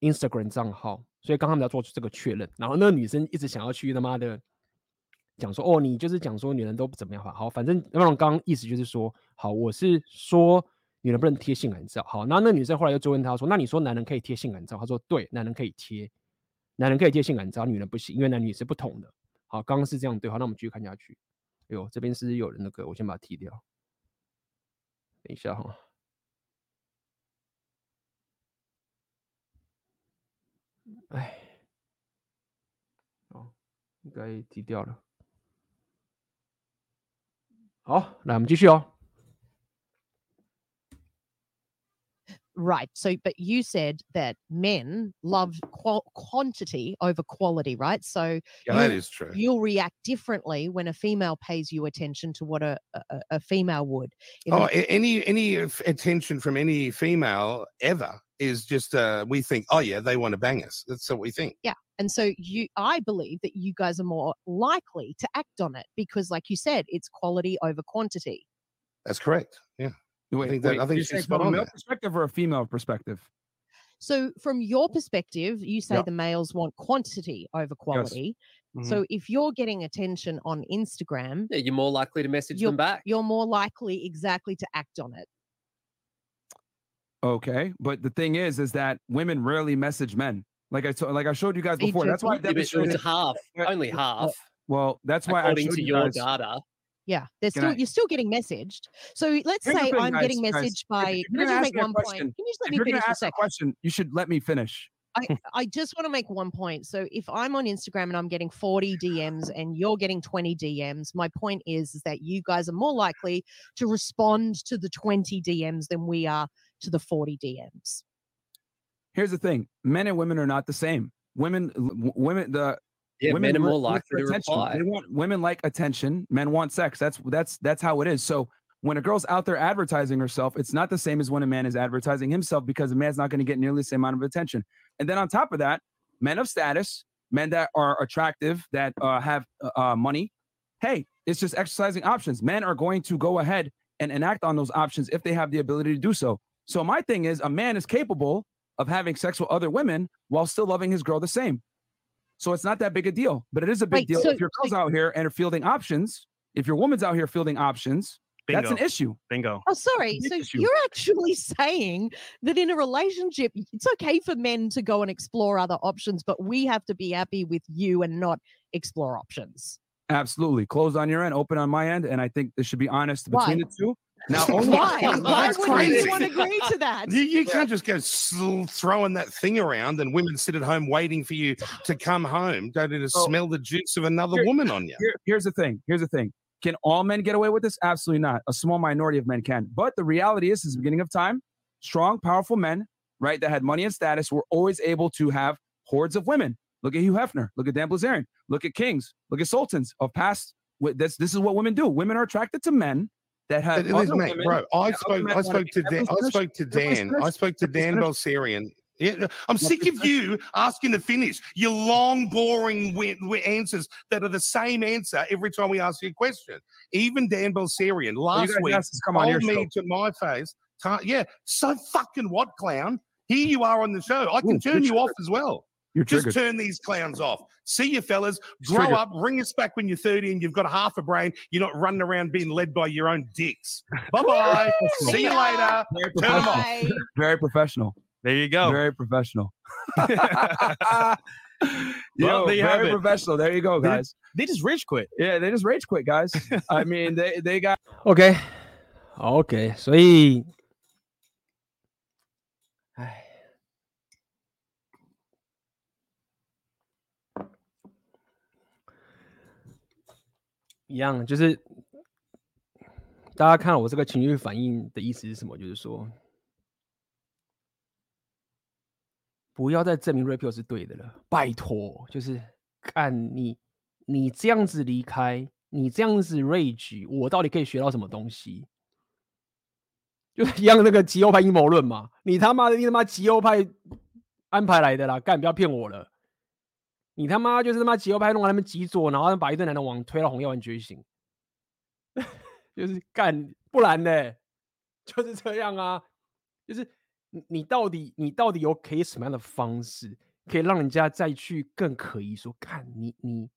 Instagram 账号，所以刚刚他们要做出这个确认。然后那个女生一直想要去他妈的。 讲说哦，你就是讲说女人都不怎么样？好，反正那种刚刚意思就是说，好，我是说女人不能贴性感照。好，那那女生后来又追问他说，那你说男人可以贴性感照？他说对，男人可以贴，男人可以贴性感照，女人不行，因为男女是不同的。好，刚刚是这样对，话，那我们继续看下去。哎呦，这边是有人那个，我先把它踢掉。等一下哈，哎，哦，应该踢掉了。好，来我们继续哦。 Right. So, but you said that men love qual- quantity over quality, right? So, yeah, that is true. You'll react differently when a female pays you attention to what a, a, a female would. Oh, the- any any attention from any female ever is just uh, we think, oh yeah, they want to bang us. That's what we think. Yeah. And so you I believe that you guys are more likely to act on it because like you said, it's quality over quantity. That's correct. Yeah. Wait, I think, that, wait, I think she's from a male perspective or a female perspective. So, from your perspective, you say the males want quantity over quality. Yes. Mm-hmm. So, if you're getting attention on Instagram, yeah, you're more likely to message them back. You're more likely exactly to act on it. Okay, but the thing is, is that women rarely message men. Like I told, like I showed you guys before. That's why I demonstrated half, only half. Well, that's why according I showed to you your guys, data. Yeah, there's still I, you're still getting messaged. So let's say thing, I'm guys, getting messaged guys, by. Can I just make one question, point? Can you just let me finish a second? question, you should let me finish. I, I just want to make one point. So if I'm on Instagram and I'm getting 40 DMs and you're getting 20 DMs, my point is, is that you guys are more likely to respond to the 20 DMs than we are to the 40 DMs. Here's the thing: men and women are not the same. Women, women, the yeah, women men are more likely to attention. reply. They want women like attention. Men want sex. That's that's that's how it is. So when a girl's out there advertising herself, it's not the same as when a man is advertising himself because a man's not going to get nearly the same amount of attention. And then on top of that, men of status, men that are attractive, that uh, have uh, uh money, hey, it's just exercising options. Men are going to go ahead and enact on those options if they have the ability to do so. So my thing is, a man is capable of having sex with other women while still loving his girl the same. So it's not that big a deal, but it is a big Wait, deal so, if your girl's out here and are fielding options. If your woman's out here fielding options, Bingo. that's an issue. Bingo. Oh, sorry. So issue. you're actually saying that in a relationship, it's okay for men to go and explore other options, but we have to be happy with you and not explore options. Absolutely. Closed on your end, open on my end. And I think this should be honest Why? between the two. Now, why? Why would crazy. anyone agree to that? You, you can't just go throwing that thing around and women sit at home waiting for you to come home, don't to oh. smell the juice of another here, woman on you. Here, here's the thing. Here's the thing. Can all men get away with this? Absolutely not. A small minority of men can. But the reality is, since the beginning of time, strong, powerful men, right, that had money and status were always able to have hordes of women. Look at Hugh Hefner. Look at Dan Bilzerian. Look at kings. Look at sultans of past. This, this is what women do. Women are attracted to men that have Listen, mate, bro. I spoke. I spoke to Dan. I spoke to Dan. I spoke to Dan Bilzerian. Yeah, I'm sick of you asking to finish your long, boring w- w- answers that are the same answer every time we ask you a question. Even Dan Bilzerian last well, week come told me show. to my face, yeah, so fucking what, clown? Here you are on the show. I can Ooh, turn you off as well. You're Just turn these clowns off. See you fellas. Grow triggered. up. Ring us back when you're 30 and you've got half a brain. You're not running around being led by your own dicks. Bye bye. See you later. Very professional. Very professional. There you go. Very professional. well, Yo, they very professional. There you go, guys. They, they, just rage quit. Yeah, they just rage quit, guys. I mean, they they got okay, okay. 所以，一样，就是大家看我这个情绪反应的意思是什么？就是说，不要再证明 Rapio 是对的了，拜托，就是看你你这样子离开，你这样子 rage，我到底可以学到什么东西？就一样那个极右派阴谋论嘛，你他妈的，你他妈极右派安排来的啦，干，不要骗我了。你他妈就是他妈极右派弄完他们极左，然后把一堆男的往推到红药丸觉醒，就是干，不然呢，就是这样啊，就是你你到底你到底有可以什么样的方式，可以让人家再去更可疑说，看你你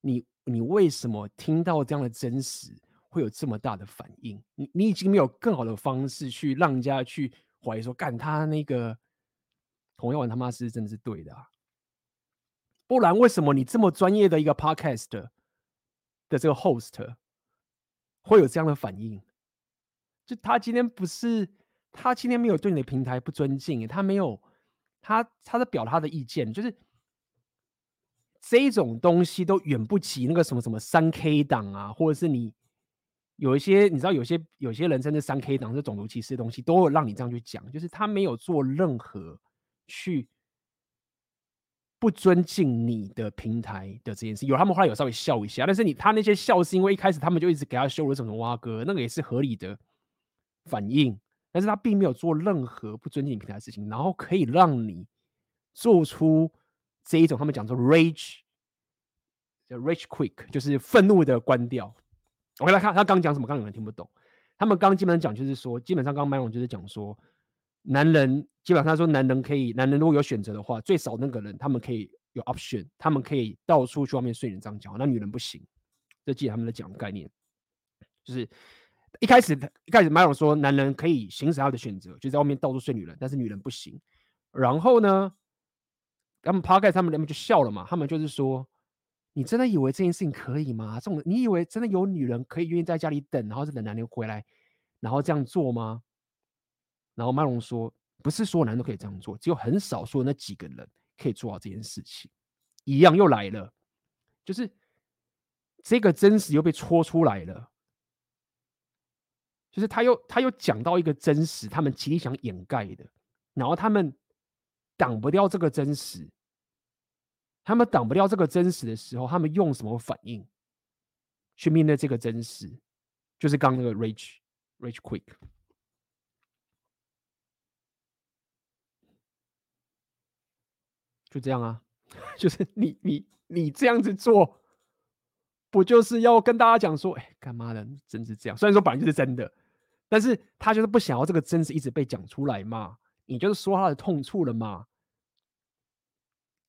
你你为什么听到这样的真实会有这么大的反应？你你已经没有更好的方式去让人家去怀疑说，干他那个红药丸他妈是真的是对的啊？不然，为什么你这么专业的一个 podcast 的这个 host 会有这样的反应？就他今天不是，他今天没有对你的平台不尊敬，他没有，他他在表他的意见，就是这种东西都远不及那个什么什么三 K 党啊，或者是你有一些你知道，有些有些人甚至三 K 党是种族歧视的东西，都会让你这样去讲，就是他没有做任何去不尊敬你的平台的这件事。有他们后来有稍微笑一下，但是你他那些笑是因为一开始他们就一直给他修了什么蛙哥，那个也是合理的反应，但是他并没有做任何不尊敬平台的事情，然后可以让你做出这一种他们讲说 rage，叫 rage quick，就是愤怒的关掉。我来看他刚讲什么，刚有人听不懂。他们刚基本上讲就是说，基本上刚麦龙就是讲说，男人基本上说男人可以，男人如果有选择的话，最少那个人他们可以有 option，他们可以到处去外面睡人这样讲，那女人不行。这记得他们的讲的概念，就是一开始一开始马勇说男人可以行使他的选择，就在外面到处睡女人，但是女人不行。然后呢，他们趴开他们他们就笑了嘛，他们就是说。你真的以为这件事情可以吗？这种你以为真的有女人可以愿意在家里等，然后是等男人回来，然后这样做吗？然后麦龙说，不是所有男人都可以这样做，只有很少数那几个人可以做到这件事情。一样又来了，就是这个真实又被戳出来了，就是他又他又讲到一个真实，他们极力想掩盖的，然后他们挡不掉这个真实。他们挡不掉这个真实的时候，他们用什么反应去面对这个真实？就是刚那个 rage rage quick，就这样啊，就是你你你这样子做，不就是要跟大家讲说，哎，干嘛的？真是这样？虽然说本来就是真的，但是他就是不想要这个真实一直被讲出来嘛。你就是说他的痛处了嘛。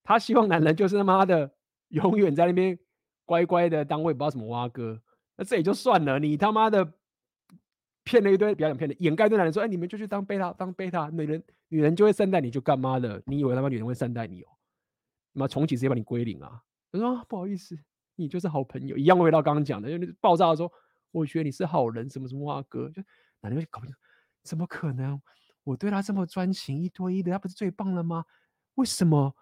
他希望男人就是他妈的永远在那边乖乖的当我也不知道什么蛙哥，那这也就算了。你他妈的骗了一堆，不要讲骗的，掩盖对男人说：“哎，你们就去当贝塔，当贝塔，女人女人就会善待你，就干嘛的？你以为他妈女人会善待你哦？那么重启直接把你归零啊？”他说、啊：“不好意思，你就是好朋友，一样回到刚刚讲的，因为爆炸的时候，我觉得你是好人，什么什么蛙哥，就男人会搞不清，怎么可能？我对他这么专情，一对一的，他不是最棒了吗？为什么？”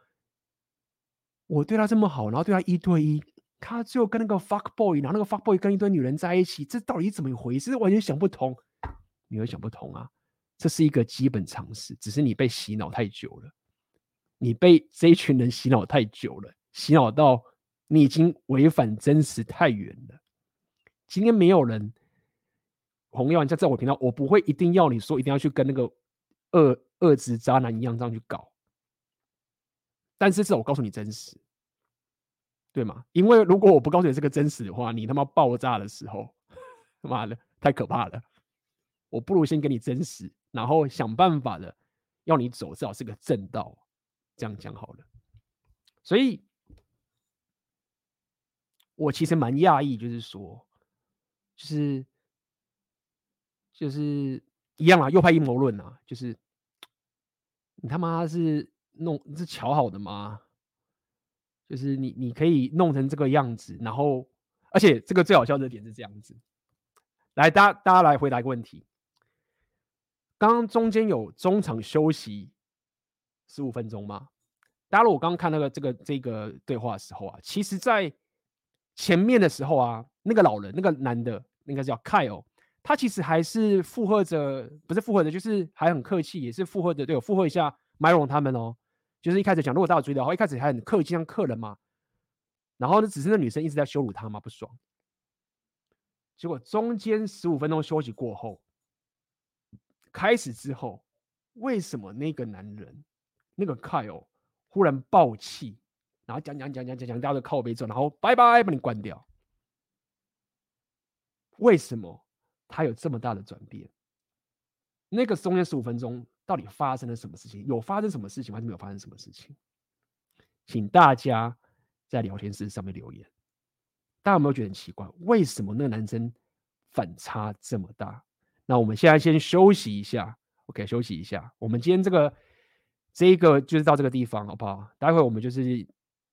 我对他这么好，然后对他一对一，他最后跟那个 fuck boy，然后那个 fuck boy 跟一堆女人在一起，这到底怎么一回事？完全想不通。你会想不通啊？这是一个基本常识，只是你被洗脑太久了，你被这一群人洗脑太久了，洗脑到你已经违反真实太远了。今天没有人，红药丸在在我频道，我不会一定要你说一定要去跟那个恶恶质渣男一样这样去搞。但是至少我告诉你真实，对吗？因为如果我不告诉你这个真实的话，你他妈爆炸的时候，他妈的太可怕了。我不如先给你真实，然后想办法的要你走，至少是个正道。这样讲好了。所以，我其实蛮讶异，就是说，就是就是一样啊，右派阴谋论啊，就是你他妈是。弄是巧好的吗？就是你你可以弄成这个样子，然后而且这个最好笑的点是这样子。来，大家大家来回答一个问题。刚刚中间有中场休息十五分钟吗？大家如果刚刚看那个这个这个对话的时候啊，其实在前面的时候啊，那个老人那个男的应该是叫 Kyle，他其实还是附和着，不是附和着，就是还很客气，也是附和着，对，我附和一下 Myron 他们哦。就是一开始讲，如果大家注意的话，一开始还很客气，像客人嘛。然后呢，只是那女生一直在羞辱他嘛，不爽。结果中间十五分钟休息过后，开始之后，为什么那个男人那个 Kyle 忽然爆气，然后讲讲讲讲讲讲，大家都靠背走，然后拜拜把你关掉？为什么他有这么大的转变？那个中间十五分钟。到底发生了什么事情？有发生什么事情，还是没有发生什么事情？请大家在聊天室上面留言。大家有没有觉得很奇怪？为什么那个男生反差这么大？那我们现在先休息一下，OK，休息一下。我们今天这个这一个就是到这个地方，好不好？待会我们就是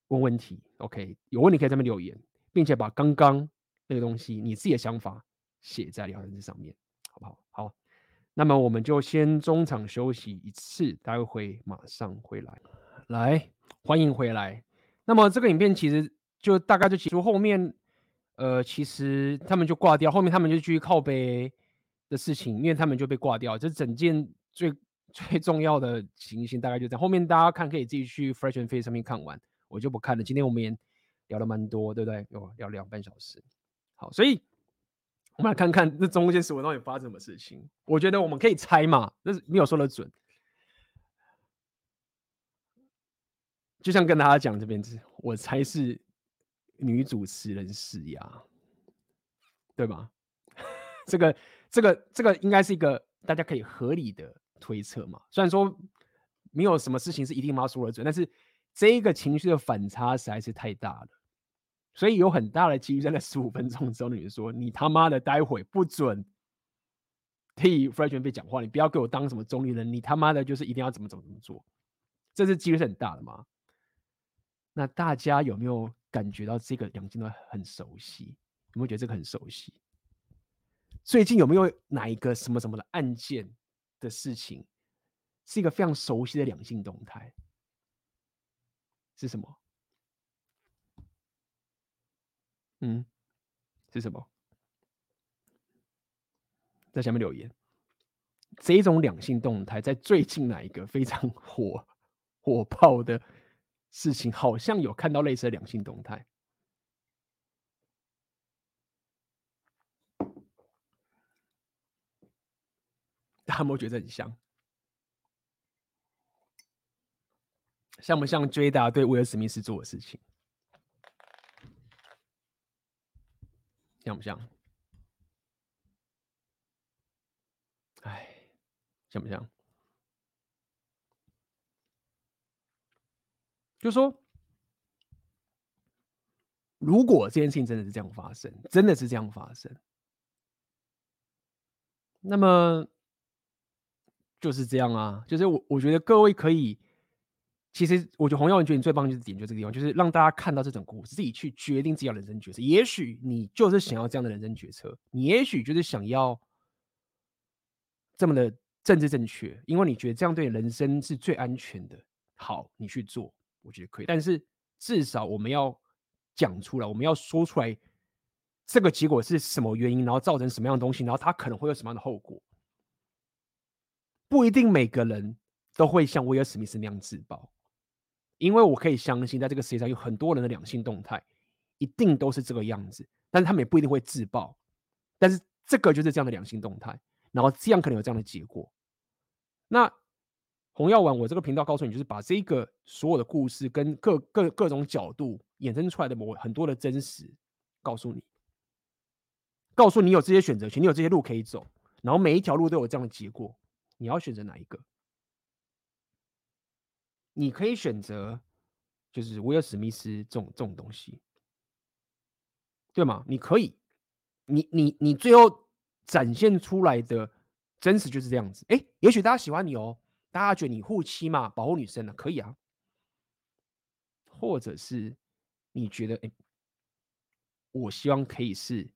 问问题，OK，有问题可以在那边留言，并且把刚刚那个东西你自己的想法写在聊天室上面，好不好？好。那么我们就先中场休息一次，待会马上回来。来，欢迎回来。那么这个影片其实就大概就结束后面，呃，其实他们就挂掉，后面他们就继续靠背的事情，因为他们就被挂掉。这整件最最重要的情形大概就这样。后面大家看可以自己去 Fresh and Fit 上面看完，我就不看了。今天我们也聊了蛮多，对不对？有聊两半小时。好，所以我们来看看这中间是我到底发生什么事情。我觉得我们可以猜嘛，但是没有说的准。就像跟大家讲这边子，我猜是。女主持人施压，对吗？这个、这个、这个应该是一个大家可以合理的推测嘛。虽然说没有什么事情是一定妈说的准，但是这一个情绪的反差实在是太大了，所以有很大的几率在那十五分钟之后，你说你他妈的待会不准替 Fresh and Fit 讲话，你不要给我当什么中立人，你他妈的就是一定要怎么怎么怎么做，这是几率是很大的嘛。那大家有没有？感觉到这个两镜都很熟悉，有没有觉得这个很熟悉？最近有没有哪一个什么什么的案件的事情，是一个非常熟悉的两性动态？是什么？嗯，是什么？在下面留言。这种两性动态在最近哪一个非常火火爆的？事情好像有看到类似的两性动态，大家有没有觉得很像？像不像 Jada 对威尔史密斯做的事情？像不像？哎，像不像？就说，如果这件事情真的是这样发生，真的是这样发生，那么就是这样啊。就是我我觉得各位可以，其实我觉得洪耀文觉得你最棒就是点就这个地方，就是让大家看到这种故事，自己去决定自己的人生决策。也许你就是想要这样的人生决策，你也许就是想要这么的政治正确，因为你觉得这样对人生是最安全的。好，你去做。我觉得可以，但是至少我们要讲出来，我们要说出来，这个结果是什么原因，然后造成什么样的东西，然后它可能会有什么样的后果。不一定每个人都会像威尔史密斯那样自爆，因为我可以相信，在这个世界上有很多人的两性动态一定都是这个样子，但是他们也不一定会自爆。但是这个就是这样的两性动态，然后这样可能有这样的结果。那。红药丸，我这个频道告诉你，就是把这个所有的故事跟各各各种角度衍生出来的某很多的真实，告诉你，告诉你有这些选择权，你有这些路可以走，然后每一条路都有这样的结果，你要选择哪一个？你可以选择就是威尔史密斯这种这种东西，对吗？你可以，你你你最后展现出来的真实就是这样子。哎，也许大家喜欢你哦。大家觉得你护妻嘛，保护女生呢？可以啊，或者是你觉得，哎，我希望可以是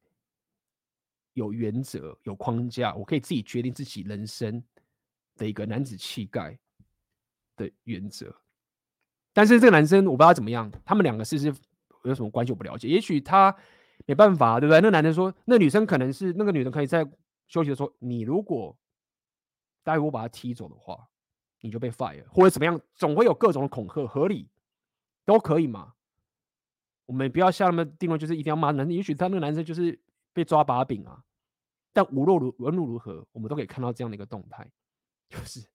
有原则、有框架，我可以自己决定自己人生的一个男子气概的原则。但是这个男生我不知道怎么样，他们两个是不是有什么关系我不了解。也许他没办法，对不对？那男生说，那女生可能是那个女生可以在休息的时候，你如果待会我把他踢走的话。你就被 fire 或者怎么样，总会有各种的恐吓，合理都可以嘛。我们不要下那么定论，就是一定要骂男生。也许他那个男生就是被抓把柄啊。但无论如无论如何，我们都可以看到这样的一个动态，就是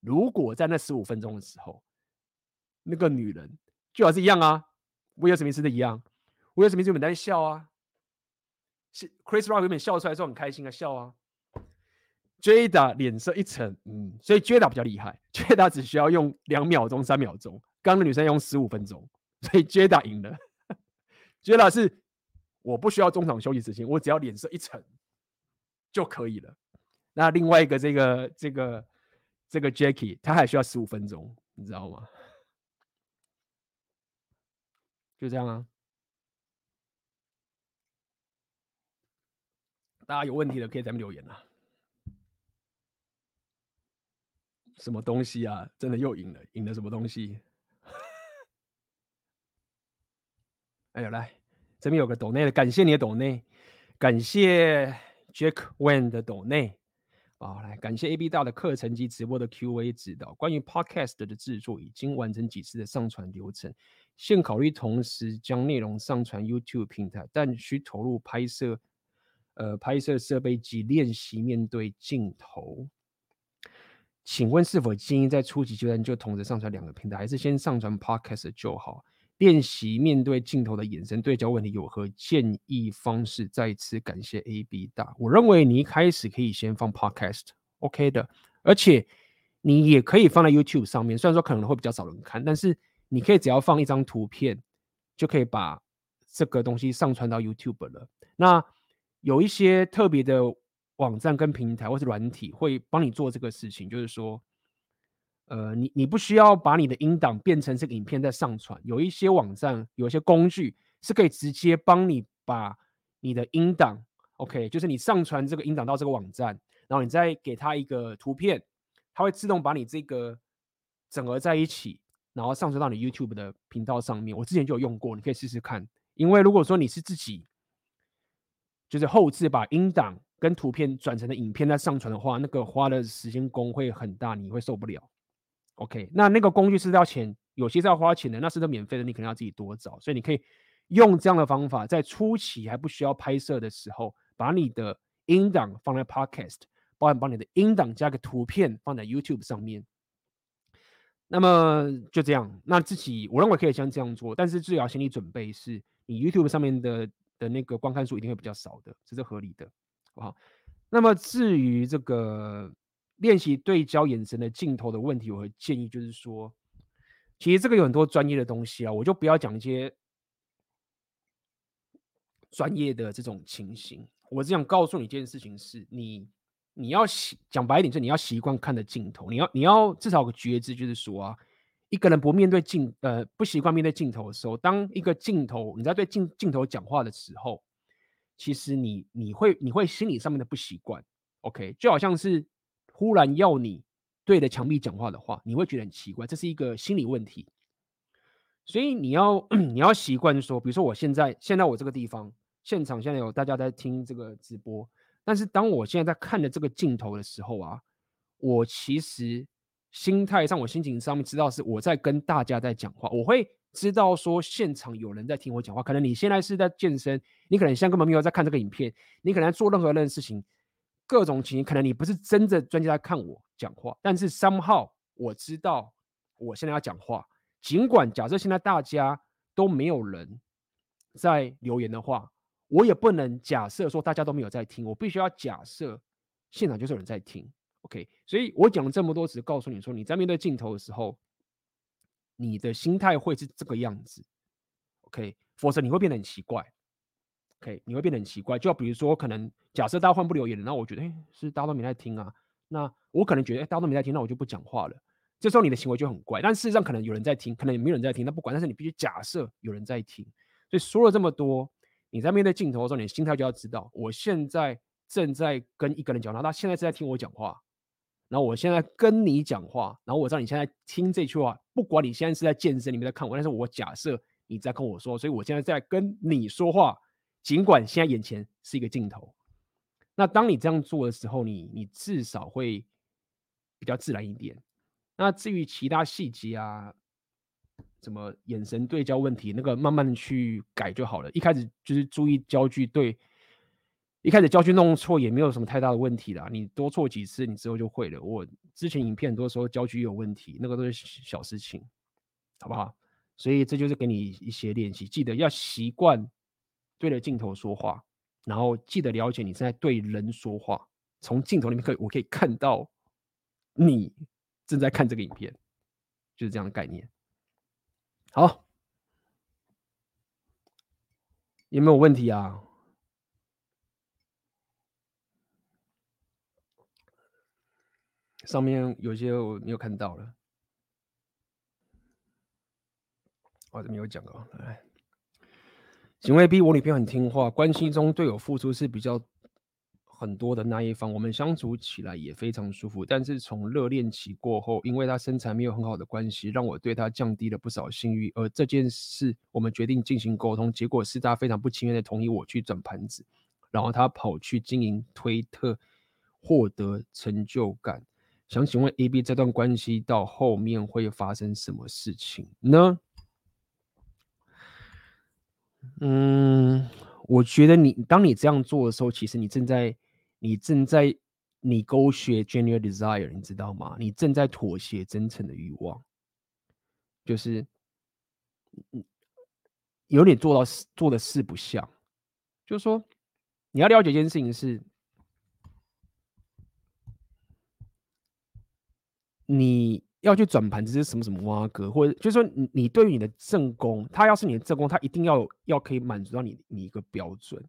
如果在那十五分钟的时候，那个女人就好是一样啊，威尔史密斯的一样，威尔史密斯原本在笑啊，是 Chris Rock 原本笑出来之后很开心的笑啊。Jada 脸色一沉，嗯，所以 Jada 比较厉害，Jada 只需要用两秒钟、三秒钟，刚刚的女生用十五分钟，所以 Jada 赢了。Jada 是我不需要中场休息时间，我只要脸色一沉就可以了。那另外一个这个这个这个 Jackie，他还需要十五分钟，你知道吗？就这样啊。大家有问题的可以在下面留言啊。什么东西啊？真的又赢了，赢了什么东西？哎呦，来，这边有个抖内的，感谢你的抖内，感谢 Jack Wen 的抖内。啊，来感谢 AB 大的课程及直播的 Q&A 指导。关于 Podcast 的制作已经完成几次的上传流程，现考虑同时将内容上传 YouTube 平台，但需投入拍摄，呃，拍摄设备及练习面对镜头。请问是否建议在初级阶段就同时上传两个平台，还是先上传 Podcast 就好？练习面对镜头的眼神对焦问题有何建议方式？再次感谢 AB 大。我认为你一开始可以先放 Podcast，OK 的，而且你也可以放在 YouTube 上面。虽然说可能会比较少人看，但是你可以只要放一张图片，就可以把这个东西上传到 YouTube 了。那有一些特别的网站跟平台或是软体会帮你做这个事情，就是说。呃，你你不需要把你的音档变成这个影片再上传，有一些网站，有一些工具是可以直接帮你把你的音档，OK，就是你上传这个音档到这个网站，然后你再给它一个图片，它会自动把你这个整合在一起，然后上传到你 YouTube 的频道上面。我之前就有用过，你可以试试看。因为如果说你是自己就是后置把音档跟图片转成的影片再上传的话，那个花的时间工会很大，你会受不了。OK，那那个工具是要钱，有些是要花钱的，那是都免费的，你可能要自己多找。所以你可以用这样的方法，在初期还不需要拍摄的时候，把你的音档放在 Podcast，包含把你的音档加个图片放在 YouTube 上面。那么就这样，那自己我认为可以先这样做，但是最好心理准备是你 YouTube 上面的的那个观看数一定会比较少的，这是合理的，好不好？那么至于这个。练习对焦眼神的镜头的问题，我会建议就是说，其实这个有很多专业的东西啊，我就不要讲一些专业的这种情形。我只想告诉你一件事情是，你你要习讲白一点，就是你要习惯看的镜头，你要你要至少有个觉知，就是说啊，一个人不面对镜呃不习惯面对镜头的时候，当一个镜头你在对镜镜头讲话的时候，其实你你会你会心理上面的不习惯，OK，就好像是。忽然要你对着墙壁讲话的话，你会觉得很奇怪，这是一个心理问题。所以你要 你要习惯说，比如说我现在现在我这个地方现场现在有大家在听这个直播，但是当我现在在看着这个镜头的时候啊，我其实心态上我心情上面知道是我在跟大家在讲话，我会知道说现场有人在听我讲话。可能你现在是在健身，你可能现在根本没有在看这个影片，你可能在做任何任何事情。各种情形，可能你不是真的专家在看我讲话，但是 somehow 我知道我现在要讲话。尽管假设现在大家都没有人在留言的话，我也不能假设说大家都没有在听，我必须要假设现场就是有人在听。OK，所以我讲了这么多，只是告诉你说，你在面对镜头的时候，你的心态会是这个样子。OK，否则你会变得很奇怪。OK，你会变得很奇怪。就比如说，可能假设大家换不留言了，那我觉得，哎，是大家都没在听啊。那我可能觉得，哎，大家都没在听，那我就不讲话了。这时候你的行为就很怪。但事实上，可能有人在听，可能也没有人在听。那不管，但是你必须假设有人在听。所以说了这么多，你在面对镜头的时候，你的心态就要知道，我现在正在跟一个人讲话，他现在是在听我讲话。然后我现在跟你讲话，然后我知道你现在听这句话，不管你现在是在健身，你们在看我，但是我假设你在跟我说，所以我现在在跟你说话。尽管现在眼前是一个镜头，那当你这样做的时候，你你至少会比较自然一点。那至于其他细节啊，什么眼神对焦问题，那个慢慢的去改就好了。一开始就是注意焦距对，一开始焦距弄错也没有什么太大的问题啦。你多错几次，你之后就会了。我之前影片很多时候焦距有问题，那个都是小事情，好不好？所以这就是给你一些练习，记得要习惯。对着镜头说话，然后记得了解你正在对人说话。从镜头里面可以，我可以看到你正在看这个影片，就是这样的概念。好，有没有问题啊？上面有些我没有看到了，我这没有讲哦，来。行为 B，我女朋友很听话，关系中对我付出是比较很多的那一方，我们相处起来也非常舒服。但是从热恋期过后，因为她身材没有很好的关系，让我对她降低了不少性欲。而这件事，我们决定进行沟通，结果是她非常不情愿的同意我去转盘子，然后他跑去经营推特，获得成就感。想请问 AB 这段关系到后面会发生什么事情呢？嗯，我觉得你当你这样做的时候，其实你正在你正在你勾学 genuine desire，你知道吗？你正在妥协真诚的欲望，就是有点做到做的事不像，就是说你要了解一件事情是。你要去转盘子是什么什么挖哥，或者就是说你你对于你的正宫，他要是你的正宫，他一定要要可以满足到你你一个标准。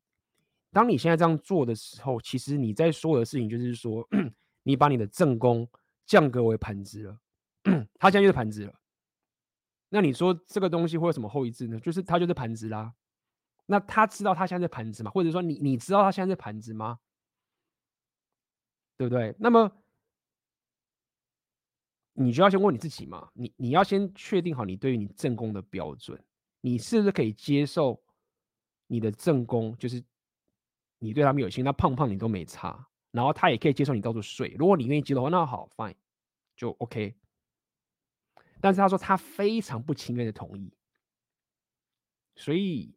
当你现在这样做的时候，其实你在说的事情就是说，你把你的正宫降格为盘子了，他现在就是盘子了。那你说这个东西会有什么后遗症呢？就是他就是盘子啦。那他知道他现在是盘子吗？或者说你你知道他现在是盘子吗？对不对？那么。你就要先问你自己嘛，你你要先确定好你对于你正宫的标准，你是不是可以接受你的正宫，就是你对他没有心，那胖胖你都没差，然后他也可以接受你到处睡，如果你愿意接受的话，那好，fine，就 OK。但是他说他非常不情愿的同意，所以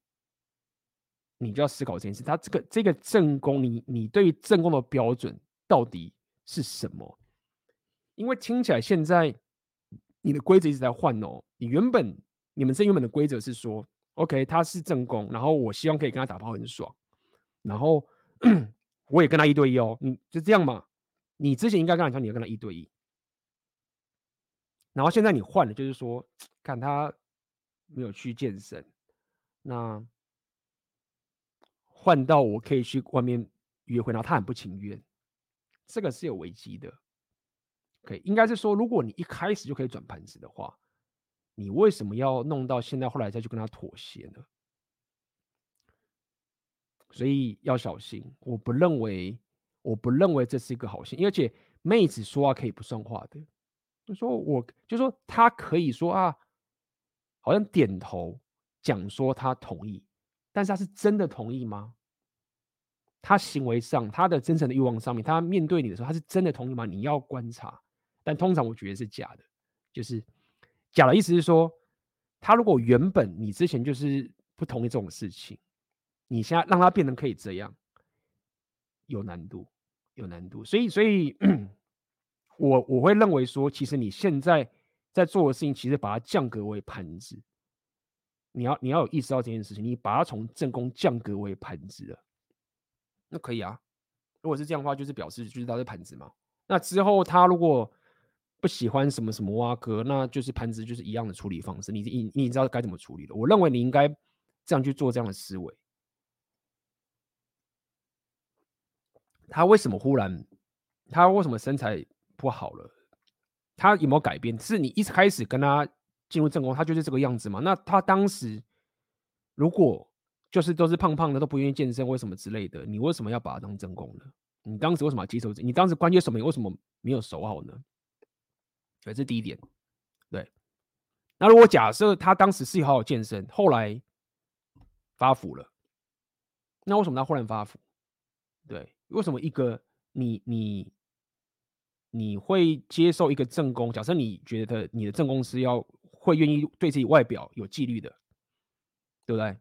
你就要思考这件事，他这个这个正宫，你你对于正宫的标准到底是什么？因为听起来现在你的规则一直在换哦。你原本你们这原本的规则是说，OK，他是正宫，然后我希望可以跟他打炮很爽，然后 我也跟他一对一哦。你就这样嘛？你之前应该跟他讲，你要跟他一对一，然后现在你换了，就是说看他没有去健身，那换到我可以去外面约会，然后他很不情愿，这个是有危机的。可以，应该是说，如果你一开始就可以转盘子的话，你为什么要弄到现在后来再去跟他妥协呢？所以要小心，我不认为，我不认为这是一个好心，而且妹子说话可以不算话的，就说我就说他可以说啊，好像点头讲说他同意，但是他是真的同意吗？他行为上，他的真诚的欲望上面，他面对你的时候，他是真的同意吗？你要观察。但通常我觉得是假的，就是假的意思是说，他如果原本你之前就是不同意这种事情，你现在让他变成可以这样，有难度，有难度。所以，所以，我我会认为说，其实你现在在做的事情，其实把它降格为盘子，你要你要有意识到这件事情，你把它从正宫降格为盘子了，那可以啊。如果是这样的话，就是表示就是他是盘子嘛。那之后他如果不喜欢什么什么挖哥，那就是盘子，就是一样的处理方式。你你你知道该怎么处理了？我认为你应该这样去做这样的思维。他为什么忽然？他为什么身材不好了？他有没有改变？是你一开始跟他进入正宫，他就是这个样子吗？那他当时如果就是都是胖胖的，都不愿意健身，为什么之类的？你为什么要把他当正宫呢？你当时为什么要接受？你当时关节什么？你为什么没有守好呢？对，这是第一点。对，那如果假设他当时是好好健身，后来发福了，那为什么他忽然发福？对，为什么一个你你你会接受一个正宫？假设你觉得你的正宫是要会愿意对自己外表有纪律的，对不对？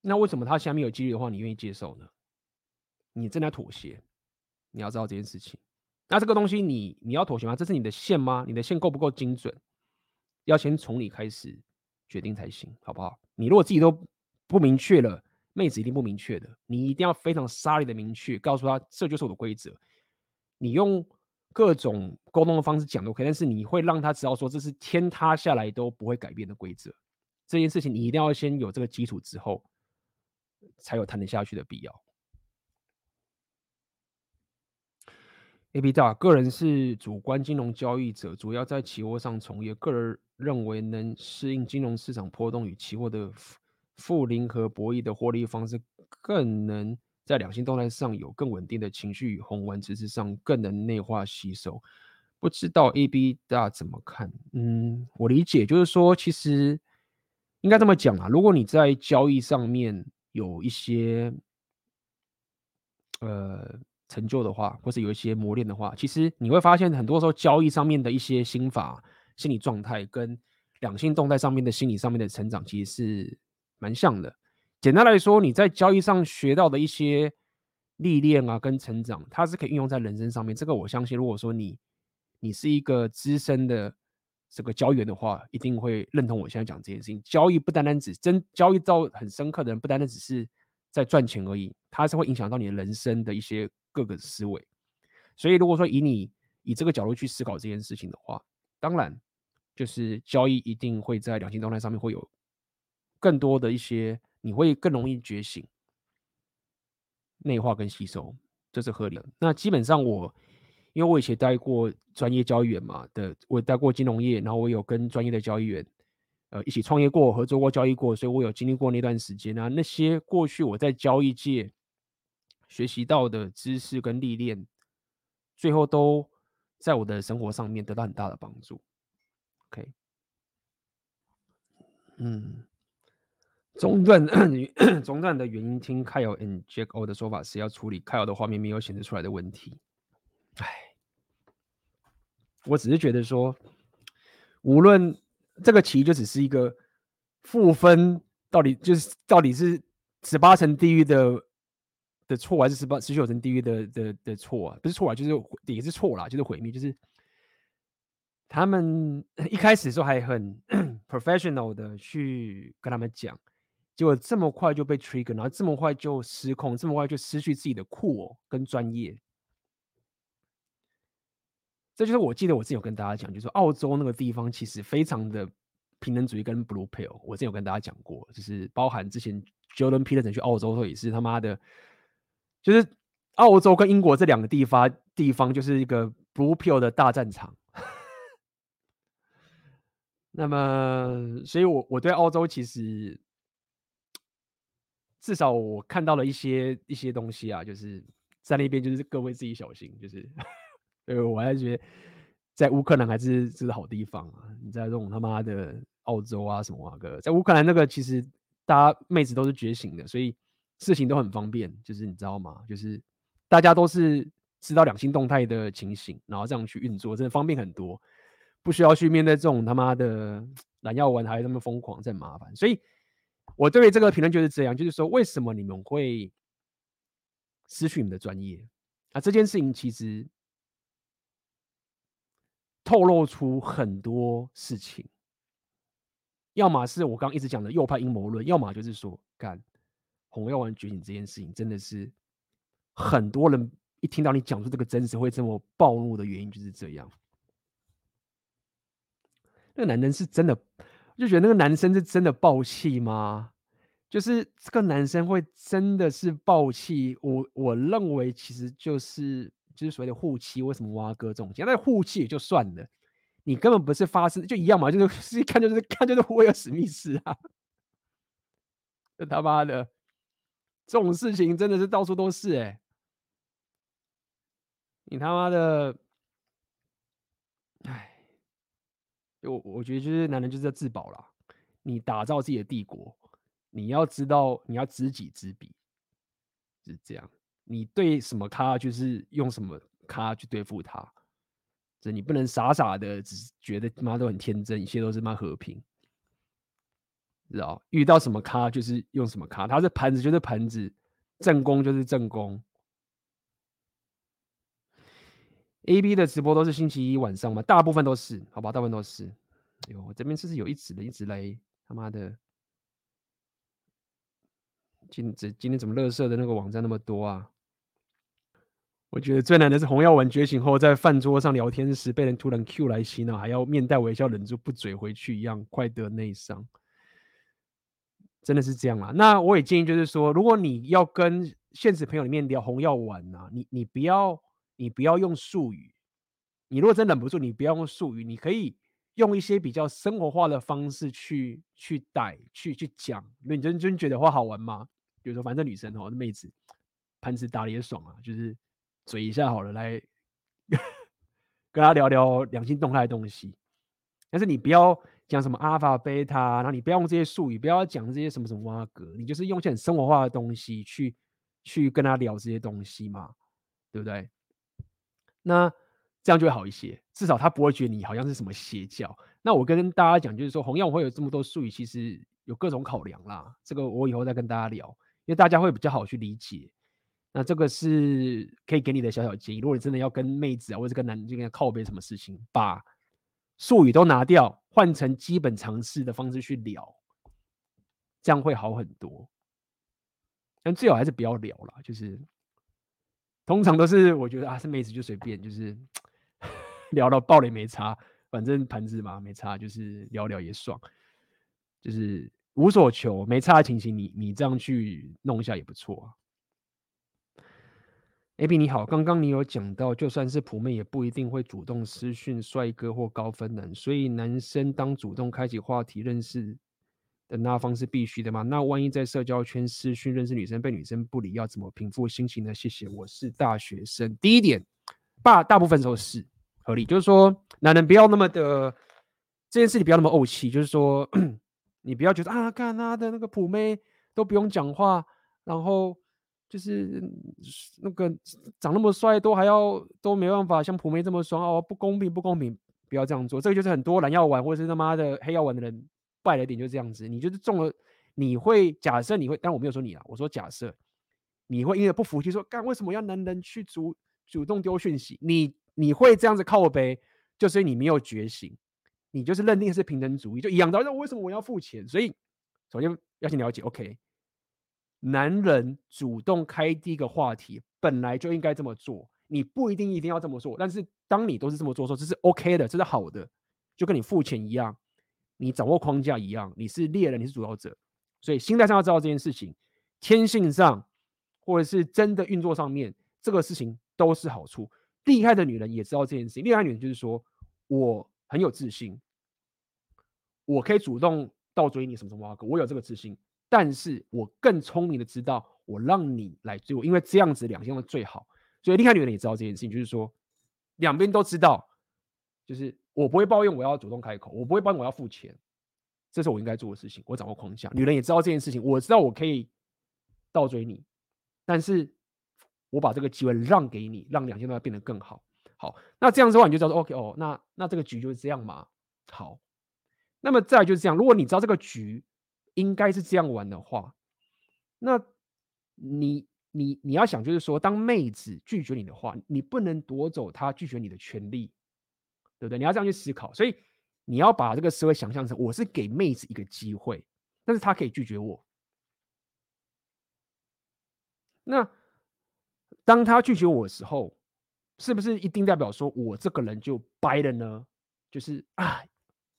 那为什么他下面有纪律的话，你愿意接受呢？你正在妥协，你要知道这件事情。那这个东西你你要妥协吗？这是你的线吗？你的线够不够精准？要先从你开始决定才行，好不好？你如果自己都不明确了，妹子一定不明确的。你一定要非常 solid 的明确，告诉他这就是我的规则。你用各种沟通的方式讲都可以，但是你会让他知道说这是天塌下来都不会改变的规则。这件事情你一定要先有这个基础之后，才有谈得下去的必要。A B 大个人是主观金融交易者，主要在期货上从业。个人认为能适应金融市场波动与期货的负零和博弈的获利方式，更能在两性动态上有更稳定的情绪与宏观知识上更能内化吸收。不知道 A B 大怎么看？嗯，我理解就是说，其实应该这么讲啊，如果你在交易上面有一些呃成就的话，或是有一些磨练的话，其实你会发现很多时候交易上面的一些心法、心理状态跟两性动态上面的心理上面的成长，其实是蛮像的。简单来说，你在交易上学到的一些历练啊，跟成长，它是可以运用在人生上面。这个我相信，如果说你你是一个资深的这个交易员的话，一定会认同我现在讲这件事情。交易不单单只真交易到很深刻的人，不单单只是在赚钱而已，它是会影响到你的人生的一些各个思维。所以，如果说以你以这个角度去思考这件事情的话，当然就是交易一定会在两性状态上面会有更多的一些。你会更容易觉醒、内化跟吸收，这是合理的。那基本上我，因为我以前待过专业交易员嘛的，我待过金融业，然后我有跟专业的交易员，呃，一起创业过、合作过、交易过，所以我有经历过那段时间啊。那些过去我在交易界学习到的知识跟历练，最后都在我的生活上面得到很大的帮助。OK，嗯。中断中断的原因，听 Kyle and Jack O 的说法是要处理 Kyle 的画面没有显示出来的问题。哎，我只是觉得说，无论这个棋就只是一个负分，到底就是到底是十八层地狱的的错，还是十八十九层地狱的的的错啊？不是错啊，就是也是错啦，就是毁灭，就是他们一开始的时候还很 professional 的去跟他们讲。结果这么快就被 trigger，然后这么快就失控，这么快就失去自己的酷哦跟专业。这就是我记得我之前有跟大家讲，就是澳洲那个地方其实非常的平等主义跟 blue pill。我之前有跟大家讲过，就是包含之前 Jordan Peterson 去澳洲的时候也是他妈的，就是澳洲跟英国这两个地方地方就是一个 blue pill 的大战场。那么，所以我我对澳洲其实。至少我看到了一些一些东西啊，就是在那边，就是各位自己小心，就是，呃，我还是觉得在乌克兰还是是好地方啊。你在这种他妈的澳洲啊什么啊个，在乌克兰那个其实大家妹子都是觉醒的，所以事情都很方便，就是你知道吗？就是大家都是知道两性动态的情形，然后这样去运作，真的方便很多，不需要去面对这种他妈的蓝药丸还那么疯狂，这麻烦，所以。我对于这个评论就是这样，就是说，为什么你们会失去你们的专业啊？这件事情其实透露出很多事情，要么是我刚刚一直讲的右派阴谋论，要么就是说，干红药丸觉醒这件事情，真的是很多人一听到你讲出这个真实会这么暴怒的原因就是这样。那个男人是真的。就觉得那个男生是真的爆气吗？就是这个男生会真的是爆气？我我认为其实就是就是所谓的护妻，为什么挖哥这种？那护妻也就算了，你根本不是发誓，就一样嘛，就是 一看就是看就是威尔史密斯啊！这 他妈的这种事情真的是到处都是哎、你他妈的，哎。我我觉得就是男人就是要自保啦。你打造自己的帝国，你要知道你要知己知彼，是这样。你对什么咖就是用什么咖去对付他，这你不能傻傻的只是觉得妈都很天真，一切都是妈和平，知道？遇到什么咖就是用什么咖，他是盘子就是盘子，正宫就是正宫。A B 的直播都是星期一晚上吗？大部分都是，好吧，大部分都是。哎呦，我这边是不是有一直的，一直雷他妈的，今这今天怎么乐色的那个网站那么多啊？我觉得最难的是红药丸觉醒后，在饭桌上聊天时被人突然 Q 来洗脑，还要面带微笑忍住不嘴回去一样，快得内伤。真的是这样啊？那我也建议就是说，如果你要跟现实朋友里面聊红药丸啊，你你不要。你不要用术语，你如果真忍不住，你不要用术语，你可以用一些比较生活化的方式去去带、去去讲。你真真觉得话好玩吗？比如说，反正女生哦，妹子，盘子打的也爽啊，就是嘴一下好了，来 跟他聊聊两性动态的东西。但是你不要讲什么阿尔法、贝塔，然后你不要用这些术语，不要讲这些什么什么挖格，你就是用一些很生活化的东西去去跟他聊这些东西嘛，对不对？那这样就会好一些，至少他不会觉得你好像是什么邪教。那我跟大家讲，就是说红药会有这么多术语，其实有各种考量啦。这个我以后再跟大家聊，因为大家会比较好去理解。那这个是可以给你的小小建议。如果你真的要跟妹子啊，或者跟男人跟靠背什么事情，把术语都拿掉，换成基本常识的方式去聊，这样会好很多。但最好还是不要聊啦，就是通常都是我觉得啊，是妹子就随便，就是 聊到爆了也没差。反正盘子嘛，没差，就是聊聊也爽，就是无所求，没差的情形，你你这样去弄一下也不错啊。AB 你好，刚刚你有讲到，就算是普妹也不一定会主动私讯帅哥或高分男，所以男生当主动开启话题认识的那方是必须的吗？那万一在社交圈私讯认识女生被女生不理，要怎么平复心情呢？谢谢，我是大学生。第一点，大大部分时候是。合理，就是说，男人不要那么的这件事情不要那么怄气，就是说，你不要觉得啊，看他的那个普妹都不用讲话，然后就是那个长那么帅都还要都没办法像普妹这么爽哦，不公平不公平，不要这样做。这个就是很多蓝药丸或者是他妈的黑药丸的人败了点，就是这样子。你就是中了，你会假设你会，但我没有说你啊，我说假设你会因为不服气说，干为什么要男人去主主动丢讯息？你。你会这样子靠背，就是你没有觉醒，你就是认定是平等主义，就一样的。那为什么我要付钱？所以首先要先了解，OK，男人主动开第一个话题本来就应该这么做，你不一定一定要这么做，但是当你都是这么做的时候，这是 OK 的，这是好的，就跟你付钱一样，你掌握框架一样，你是猎人，你是主导者，所以心态上要知道这件事情，天性上或者是真的运作上面，这个事情都是好处。厉害的女人也知道这件事情。厉害女人就是说，我很有自信，我可以主动倒追你什么什么，我有这个自信。但是我更聪明的知道，我让你来追我，因为这样子两性的最好。所以厉害女人也知道这件事情，就是说两边都知道，就是我不会抱怨我要主动开口，我不会抱怨我要付钱，这是我应该做的事情。我掌握框架，女人也知道这件事情，我知道我可以倒追你，但是。我把这个机会让给你，让两性都要变得更好。好，那这样之后你就知道，OK 哦，那那这个局就是这样嘛。好，那么再就是这样。如果你知道这个局应该是这样玩的话，那你你你要想就是说，当妹子拒绝你的话，你不能夺走她拒绝你的权利，对不对？你要这样去思考。所以你要把这个思维想象成，我是给妹子一个机会，但是她可以拒绝我。那。当她拒绝我的时候，是不是一定代表说我这个人就掰了呢？就是啊，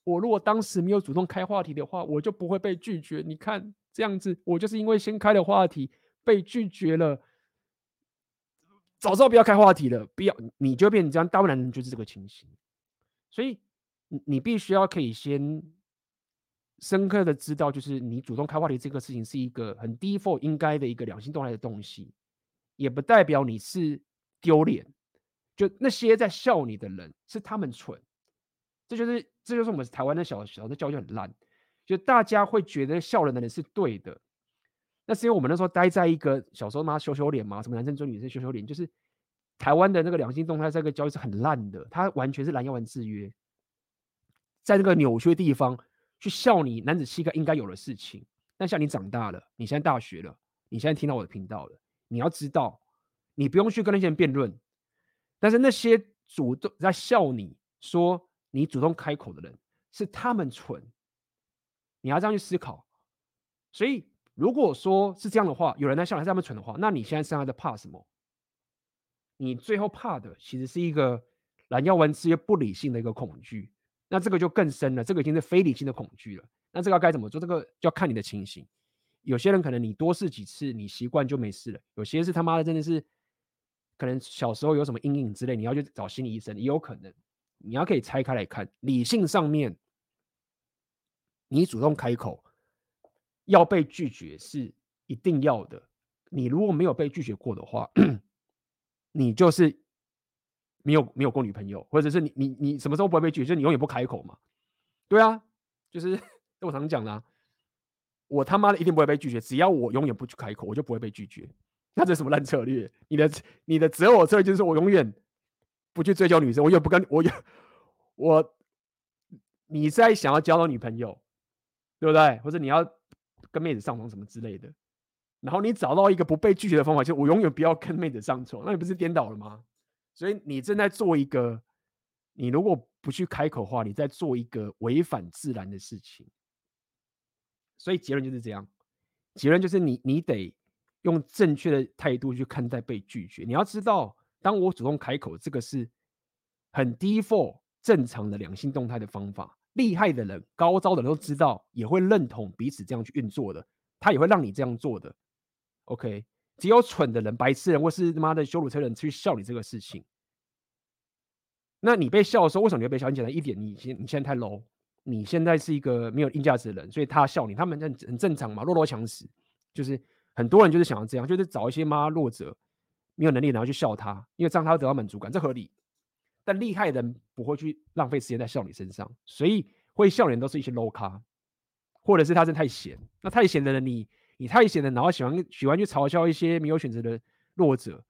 我如果当时没有主动开话题的话，我就不会被拒绝。你看这样子，我就是因为先开了话题被拒绝了。早知道不要开话题了，不要你就变成这样。大部分男人就是这个情形，所以你你必须要可以先深刻的知道，就是你主动开话题这个事情是一个很第一否应该的一个两性动态的东西。也不代表你是丢脸，就那些在笑你的人是他们蠢，这就是这就是我们台湾的小小的教育很烂，就大家会觉得笑人的人是对的，那是因为我们那时候待在一个小时候嘛，羞羞脸嘛，什么男生追女生羞羞脸，就是台湾的那个两性动态这个教育是很烂的，它完全是蓝药丸制约，在那个扭曲的地方去笑你男子气概应该有的事情，但像你长大了，你现在大学了，你现在听到我的频道了。你要知道，你不用去跟那些人辩论，但是那些主动在笑你说你主动开口的人是他们蠢，你要这样去思考。所以如果说是这样的话，有人在笑你是他们蠢的话，那你现在现在在怕什么？你最后怕的其实是一个蓝药丸吃又不理性的一个恐惧，那这个就更深了，这个已经是非理性的恐惧了。那这个该怎么做？这个就要看你的情形。有些人可能你多试几次，你习惯就没事了。有些是他妈的真的是，可能小时候有什么阴影之类，你要去找心理医生也有可能。你要可以拆开来看，理性上面，你主动开口要被拒绝是一定要的，你如果没有被拒绝过的话，你就是没有没有过女朋友，或者是你你你什么时候不会被拒绝？就是你永远不开口嘛。对啊，就是 我常讲的、啊，我他妈的一定不会被拒绝，只要我永远不去开口，我就不会被拒绝。那这是什么烂策略？你的你的择偶策略就是我永远不去追求女生，我也不跟我也我你在想要交到女朋友，对不对？或者你要跟妹子上床什么之类的，然后你找到一个不被拒绝的方法，就我永远不要跟妹子上床，那你不是颠倒了吗？所以你正在做一个，你如果不去开口话，你在做一个违反自然的事情。所以结论就是这样，结论就是你你得。用正确的态度去看待被拒绝。你要知道，当我主动开口，这个是很 default 正常的两性动态的方法。厉害的人、高招的人都知道，也会认同彼此这样去运作的。他也会让你这样做的。OK，只有蠢的人、白痴人或是他妈的羞辱车人去笑你这个事情。那你被笑的时候，为什么你会被笑？很简单一点，你现你现在太 low，你现在是一个没有硬价值的人，所以他笑你，他们很很正常嘛，弱肉强食，就是。很多人就是想要这样，就是找一些妈弱者，没有能力，然后去笑他，因为这样他会得到满足感，这合理。但厉害的人不会去浪费时间在笑你身上，所以会笑人都是一些 low 咖，或者是他真的太闲。那太闲的人你，你你太闲了，然后喜欢喜欢去嘲笑一些没有选择的弱者，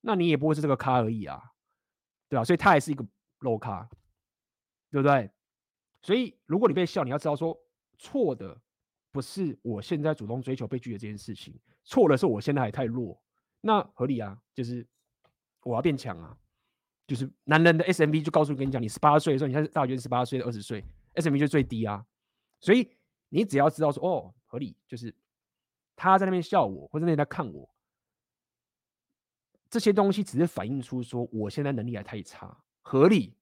那你也不会是这个咖而已啊，对吧？所以他还是一个 low 咖，对不对？所以如果你被笑，你要知道说错的。不是我现在主动追求被拒绝这件事情，错的是我现在还太弱，那合理啊，就是我要变强啊，就是男人的 SMV 就告诉跟你讲，你十八岁的时候，你现在大学十八岁二十岁，SMV 就最低啊，所以你只要知道说哦，合理，就是他在那边笑我，或者那边在看我，这些东西只是反映出说我现在能力还太差，合理，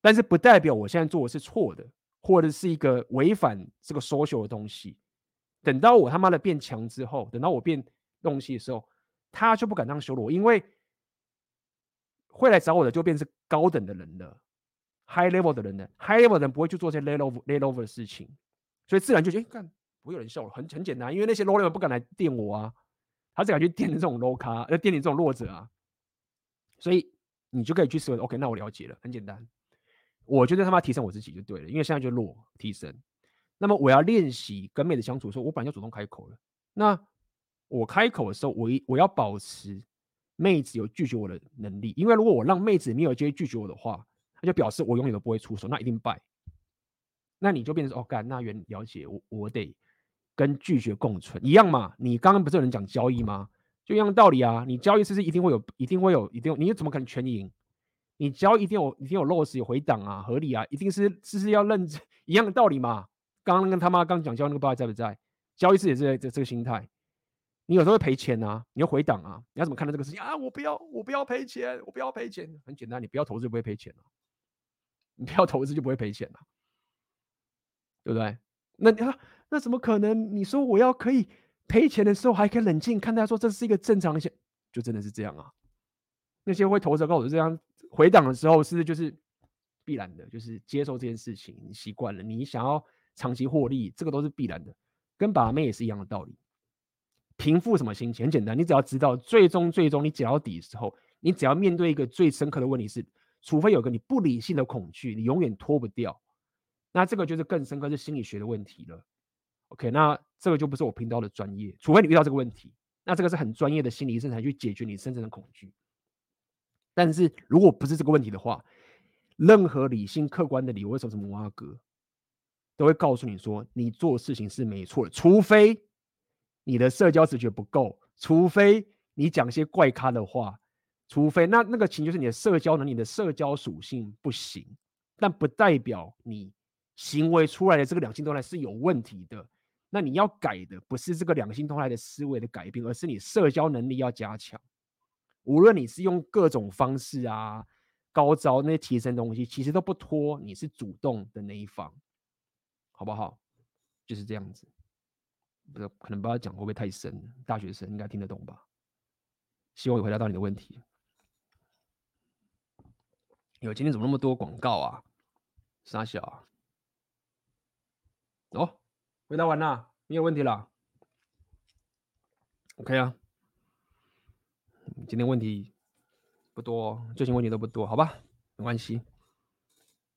但是不代表我现在做的是错的。或者是一个违反这个 social 的东西，等到我他妈的变强之后，等到我变东西的时候，他就不敢这样羞辱我，因为会来找我的就变成高等的人了，high level 的人了，high level 的人不会去做这些 low low level 的事情，所以自然就觉得，看不会有人笑了，很很简单，因为那些 low level 不敢来电我啊，他只敢去电这种 low 咖，呃，电你这种弱者啊，所以你就可以去说，OK，那我了解了，很简单。我觉得他妈提升我自己就对了，因为现在就弱提升。那么我要练习跟妹子相处的时候，我本来就主动开口了。那我开口的时候，我一我要保持妹子有拒绝我的能力，因为如果我让妹子没有机会拒绝我的话，那就表示我永远都不会出手，那一定败。那你就变成哦干，那原了解我我得跟拒绝共存一样嘛？你刚刚不是有人讲交易吗？就一样的道理啊，你交易是是一定会有，一定会有，一定你怎么可能全赢？你交易一定有，一定有 loss 有回档啊，合理啊，一定是是是要认真 一样的道理嘛。刚刚跟他妈刚讲交那个爸在不在？交易是也是这这个心态。你有时候会赔钱啊，你要回档啊，你要怎么看待这个事情啊？我不要，我不要赔钱，我不要赔钱。很简单，你不要投资就不会赔钱了，你不要投资就不会赔钱了，对不对？那你啊，那怎么可能？你说我要可以赔钱的时候还可以冷静看待，说这是一个正常现，就真的是这样啊。那些会投资告诉我这样。回档的时候是就是必然的，就是接受这件事情，你习惯了，你想要长期获利，这个都是必然的，跟把妹也是一样的道理。平复什么心情很简单，你只要知道，最终最终你讲到底的时候，你只要面对一个最深刻的问题是，除非有个你不理性的恐惧，你永远脱不掉。那这个就是更深刻是心理学的问题了。OK，那这个就不是我频道的专业，除非你遇到这个问题，那这个是很专业的心理医生才去解决你深层的恐惧。但是如果不是这个问题的话，任何理性客观的理由，为什么是摩阿哥，都会告诉你说你做事情是没错的，除非你的社交直觉不够，除非你讲些怪咖的话，除非那那个情就是你的社交能力、你的社交属性不行，但不代表你行为出来的这个两性动态是有问题的。那你要改的不是这个两性动态的思维的改变，而是你社交能力要加强。无论你是用各种方式啊、高招那些提升东西，其实都不拖你是主动的那一方，好不好？就是这样子。不知道，可能不要讲会不会太深，大学生应该听得懂吧？希望有回答到你的问题。有今天怎么那么多广告啊？傻小啊？哦，回答完了，没有问题了。OK 啊。今天问题不多，最近问题都不多，好吧，没关系。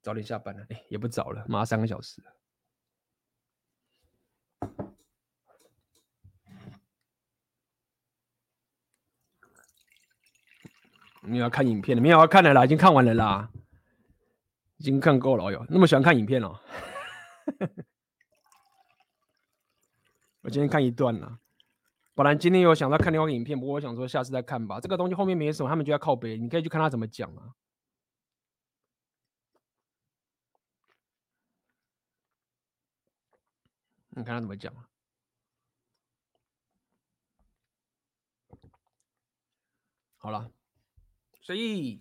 早点下班了，哎，也不早了，马上三个小时。你要看影片了，没有要看的啦，已经看完了啦，已经看够了哟。那么喜欢看影片哦。我今天看一段了，本来今天有想到看另外一个影片，不过我想说下次再看吧。这个东西后面没什么，他们就要靠北，你可以去看他怎么讲啊。你看他怎么讲啊？好了，所以。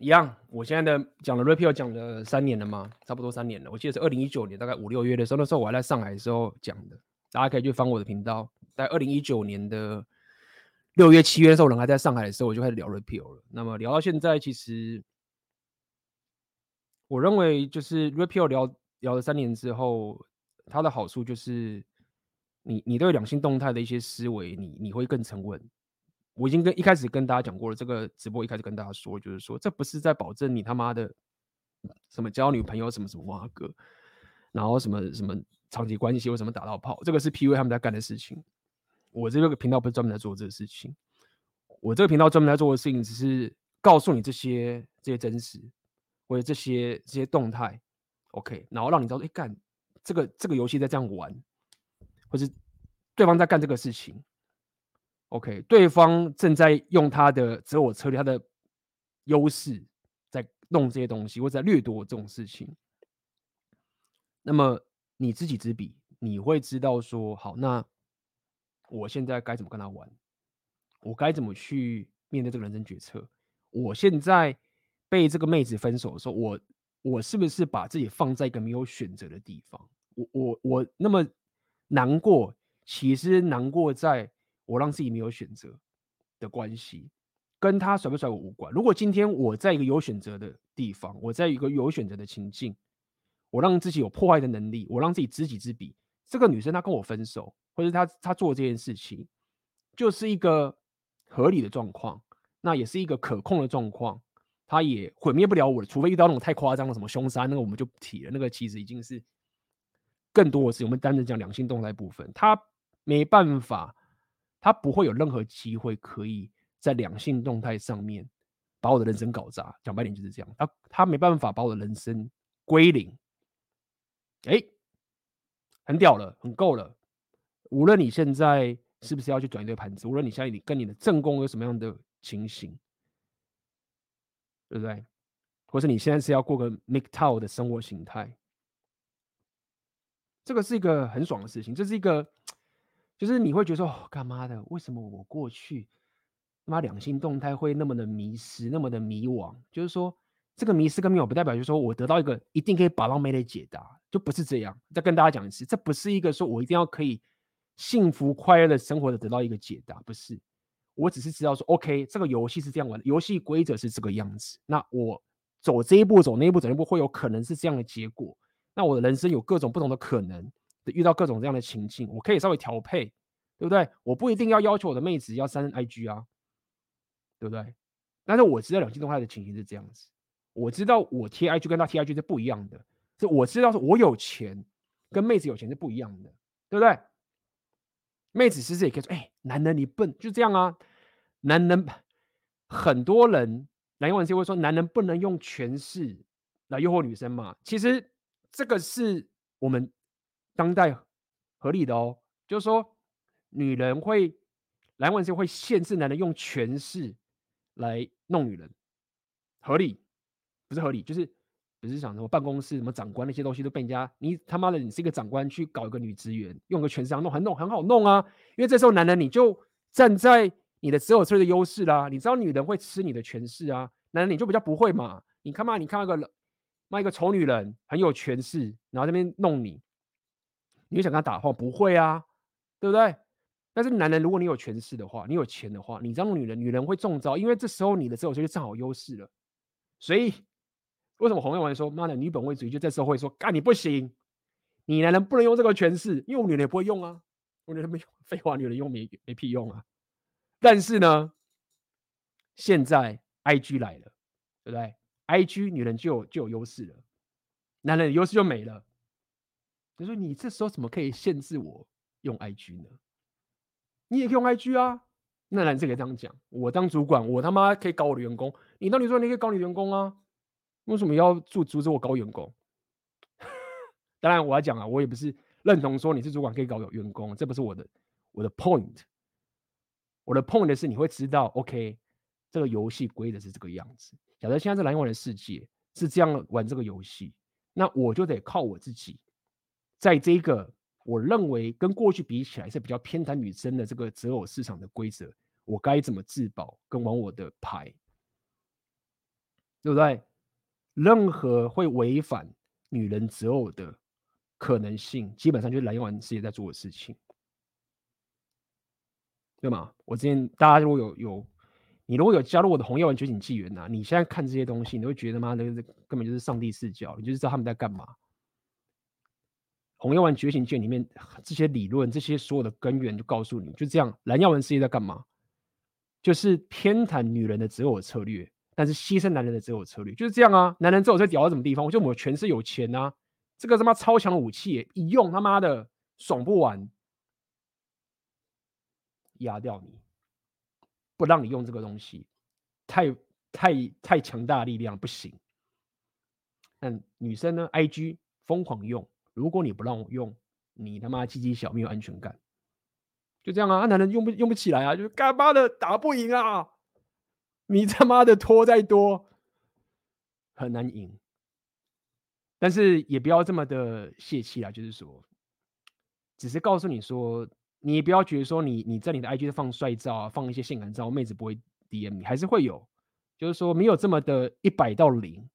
一样，我现在的讲了 Rapio 讲了三年了嘛，差不多三年了。我记得是二零一九年大概五六月的时候，那时候我还在上海的时候讲的，大家可以去翻我的频道。在二零一九年的六月、七月的时候，人还在上海的时候，我就开始聊 Rapio 了。那么聊到现在，其实我认为就是 Rapio 聊聊了三年之后，它的好处就是你你对两性动态的一些思维，你你会更沉稳。我已经跟一开始跟大家讲过了，这个直播一开始跟大家说，就是说这不是在保证你他妈的什么交女朋友什么什么哇哥，然后什么什么长期关系或什么打到炮，这个是 PUA 他们在干的事情。我这个频道不是专门在做这个事情，我这个频道专门在做的事情只是告诉你这些这些真实或者这些这些动态，OK，然后让你知道，哎干这个这个游戏在这样玩，或是对方在干这个事情。OK，对方正在用他的择偶策略，他的优势在弄这些东西，或者在掠夺这种事情。那么你知己知彼，你会知道说，好，那我现在该怎么跟他玩？我该怎么去面对这个人生决策？我现在被这个妹子分手的时候，我我是不是把自己放在一个没有选择的地方？我我我那么难过，其实难过在。我让自己没有选择的关系，跟他甩不甩我无关。如果今天我在一个有选择的地方，我在一个有选择的情境，我让自己有破坏的能力，我让自己知己知彼。这个女生她跟我分手，或者她她做这件事情，就是一个合理的状况，那也是一个可控的状况，她也毁灭不了我，除非遇到那种太夸张的什么凶杀，那个我们就不提了。那个其实已经是更多的是我们单纯讲两性动态部分，他没办法。他不会有任何机会可以在两性动态上面把我的人生搞砸。讲白点就是这样，他他没办法把我的人生归零。哎，很屌了，很够了。无论你现在是不是要去转一堆盘子，无论你现在你跟你的正宫有什么样的情形，对不对？或是你现在是要过个 make town 的生活形态，这个是一个很爽的事情，这是一个。就是你会觉得说，哦，干嘛的？为什么我过去他妈两性动态会那么的迷失，那么的迷惘？就是说，这个迷失跟迷惘不代表就是说我得到一个一定可以把到妹的解答，就不是这样。再跟大家讲一次，这不是一个说我一定要可以幸福快乐的生活的得到一个解答，不是。我只是知道说，OK，这个游戏是这样玩的，游戏规则是这个样子。那我走这一步，走那一步，走那一步，会有可能是这样的结果。那我的人生有各种不同的可能。遇到各种这样的情境，我可以稍微调配，对不对？我不一定要要求我的妹子要删 IG 啊，对不对？但是我知道两性动态的情形是这样子，我知道我贴 IG 跟他贴 IG 是不一样的，是我知道是我有钱跟妹子有钱是不一样的，对不对？妹子其实也可以说，哎，男人你笨，就这样啊。男人很多人，男人有些会说，男人不能用权势来诱惑女生嘛。其实这个是我们。当代合理的哦，就是说，女人会来问是会限制男人用权势来弄女人，合理不是合理，就是不是想什么办公室什么长官那些东西都被人家你他妈的你是一个长官去搞一个女职员，用个权势弄很弄很好弄啊，因为这时候男人你就站在你的择偶策略的优势啦，你知道女人会吃你的权势啊，男人你就比较不会嘛，你看嘛，你看那个骂一个丑女人很有权势，然后这边弄你。你就想跟他打话不会啊，对不对？但是男人，如果你有权势的话，你有钱的话，你这样女人，女人会中招，因为这时候你的择偶就占好优势了。所以为什么红药丸说妈的女本位主义就这时候会说干你不行，你男人不能用这个权势，因为我女人也不会用啊。我女人没用，废话，女人用没没屁用啊。但是呢，现在 IG 来了，对不对？IG 女人就有就有优势了，男人优势就没了。你说你这时候怎么可以限制我用 IG 呢？你也可以用 IG 啊。那男生可以这样讲：我当主管，我他妈可以搞我的员工。你当你说你可以搞你员工啊？为什么要阻阻止我搞员工？当然我要讲啊，我也不是认同说你是主管可以搞员工，这不是我的我的 point。我的 point 是你会知道，OK，这个游戏规则是这个样子。假设现在这蓝玩的世界是这样玩这个游戏，那我就得靠我自己，在这个我认为跟过去比起来是比较偏袒女生的这个择偶市场的规则，我该怎么自保跟玩我的牌，对不对？任何会违反女人择偶的可能性，基本上就是蓝药丸世界在做的事情，对吗？我之前大家如果有有，你如果有加入我的红药丸觉醒纪元呐，你现在看这些东西，你会觉得妈的根本就是上帝视角，你就是知道他们在干嘛。红药丸觉醒纪元里面这些理论，这些所有的根源就告诉你，就这样，蓝药丸世界在干嘛？就是偏袒女人的择偶策略。但是牺牲男人的择偶策略就是这样啊！男人择偶在屌到什么地方？我就我们全是有钱呐、啊，这个他妈超强武器，一用他妈的爽不完，压掉你，不让你用这个东西，太太太强大力量不行。但女生呢？IG 疯狂用，如果你不让我用，你他妈鸡鸡小，没有安全感，就这样啊！男人用不用不起来啊？就是干嘛的打不赢啊！你他妈的拖再多，很难赢。但是也不要这么的泄气啊，就是说，只是告诉你说，你不要觉得说你你在你的 IG 是放帅照啊，放一些性感照，妹子不会 DM 你，还是会有，就是说没有这么的一百到零，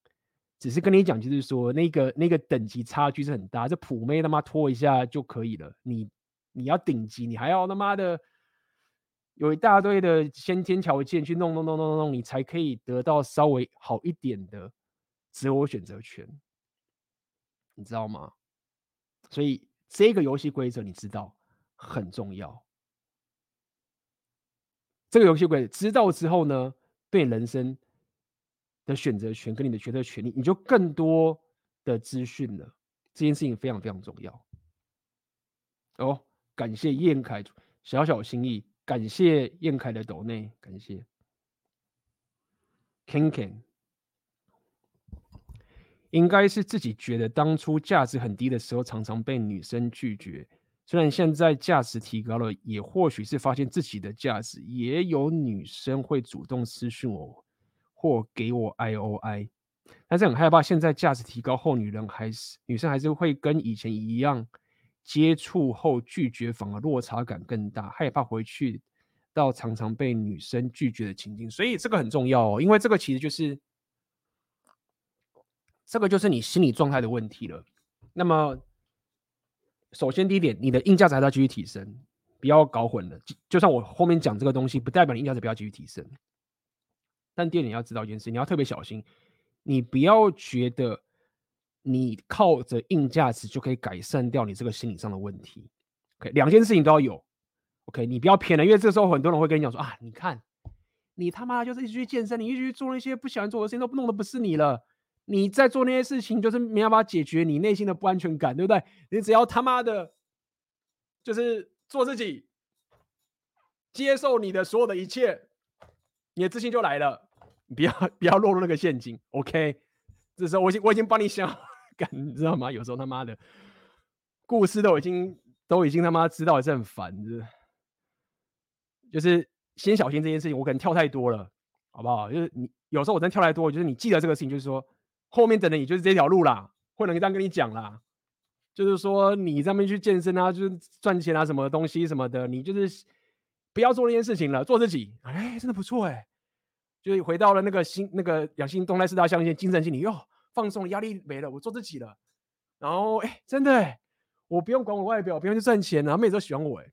只是跟你讲，就是说那个那个等级差距是很大，这普妹他妈拖一下就可以了，你你要顶级，你还要他妈的。有一大堆的先天条件去弄弄弄弄弄，你才可以得到稍微好一点的择偶选择权，你知道吗？所以这个游戏规则你知道很重要。这个游戏规则知道之后呢，对人生的选择权跟你的决策权利，你就更多的资讯了。这件事情非常非常重要。哦，感谢燕凯小小心意。感谢燕凯的抖内，感谢 King King，应该是自己觉得当初价值很低的时候，常常被女生拒绝。虽然现在价值提高了，也或许是发现自己的价值，也有女生会主动私讯我或给我 I O I，但是很害怕现在价值提高后，女人还是女生还是会跟以前一样。接触后拒绝反而落差感更大，害怕回去到常常被女生拒绝的情境，所以这个很重要哦，因为这个其实就是这个就是你心理状态的问题了。那么，首先第一点，你的硬价值还要继续提升，不要搞混了。就算我后面讲这个东西，不代表你硬价值不要继续提升。但第二点你要知道一件事，你要特别小心，你不要觉得。你靠着硬价值就可以改善掉你这个心理上的问题。OK，两件事情都要有。OK，你不要偏了，因为这时候很多人会跟你讲说啊，你看，你他妈就是一直去健身，你一直去做那些不喜欢做的事情，都弄的不是你了。你在做那些事情，就是没办法解决你内心的不安全感，对不对？你只要他妈的，就是做自己，接受你的所有的一切，你的自信就来了。你不要 不要落入那个陷阱。OK，这时候我已经我已经帮你想。感你知道吗？有时候他妈的故事都已经都已经他妈知道，也是很烦，是就是先小心这件事情。我可能跳太多了，好不好？就是你有时候我真跳太多，就是你记得这个事情，就是说后面等的你就是这条路啦，会能这样跟你讲啦。就是说你上面去健身啊，就是赚钱啊，什么东西什么的，你就是不要做那件事情了，做自己。哎，真的不错哎，就是回到了那个新那个养心动态四大象限，精神心理哟。放松，压力没了，我做自己了。然后，哎，真的哎，我不用管我外表，不用去赚钱，然后妹子都喜欢我哎。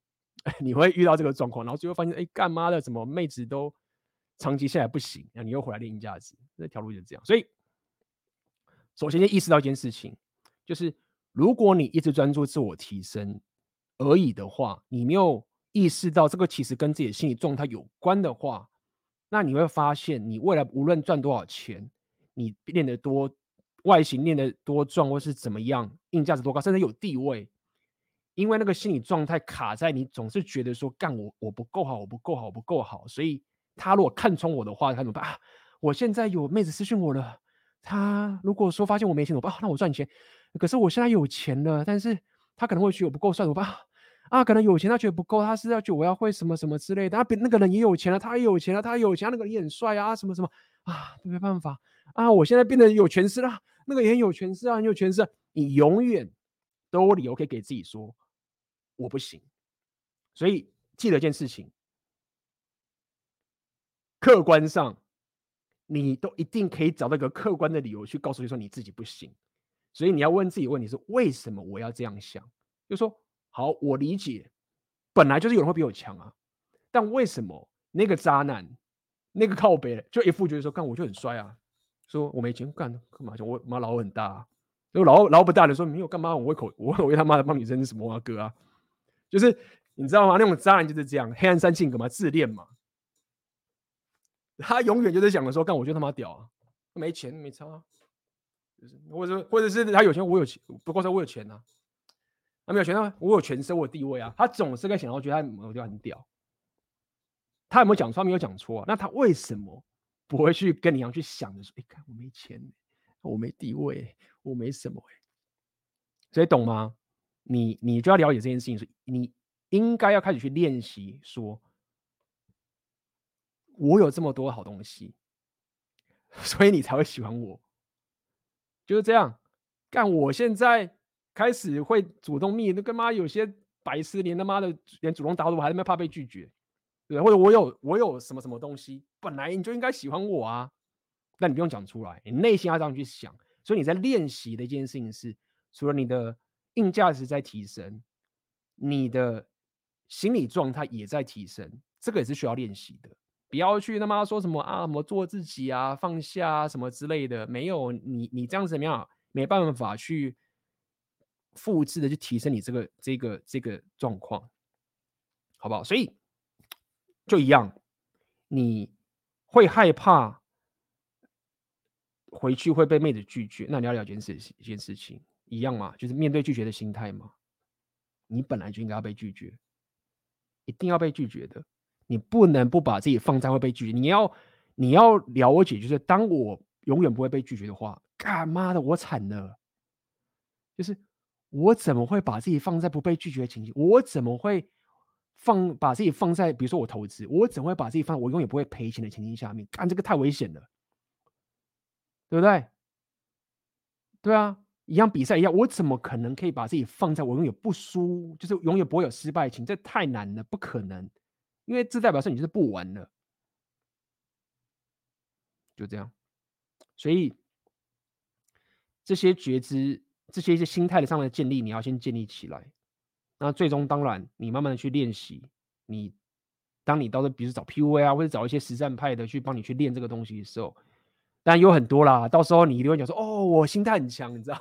你会遇到这个状况，然后最后发现，哎，干妈的，怎么妹子都长期下来不行？然后你又回来练硬价值，这条路就是这样。所以，首先先意识到一件事情，就是如果你一直专注自我提升而已的话，你没有意识到这个其实跟自己的心理状态有关的话，那你会发现，你未来无论赚多少钱，你练得多，外形练得多壮，或是怎么样，硬价值多高，甚至有地位，因为那个心理状态卡在你总是觉得说，干我我不够好，我不够好，我不够好，所以他如果看穿我的话，他怎么办啊？我现在有妹子私讯我了，他如果说发现我没钱怎么办？啊，那我赚钱。可是我现在有钱了，但是他可能会觉得我不够帅，怎么办？啊，可能有钱他觉得不够，他是要觉得我要会什么什么之类的。啊，别那个人也有钱了，他也有钱了，他有钱，那个人也很帅啊，什么什么啊，没办法啊，我现在变得有权势了，那个也很有权势啊，很有权势。你永远都有理由可以给自己说我不行。所以记得一件事情，客观上你都一定可以找到一个客观的理由去告诉你说你自己不行。所以你要问自己问题是为什么我要这样想？就说好，我理解，本来就是有人会比我强啊，但为什么那个渣男，那个靠北就一副觉得说干我就很帅啊，说我没钱干干嘛就我妈老很大，啊，就老老不大的说没有干嘛我胃口我我他妈的帮你生什么啊哥啊，就是你知道吗？那种渣男就是这样，黑暗三性格嘛，自恋嘛，他永远就是想着说干我就他妈屌啊，没钱没差，啊。就是，或者或者是他有钱，我有钱，不过说我有钱啊，他没有钱呢，我有权势，我有地位啊。他总是在想要觉得他某个地方很屌。他有没有讲错？他没有讲错啊。那他为什么不会去跟你一样去想着说，哎，看我没钱，我没地位，我没什么哎。所以懂吗？你你就要了解这件事情，是你应该要开始去练习，说我有这么多好东西，所以你才会喜欢我。就是这样，干！我现在开始会主动密，那个妈有些白痴连他妈的连主动打我还他妈怕被拒绝，对，或者我有我有什么什么东西，本来你就应该喜欢我啊，但你不用讲出来，你内心要这样去想。所以你在练习的一件事情是，除了你的硬价值在提升，你的心理状态也在提升，这个也是需要练习的。不要去他妈说什么啊，什么做自己啊，放下啊，什么之类的，没有你，你这样子怎么样？没办法去复制的去提升你这个这个这个状况，好不好？所以就一样，你会害怕回去会被妹子拒绝，那你要了解一件事，一件事情一样嘛，就是面对拒绝的心态嘛，你本来就应该要被拒绝，一定要被拒绝的。你不能不把自己放在会被拒绝，你要你要了解，就是当我永远不会被拒绝的话，干妈的我惨了。就是我怎么会把自己放在不被拒绝的情形？我怎么会放把自己放在比如说我投资，我怎么会把自己放我永远不会赔钱的情形下面？干这个太危险了，对不对？对啊，一样比赛一样，我怎么可能可以把自己放在我永远不输，就是永远不会有失败情？这太难了，不可能。因为这代表是你就是不玩了，就这样。所以这些觉知、这些一些心态的上的建立，你要先建立起来。那最终当然，你慢慢的去练习。你当你到时候比如找 PUA 啊，或者找一些实战派的去帮你去练这个东西的时候，当然有很多啦。到时候你一定会讲说：“哦，我心态很强，你知道。”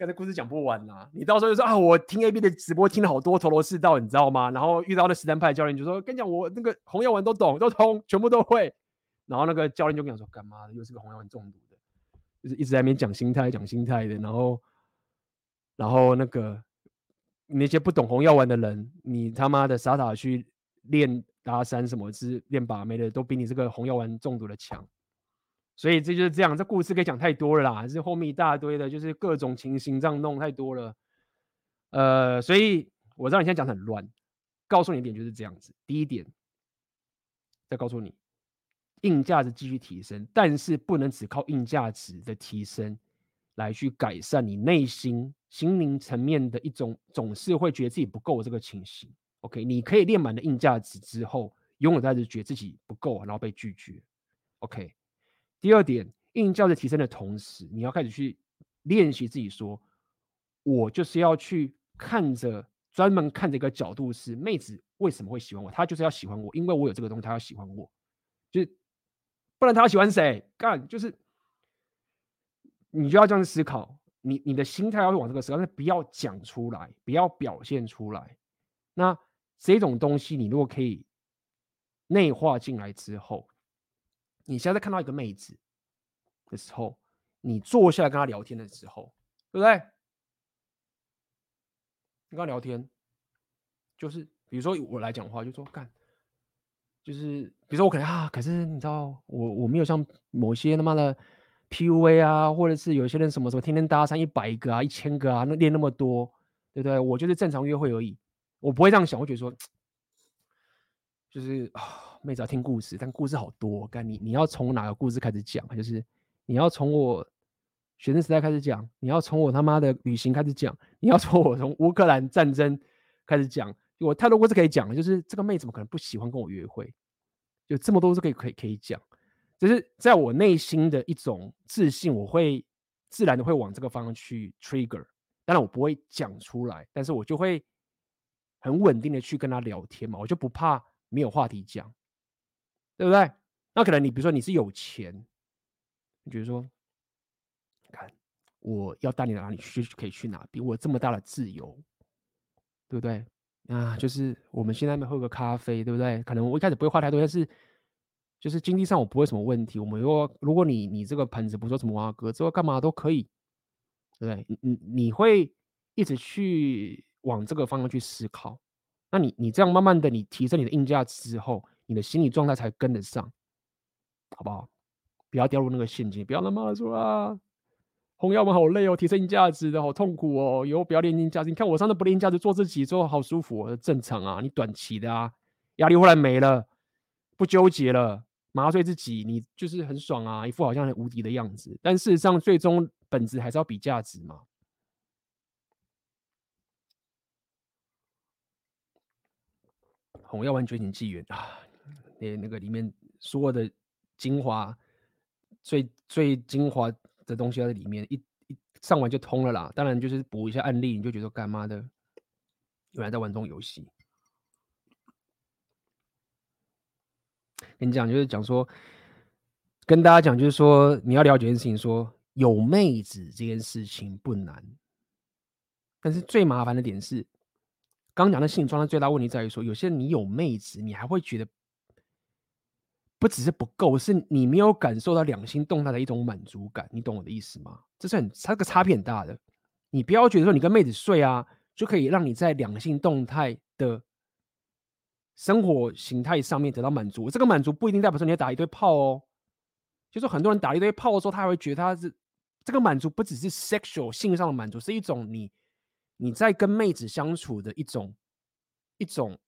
刚才故事讲不完啦，你到时候就说啊，我听 A B 的直播听了好多头头是道，你知道吗？然后遇到的实战派教练就说，跟你讲，我那个红药丸都懂，都通，全部都会。然后那个教练就跟你说，干嘛的？又是个红药丸中毒的，就是一直在那边讲心态，讲心态的。然后，然后那个那些不懂红药丸的人，你他妈的傻傻去练搭讪什么，是练把妹的，都比你这个红药丸中毒的强。所以这就是这样，这故事可以讲太多了啦，是后面一大堆的，就是各种情形这样弄太多了。呃，所以我知道你现在讲很乱，告诉你一点就是这样子。第一点，再告诉你，硬价值继续提升，但是不能只靠硬价值的提升来去改善你内心心灵层面的一种总是会觉得自己不够这个情形。OK，你可以练满了硬价值之后，永远在这觉得自己不够，然后被拒绝。OK。第二点，硬价值提升的同时，你要开始去练习自己说，我就是要去看着专门看着一个角度是妹子为什么会喜欢我，她就是要喜欢我，因为我有这个东西，她要喜欢我，就是不然她喜欢谁？干就是你就要这样思考，你你的心态要往这个时候，但是不要讲出来，不要表现出来。那这种东西，你如果可以内化进来之后，你现在看到一个妹子的时候，你坐下来跟她聊天的时候，对不对？你跟她聊天，就是比如说我来讲话，就说干，就是比如说我可能啊，可是你知道，我我没有像某些他妈的。PUA 啊，或者是有些人什么什么天天搭讪一百个啊、一千个啊，那练那么多，对不对？我就是正常约会而已，我不会这样想，我觉得说，就是啊，妹子要听故事，但故事好多。干你，你要从哪个故事开始讲？就是你要从我学生时代开始讲，你要从我他妈的旅行开始讲，你要从我从乌克兰战争开始讲，我太多故事可以讲了。就是这个妹子怎么可能不喜欢跟我约会？有这么多是可以可以可以讲。就是在我内心的一种自信，我会自然的会往这个方向去 trigger。当然我不会讲出来，但是我就会很稳定的去跟他聊天嘛，我就不怕没有话题讲，对不对？那可能你比如说你是有钱，你比如说，看我要带你哪里去就可以去哪，比我这么大的自由，对不对？啊，就是我们现在喝个咖啡，对不对？可能我一开始不会花太多，但是。就是经济上我不会什么问题，我们如果如果你你这个盆子不说什么挖哥，之后干嘛都可以，对不对？你你你会一直去往这个方向去思考，那你你这样慢慢的你提升你的硬价之后，你的心理状态才跟得上，好不好？不要掉入那个陷阱，不要那么说啊，红药丸好累哦，提升价值的好痛苦哦，以后不要练硬价值。你看我上次不练价值，做自己之后好舒服，正常啊，你短期的啊，压力后来没了，不纠结了。麻醉自己，你就是很爽啊，一副好像很无敌的样子。但事实上，最终本质还是要比价值嘛。红药丸觉醒纪元啊，那那个里面所有的精华，最最精华的东西在里面，一一上完就通了啦。当然就是补一下案例，你就觉得干嘛的，原来在玩这种游戏。跟你讲，就是讲说，跟大家讲，就是说，你要了解一件事情，说有妹子这件事情不难，但是最麻烦的点是，刚讲的性状的最大问题在于说，有些人你有妹子，你还会觉得不只是不够，是你没有感受到两性动态的一种满足感，你懂我的意思吗？这是很，它这个差别很大的。你不要觉得说你跟妹子睡啊，就可以让你在两性动态的。生活形态上面得到满足，这个满足不一定代表说你要打一堆炮哦。就是很多人打一堆炮的时候，他还会觉得他是这个满足不只是 sexual 性上的满足，是一种你你在跟妹子相处的一种一种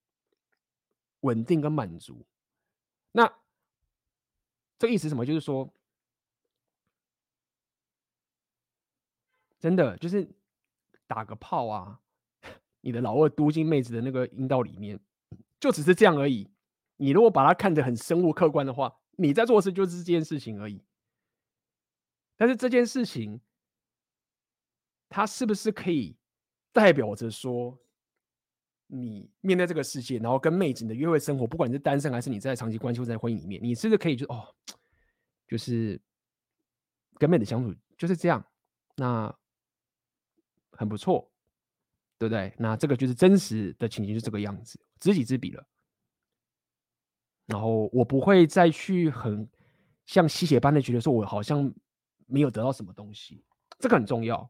稳定跟满足。那这意思什么？就是说，真的就是打个炮啊，你的老二嘟进妹子的那个阴道里面。就只是这样而已。你如果把它看得很生物客观的话，你在做事就是这件事情而已。但是这件事情，它是不是可以代表着说，你面对这个世界，然后跟妹子你的约会生活，不管你是单身还是你在长期关系或在婚姻里面，你是不是可以就哦，就是跟妹子相处就是这样，那很不错。对不对？那这个就是真实的情形，是这个样子，知己知彼了。然后我不会再去很像吸血般的觉得说，我好像没有得到什么东西，这个很重要。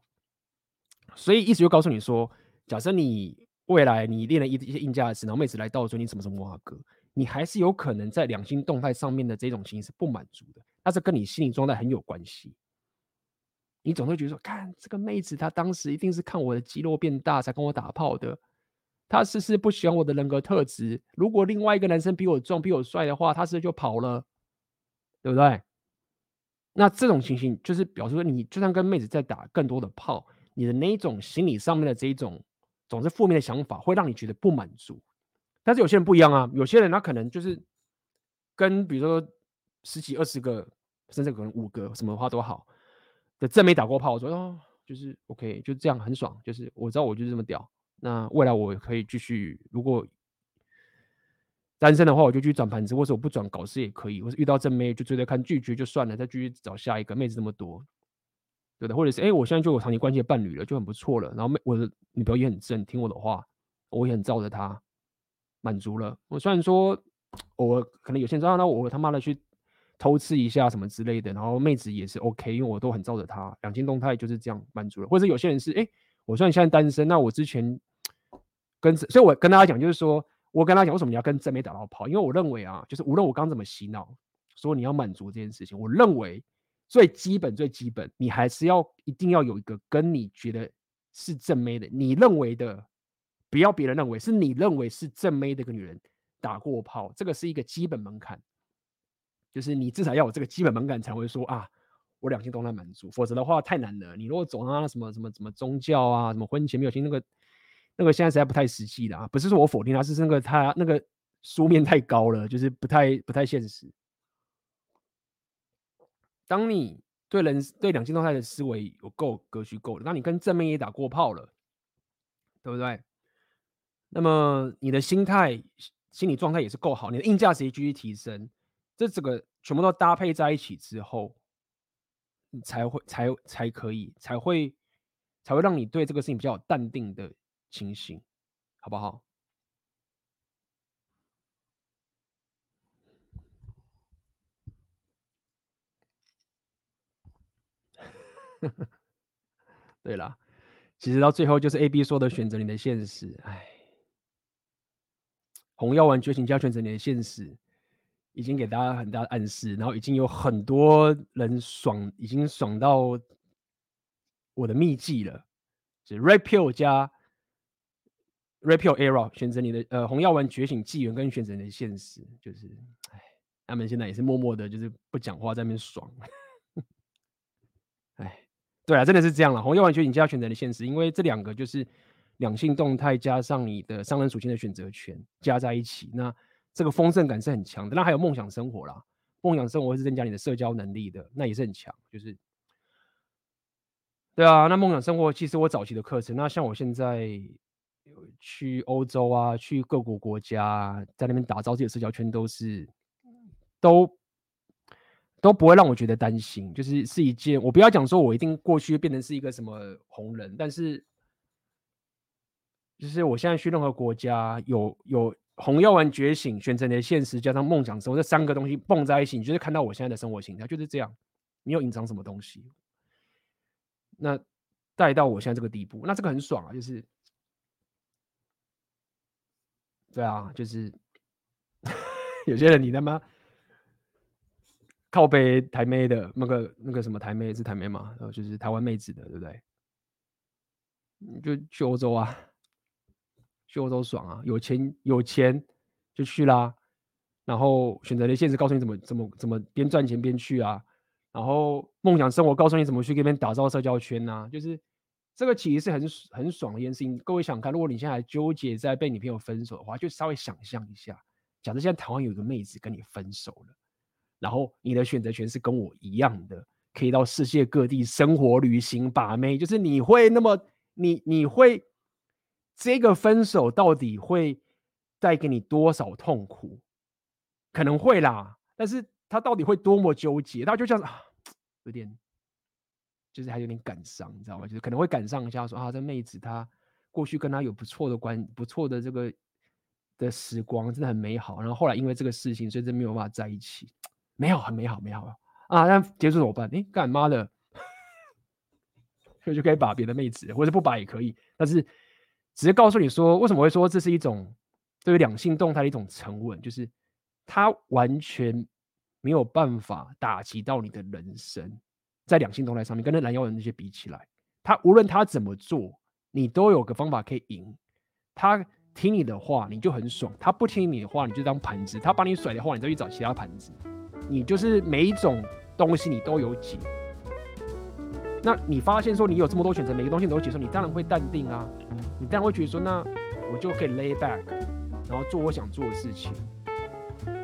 所以意思就告诉你说，假设你未来你练了一一些硬价值，然后妹子来到说你什么什么哇哥，你还是有可能在两性动态上面的这种情形是不满足的，那这跟你心理状态很有关系。你总会觉得说，看这个妹子，她当时一定是看我的肌肉变大才跟我打炮的。她是是不喜欢我的人格特质？如果另外一个男生比我壮、比我帅的话，她是不是就跑了？对不对？那这种情形就是表示说，你就算跟妹子在打更多的炮，你的那一种心理上面的这一种总是负面的想法，会让你觉得不满足。但是有些人不一样啊，有些人他可能就是跟比如说十几、二十个，甚至可能五个，什么话都好。的正没打过炮，我说哦，就是 OK，就这样很爽。就是我知道我就是这么屌。那未来我可以继续，如果单身的话，我就去转盘子，或者我不转搞事也可以。或是遇到正妹就追着看，拒绝就算了，再继续找下一个妹子那么多，的，或者是哎，我现在就有长期关系的伴侣了，就很不错了。然后妹我的女朋友也很正，听我的话，我也很照着她，满足了。我虽然说，我可能有些人知道，那我他妈的去偷吃一下什么之类的，然后妹子也是 OK，因为我都很照着她，两性动态就是这样满足了。或者有些人是哎，我虽然现在单身，那我之前跟，所以我跟大家讲，就是说我跟他讲，为什么你要跟正妹打到炮？因为我认为啊，就是无论我刚怎么洗脑，说你要满足这件事情，我认为。最基本最基本，你还是要一定要有一个跟你觉得是正妹的，你认为的，不要别人认为，是你认为是正妹的一个女人打过炮，这个是一个基本门槛，就是你至少要有这个基本门槛才会说啊，我两性都能满足，否则的话太难了。你如果走到那什么什么什么宗教啊，什么婚前没有性，那个那个现在实在不太实际的啊，不是说我否定他，是那个他那个书面太高了，就是不太不太现实。当你对人对两性动态的思维有够格局够了，那你跟正面也打过炮了，对不对？那么你的心态、心理状态也是够好，你的硬价值也继续提升，这整个全部都搭配在一起之后，你才会才才可以才会才会让你对这个事情比较淡定的情形，好不好？对啦，其实到最后就是 A、B 说的选择你的现实。哎，红药丸觉醒加选择你的现实，已经给大家很大的暗示，然后已经有很多人爽，已经爽到我的秘籍了。是 Red Pill 加 Red Pill Era 选择你的呃红药丸觉醒纪元跟选择你的现实，就是哎，他们现在也是默默的，就是不讲话在那边爽。对啊，真的是这样了。红药丸觉醒加选择的现实，因为这两个就是两性动态加上你的商人属性的选择权加在一起，那这个丰盛感是很强的。那还有梦想生活啦，梦想生活是增加你的社交能力的，那也是很强。就是，对啊，那梦想生活其实我早期的课程，那像我现在去欧洲啊，去各国国家，在那边打造自己的社交圈，都是都。都不会让我觉得担心，就是是一件我不要讲说我一定过去变成是一个什么红人，但是就是我现在去任何国家，有有红药丸觉醒、选择你的现实加上梦想生活这三个东西蹦在一起，你就是看到我现在的生活形态就是这样，没有隐藏什么东西，那带到我现在这个地步，那这个很爽啊，就是对啊，就是 有些人你他妈。靠北台妹的那个那个什么台妹是台妹嘛？然后就是台湾妹子的，对不对？就去欧洲啊，去欧洲爽啊，有钱有钱就去啦。然后选择的现实告诉你怎么怎么怎么边赚钱边去啊。然后梦想生活告诉你怎么去给别人打造社交圈啊。就是这个其实是很很爽的一件事情。各位想看，如果你现在还纠结在被女朋友分手的话，就稍微想象一下，假设现在台湾有一个妹子跟你分手了。然后你的选择权是跟我一样的，可以到世界各地生活、旅行、把妹。就是你会那么你你会这个分手到底会带给你多少痛苦？可能会啦，但是他到底会多么纠结？他就像是啊，有点就是还有点感伤，你知道吗？就是可能会感伤一下说，啊，这妹子她过去跟他有不错的关不错的这个的时光，真的很美好。然后后来因为这个事情，所以就没有办法在一起。没有，很美好，美好啊！那结束怎么办？诶，干妈的，所 以就可以把别的妹子，或者不把也可以。但是，只是告诉你说，为什么会说这是一种对于两性动态的一种沉稳，就是它完全没有办法打击到你的人生，在两性动态上面，跟那蓝妖人那些比起来，他无论他怎么做，你都有个方法可以赢。他听你的话，你就很爽；他不听你的话，你就当盘子；他把你甩的话，你再去找其他盘子。你就是每一种东西你都有解，那你发现说你有这么多选择，每个东西你都解说，你当然会淡定啊，你当然会觉得说，那我就可以 lay back，然后做我想做的事情。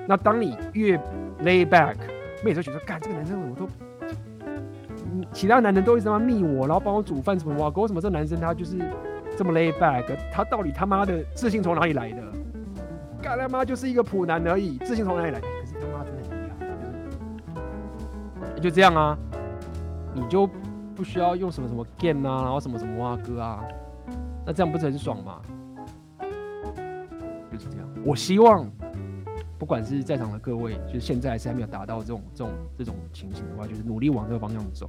那当你越 lay back，妹子就觉得，干这个男生我都，其他男人都一直在密我，然后帮我煮饭什么哇，为什么这男生他就是这么 lay back？他到底他妈的自信从哪里来的？干他妈就是一个普男而已，自信从哪里来？就这样啊，你就不需要用什么什么 game 啊，然后什么什么哇哥啊，那这样不是很爽吗？就是这样。我希望，不管是在场的各位，就是现在还是还没有达到这种这种这种情形的话，就是努力往这个方向走，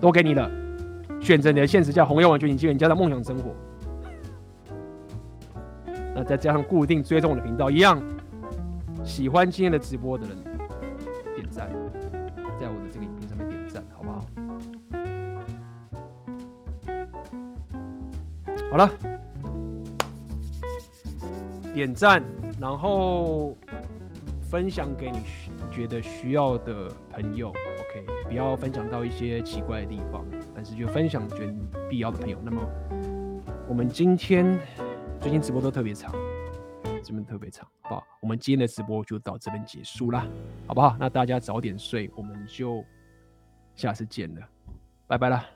都给你了。选择你的现实叫红药丸觉醒机会，你加上梦想生活。那再加上固定追踪我的频道，一样喜欢今天的直播的人点赞，好了，点赞，然后分享给你觉得需要的朋友，OK，不要分享到一些奇怪的地方，但是就分享觉得必要的朋友。那么我们今天。最近直播都特别长，这边特别长，好不好？我们今天的直播就到这边结束啦，好不好？那大家早点睡，我们就下次见了，拜拜了。